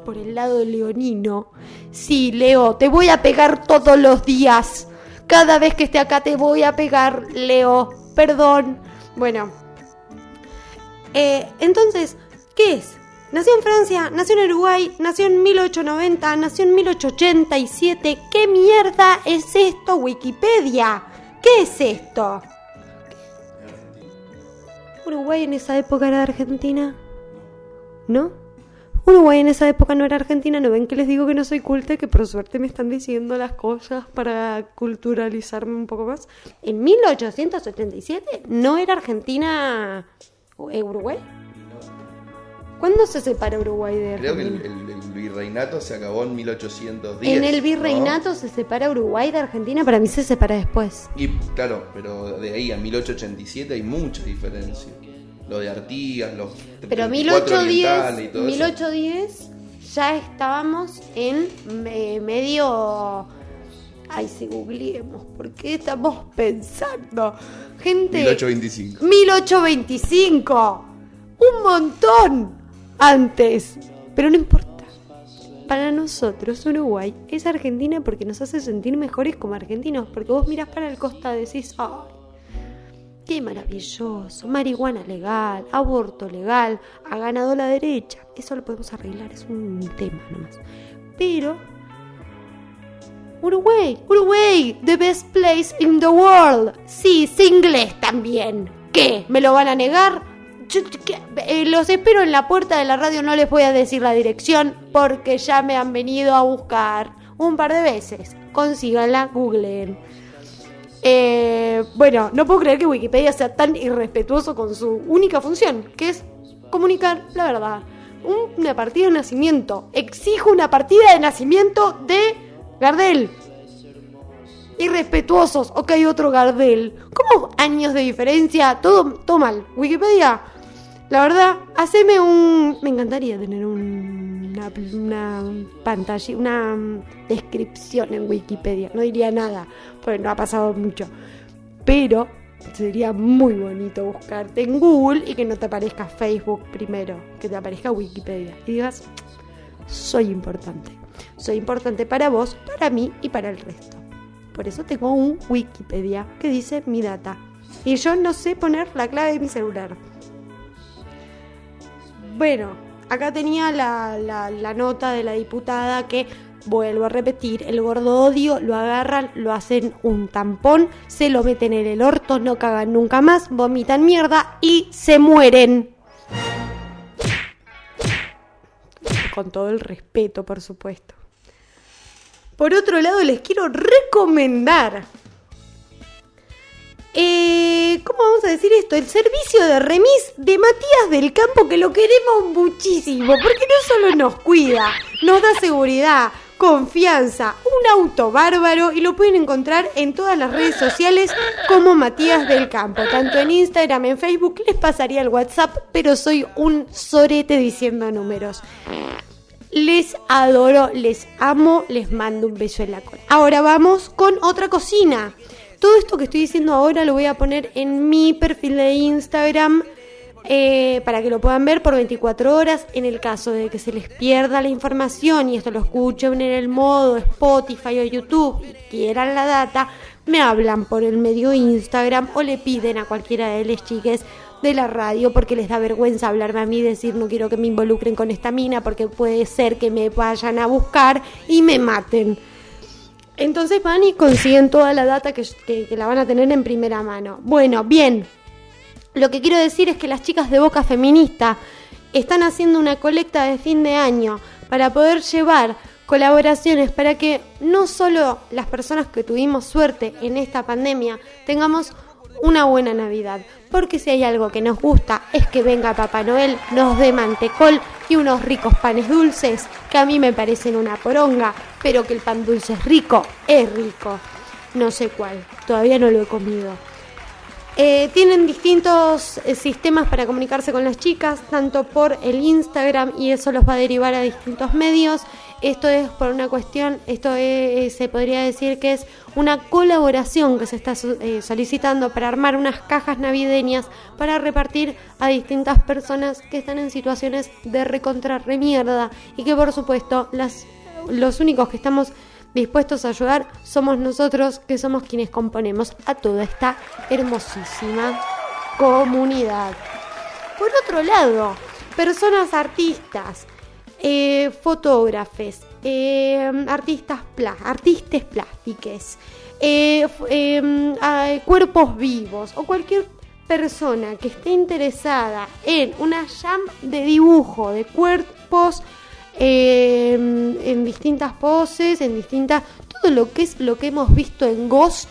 [SPEAKER 1] por el lado leonino. Sí, Leo, te voy a pegar todos los días. Cada vez que esté acá te voy a pegar, Leo. Perdón. Bueno. Eh, entonces, ¿qué es? Nació en Francia, nació en Uruguay, nació en 1890, nació en 1887. ¿Qué mierda es esto, Wikipedia? ¿Qué es esto? ¿Uruguay en esa época era Argentina? ¿No? Uruguay en esa época no era Argentina, ¿no ven que les digo que no soy culta que por suerte me están diciendo las cosas para culturalizarme un poco más? En 1887 no era Argentina eh, Uruguay. ¿Cuándo se separa Uruguay de
[SPEAKER 2] Creo que
[SPEAKER 1] Argentina?
[SPEAKER 2] el, el- el virreinato se acabó en 1810.
[SPEAKER 1] en el
[SPEAKER 2] ¿no?
[SPEAKER 1] virreinato se separa Uruguay de Argentina, para mí se separa después.
[SPEAKER 2] Y claro, pero de ahí a 1887 hay mucha diferencia. Lo de Artigas, los
[SPEAKER 1] Pero
[SPEAKER 2] 34 orientales y
[SPEAKER 1] 1810,
[SPEAKER 2] todo eso.
[SPEAKER 1] 1810 ya estábamos en eh, medio... Ay, si googleemos, ¿por qué estamos pensando? Gente...
[SPEAKER 2] 1825.
[SPEAKER 1] 1825. Un montón antes. Pero no importa. Para nosotros Uruguay es Argentina porque nos hace sentir mejores como argentinos. Porque vos mirás para el costado y decís, ay, qué maravilloso. Marihuana legal, aborto legal, ha ganado la derecha. Eso lo podemos arreglar, es un tema nomás. Pero Uruguay, Uruguay, the best place in the world. Sí, es inglés también. ¿Qué? ¿Me lo van a negar? Eh, los espero en la puerta de la radio, no les voy a decir la dirección porque ya me han venido a buscar un par de veces. Consíganla, googleen. Eh, bueno, no puedo creer que Wikipedia sea tan irrespetuoso con su única función, que es comunicar la verdad. Un- Una partida de nacimiento. Exijo una partida de nacimiento de Gardel. Irrespetuosos. Ok, otro Gardel. ¿Cómo años de diferencia? Todo, todo mal. Wikipedia, la verdad, haceme un... Me encantaría tener un- una, una pantalla, una mm, descripción en Wikipedia. No diría nada, porque no ha pasado mucho. Pero sería muy bonito buscarte en Google y que no te aparezca Facebook primero, que te aparezca Wikipedia. Y digas, soy importante. Soy importante para vos, para mí y para el resto. Por eso tengo un Wikipedia que dice mi data. Y yo no sé poner la clave de mi celular. Bueno, acá tenía la, la- nota de la diputada que, vuelvo a repetir, el gordo odio lo agarran, lo hacen un tampón, se lo meten en el orto, no cagan nunca más, vomitan mierda y se mueren. Con todo el respeto, por supuesto. Por otro lado, les quiero recomendar. Eh, ¿Cómo vamos a decir esto? El servicio de remis de Matías del Campo, que lo queremos muchísimo, porque no solo nos cuida, nos da seguridad, confianza, un auto bárbaro y lo pueden encontrar en todas las redes sociales como Matías del Campo, tanto en Instagram, en Facebook, les pasaría el WhatsApp, pero soy un sorete diciendo números. Les adoro, les amo, les mando un beso en la cola. Ahora vamos con otra cocina. Todo esto que estoy diciendo ahora lo voy a poner en mi perfil de Instagram eh, para que lo puedan ver por 24 horas. En el caso de que se les pierda la información y esto lo escuchen en el modo Spotify o YouTube y quieran la data, me hablan por el medio Instagram o le piden a cualquiera de las chiques de la radio porque les da vergüenza hablarme a mí y decir no quiero que me involucren con esta mina porque puede ser que me vayan a buscar y me maten. Entonces van y consiguen toda la data que, que- que la van a tener en primera mano. Bueno, bien. Lo que quiero decir es que las chicas de Boca Feminista están haciendo una colecta de fin de año para poder llevar colaboraciones para que no solo las personas que tuvimos suerte en esta pandemia tengamos una buena Navidad, porque si hay algo que nos gusta es que venga Papá Noel, nos dé mantecol y unos ricos panes dulces, que a mí me parecen una poronga, pero que el pan dulce es rico, es rico. No sé cuál, todavía no lo he comido. Eh, tienen distintos eh, sistemas para comunicarse con las chicas, tanto por el Instagram y eso los va a derivar a distintos medios. Esto es por una cuestión, esto es- se podría decir que es una colaboración que se está eh, solicitando para armar unas cajas navideñas para repartir a distintas personas que están en situaciones de recontra remierda y que por supuesto las, los únicos que estamos dispuestos a ayudar somos nosotros que somos quienes componemos a toda esta hermosísima comunidad. Por otro lado, personas artistas, eh, fotógrafes, eh, artistas pla- artistas plásticos, eh, ah, cuerpos vivos o cualquier persona que esté interesada en una jam de dibujo de cuerpos eh, en distintas poses, en distintas todo lo que es lo que hemos visto en Ghost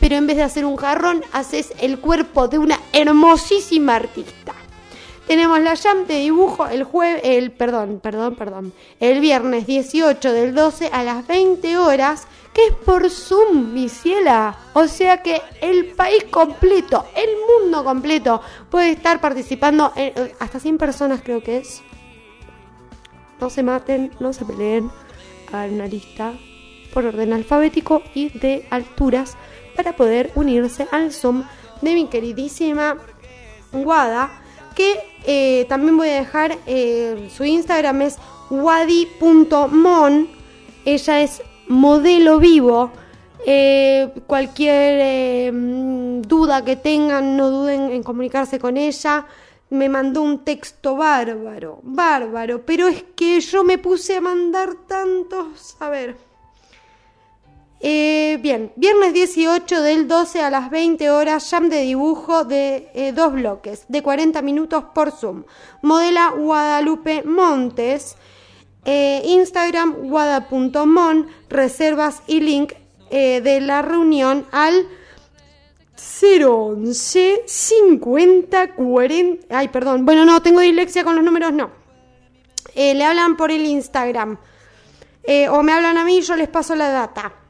[SPEAKER 1] pero en vez de hacer un jarrón, haces el cuerpo de una hermosísima artista. Tenemos la jam de dibujo el jueves, el, perdón, perdón, perdón, el viernes 18 del 12 a las 20 horas, que es por Zoom, mi ciela. O sea que el país completo, el mundo completo, puede estar participando, en- eh, hasta 100 personas creo que es. No se maten, no se peleen, hagan una lista por orden alfabético y de alturas para poder unirse al Zoom de mi queridísima Wada, que eh, también voy a dejar eh, su Instagram es wadi.mon. Ella es modelo vivo. Eh, cualquier duda que tengan, no duden en comunicarse con ella. Me mandó un texto bárbaro, bárbaro, pero es que yo me puse a mandar tantos. A ver. Eh, bien, viernes 18 del 12 a las 20 horas, jam de dibujo de eh, dos bloques, de 40 minutos por Zoom. Modela Guadalupe Montes, eh, Instagram guada.mon, reservas y link de la reunión al 011 50 40. Ay, perdón, bueno, no, tengo dislexia con los números, no. Le hablan por el Instagram. O me hablan a mí yo les paso la data.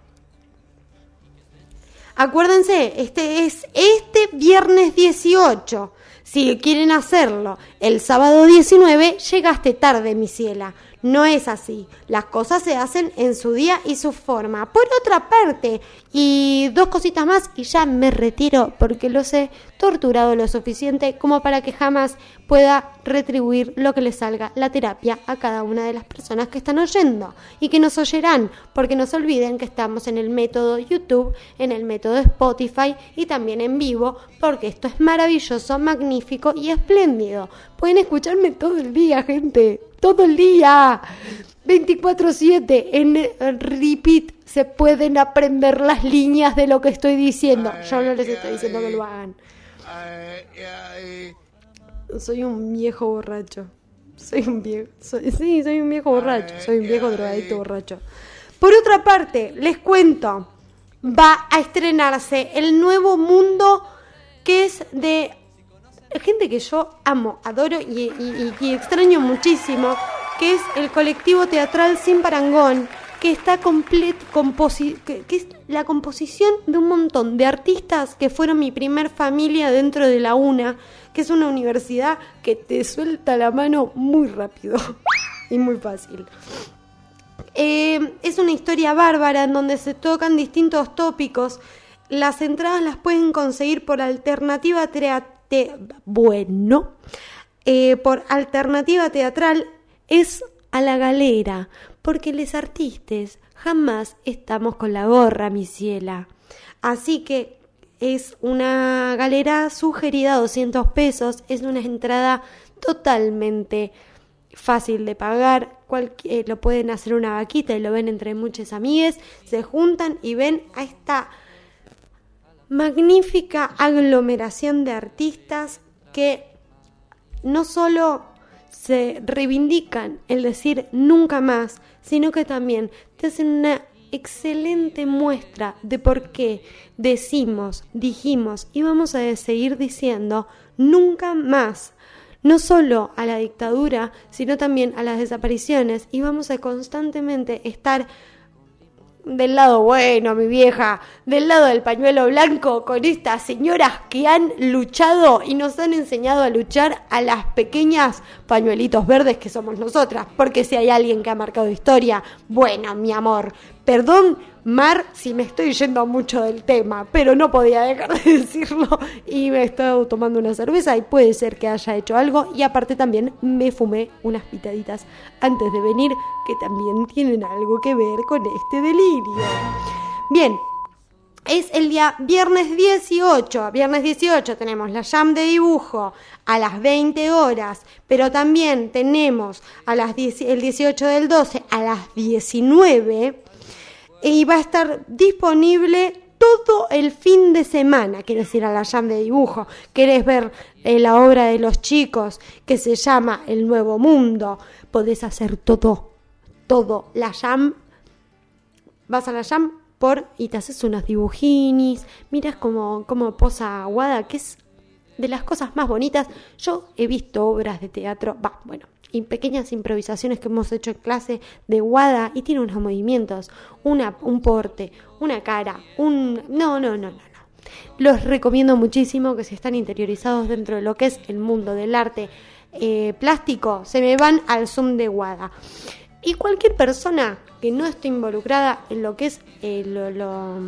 [SPEAKER 1] Acuérdense, este es este viernes 18. Si quieren hacerlo el sábado 19, llegaste tarde, mi ciela. No es así. Las cosas se hacen en su día y su forma. Por otra parte, y dos cositas más y ya me retiro porque los he torturado lo suficiente como para que jamás pueda retribuir lo que le salga la terapia a cada una de las personas que están oyendo y que nos oyerán, porque no se olviden que estamos en el método YouTube, en el método Spotify y también en vivo, porque esto es maravilloso, magnífico y espléndido. Pueden escucharme todo el día, gente, todo el día. 24/7 en repeat se pueden aprender las líneas de lo que estoy diciendo. Yo no les estoy diciendo que lo hagan. Soy un viejo borracho. Soy un viejo. soy- sí, soy un viejo borracho. Soy un viejo drogadicto borracho. Por otra parte, les cuento. Va a estrenarse el nuevo mundo que es de gente que yo amo, adoro y, extraño muchísimo, que es el colectivo teatral Sin Parangón, que está complet, composi- que, que es la composición de un montón de artistas que fueron mi primer familia dentro de la UNA, que es una universidad que te suelta la mano muy rápido y muy fácil. Eh, es una historia bárbara en donde se tocan distintos tópicos. Las entradas las pueden conseguir por alternativa teatral. Bueno, eh, por alternativa teatral es a la galera, porque los artistas jamás estamos con la gorra, mi ciela. Así que es una galera sugerida a 200 pesos, es una entrada totalmente fácil de pagar, eh, lo pueden hacer una vaquita y lo ven entre muchas amigues, se juntan y ven a esta magnífica aglomeración de artistas que no solo se reivindican el decir nunca más, sino que también te hacen una excelente muestra de por qué decimos, dijimos y vamos a seguir diciendo nunca más. No solo a la dictadura, sino también a las desapariciones y vamos a constantemente estar del lado bueno, mi vieja, del lado del pañuelo blanco, con estas señoras que han luchado y nos han enseñado a luchar a las pequeñas pañuelitos verdes que somos nosotras. Porque si hay alguien que ha marcado historia, bueno, mi amor, perdón, Mar, si me estoy yendo mucho del tema, pero no podía dejar de decirlo y me he estado tomando una cerveza y puede ser que haya hecho algo y aparte también me fumé unas pitaditas antes de venir que también tienen algo que ver con este delirio. Bien, es el día viernes 18. Viernes 18 tenemos la jam de dibujo a las 20 horas, pero también tenemos a las 10 el 18 del 12 a las 19 y va a estar disponible todo el fin de semana. Quieres ir a la jam de dibujo, querés ver eh, la obra de los chicos que se llama El Nuevo Mundo, podés hacer todo, todo. La jam, vas a la jam por y te haces unos dibujinis, miras como, como posa Aguada, que es de las cosas más bonitas. Yo he visto obras de teatro, va, bueno, y pequeñas improvisaciones que hemos hecho en clase de Wada y tiene unos movimientos, una, un porte, una cara, un... No, no, no, no, no. Los recomiendo muchísimo que si están interiorizados dentro de lo que es el mundo del arte eh, plástico, se me van al Zoom de Wada. Y cualquier persona que no esté involucrada en lo que es eh, lo, lo-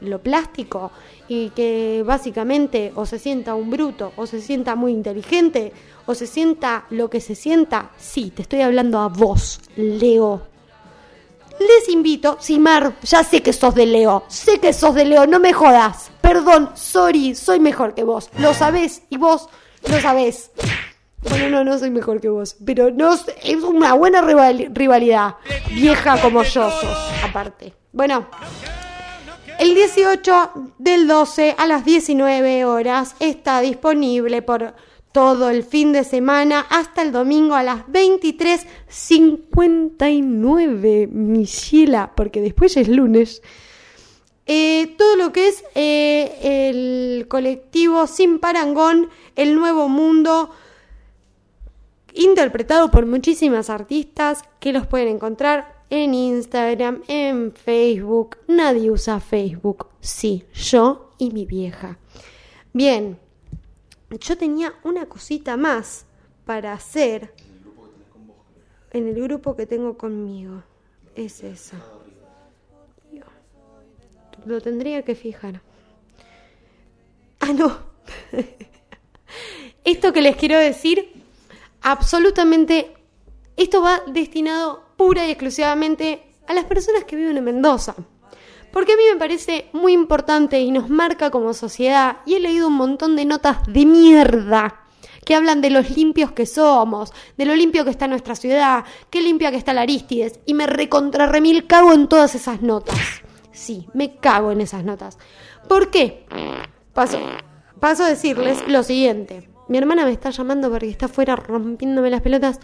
[SPEAKER 1] lo plástico y que básicamente o se sienta un bruto o se sienta muy inteligente o se sienta lo que se sienta, sí, te estoy hablando a vos, Leo. Les invito, sí, Mar, ya sé que sos de Leo, sé que sos de Leo, no me jodas. Perdón, sorry, soy mejor que vos, lo sabés y vos lo sabés. Bueno, no, no soy mejor que vos, pero no es una buena rival- rivalidad. Vieja como yo sos, aparte. Bueno, el 18 del 12 a las 19 horas está disponible por todo el fin de semana hasta el domingo a las 23.59, Michela, porque después es lunes. Eh, todo lo que es eh, el colectivo Sin Parangón, El Nuevo Mundo, interpretado por muchísimas artistas que los pueden encontrar en Instagram, en Facebook. Nadie usa Facebook, sí, yo y mi vieja. Bien, yo tenía una cosita más para hacer en el grupo que tengo conmigo. Es esa. Lo tendría que fijar. Ah, no. Esto que les quiero decir, absolutamente, esto va destinado pura y exclusivamente a las personas que viven en Mendoza. Porque a mí me parece muy importante y nos marca como sociedad, y he leído un montón de notas de mierda que hablan de los limpios que somos, de lo limpio que está nuestra ciudad, qué limpia que está la Aristides, y me recontra remil cago en todas esas notas. Sí, me cago en esas notas. ¿Por qué? Paso, paso a decirles lo siguiente. Mi hermana me está llamando porque está afuera rompiéndome las pelotas.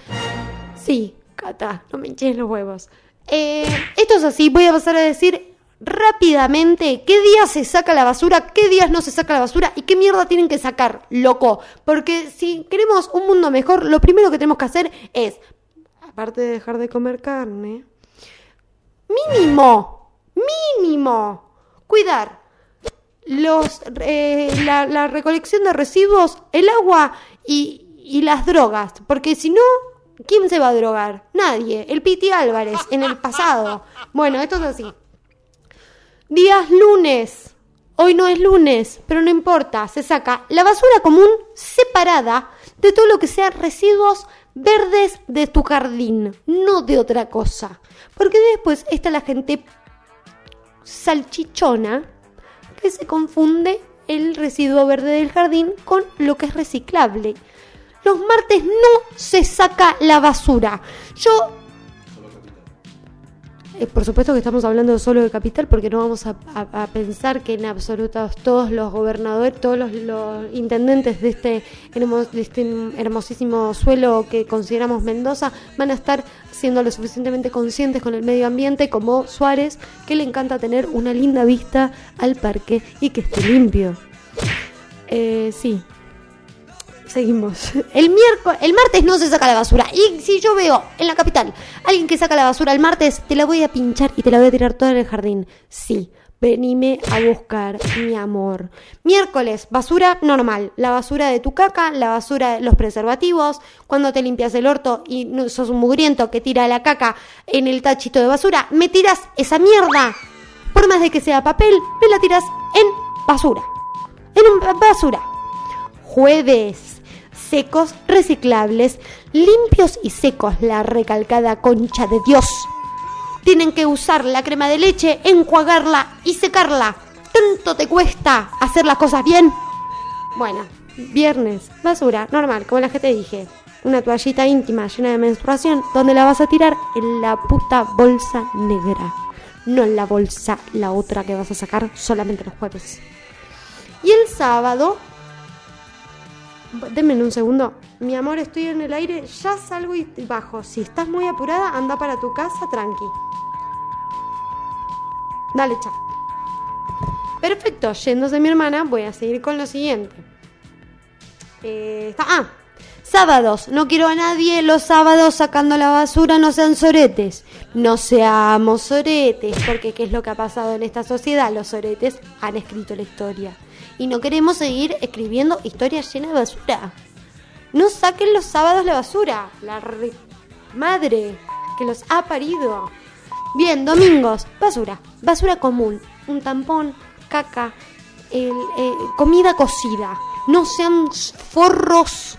[SPEAKER 1] Sí, Cata, no me hinches los huevos. Eh, esto es así, voy a pasar a decir rápidamente qué días se saca la basura, qué días no se saca la basura y qué mierda tienen que sacar, loco. Porque si queremos un mundo mejor, lo primero que tenemos que hacer es, aparte de dejar de comer carne, mínimo, mínimo, cuidar los, eh, la, la recolección de residuos, el agua y, y las drogas. Porque si no, ¿quién se va a drogar? Nadie. El Piti Álvarez en el pasado. Bueno, esto es así. Días lunes. Hoy no es lunes, pero no importa. Se saca la basura común separada de todo lo que sea residuos verdes de tu jardín, no de otra cosa. Porque después está la gente salchichona que se confunde el residuo verde del jardín con lo que es reciclable. Los martes no se saca la basura. Yo... Eh, por supuesto que estamos hablando solo de capital porque no vamos a, pensar que en absoluto todos los gobernadores, todos los, los intendentes de este, hermo- de este hermosísimo suelo que consideramos Mendoza van a estar siendo lo suficientemente conscientes con el medio ambiente como Suárez, que le encanta tener una linda vista al parque y que esté limpio. Eh, sí. Seguimos. El miércoles, el martes no se saca la basura. Y si yo veo en la capital alguien que saca la basura el martes, te la voy a pinchar y te la voy a tirar toda en el jardín. Sí, venime a buscar mi amor. Miércoles, basura normal. La basura de tu caca, la basura de los preservativos. Cuando te limpias el orto y sos un mugriento que tira la caca en el tachito de basura, me tiras esa mierda. Por más de que sea papel, me la tiras en basura. En un basura. Jueves. Secos, reciclables, limpios y secos, la recalcada concha de Dios. Tienen que usar la crema de leche, enjuagarla y secarla. ¿Tanto te cuesta hacer las cosas bien? Bueno, viernes, basura, normal, como la que te dije. Una toallita íntima llena de menstruación, donde la vas a tirar en la puta bolsa negra. No en la bolsa, la otra que vas a sacar solamente los jueves. Y el sábado, Denme un segundo. Mi amor, estoy en el aire. Ya salgo y bajo. Si estás muy apurada, anda para tu casa, tranqui. Dale, chao. Perfecto, yéndose mi hermana, voy a seguir con lo siguiente. Eh, ah, sábados. No quiero a nadie los sábados sacando la basura. No sean soretes. No seamos soretes. Porque ¿qué es lo que ha pasado en esta sociedad? Los soretes han escrito la historia. Y no queremos seguir escribiendo historias llenas de basura. No saquen los sábados la basura. La re- madre que los ha parido. Bien, domingos, basura. Basura común. Un tampón, caca, eh, comida cocida. No sean forros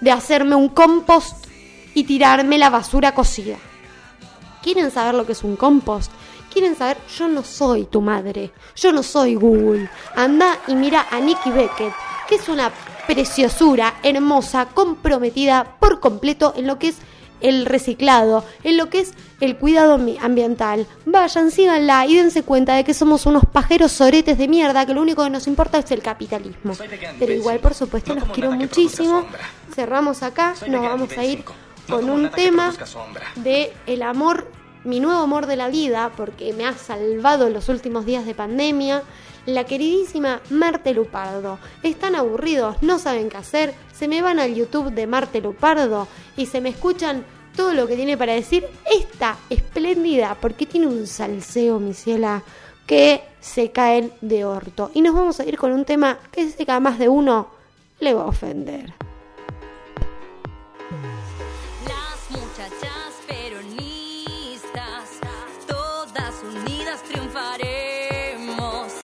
[SPEAKER 1] de hacerme un compost y tirarme la basura cocida. ¿Quieren saber lo que es un compost? ¿Quieren saber? Yo no soy tu madre. Yo no soy Google. Anda y mira a Nikki Beckett, que es una preciosura, hermosa, comprometida por completo en lo que es el reciclado, en lo que es el cuidado ambi- ambiental. Vayan, síganla y dense cuenta de que somos unos pajeros soretes de mierda, que lo único que nos importa es el capitalismo. Pero igual, por supuesto, los quiero muchísimo. Cerramos acá, nos vamos a ir con un tema de el amor, mi nuevo amor de la vida, porque me ha salvado en los últimos días de pandemia, la queridísima Marte Lupardo. Están aburridos, no saben qué hacer, se me van al YouTube de Marte Lupardo y se me escuchan todo lo que tiene para decir esta espléndida, porque tiene un salseo, mi ciela, que se caen de orto. Y nos vamos a ir con un tema que sé que a más de uno le va a ofender.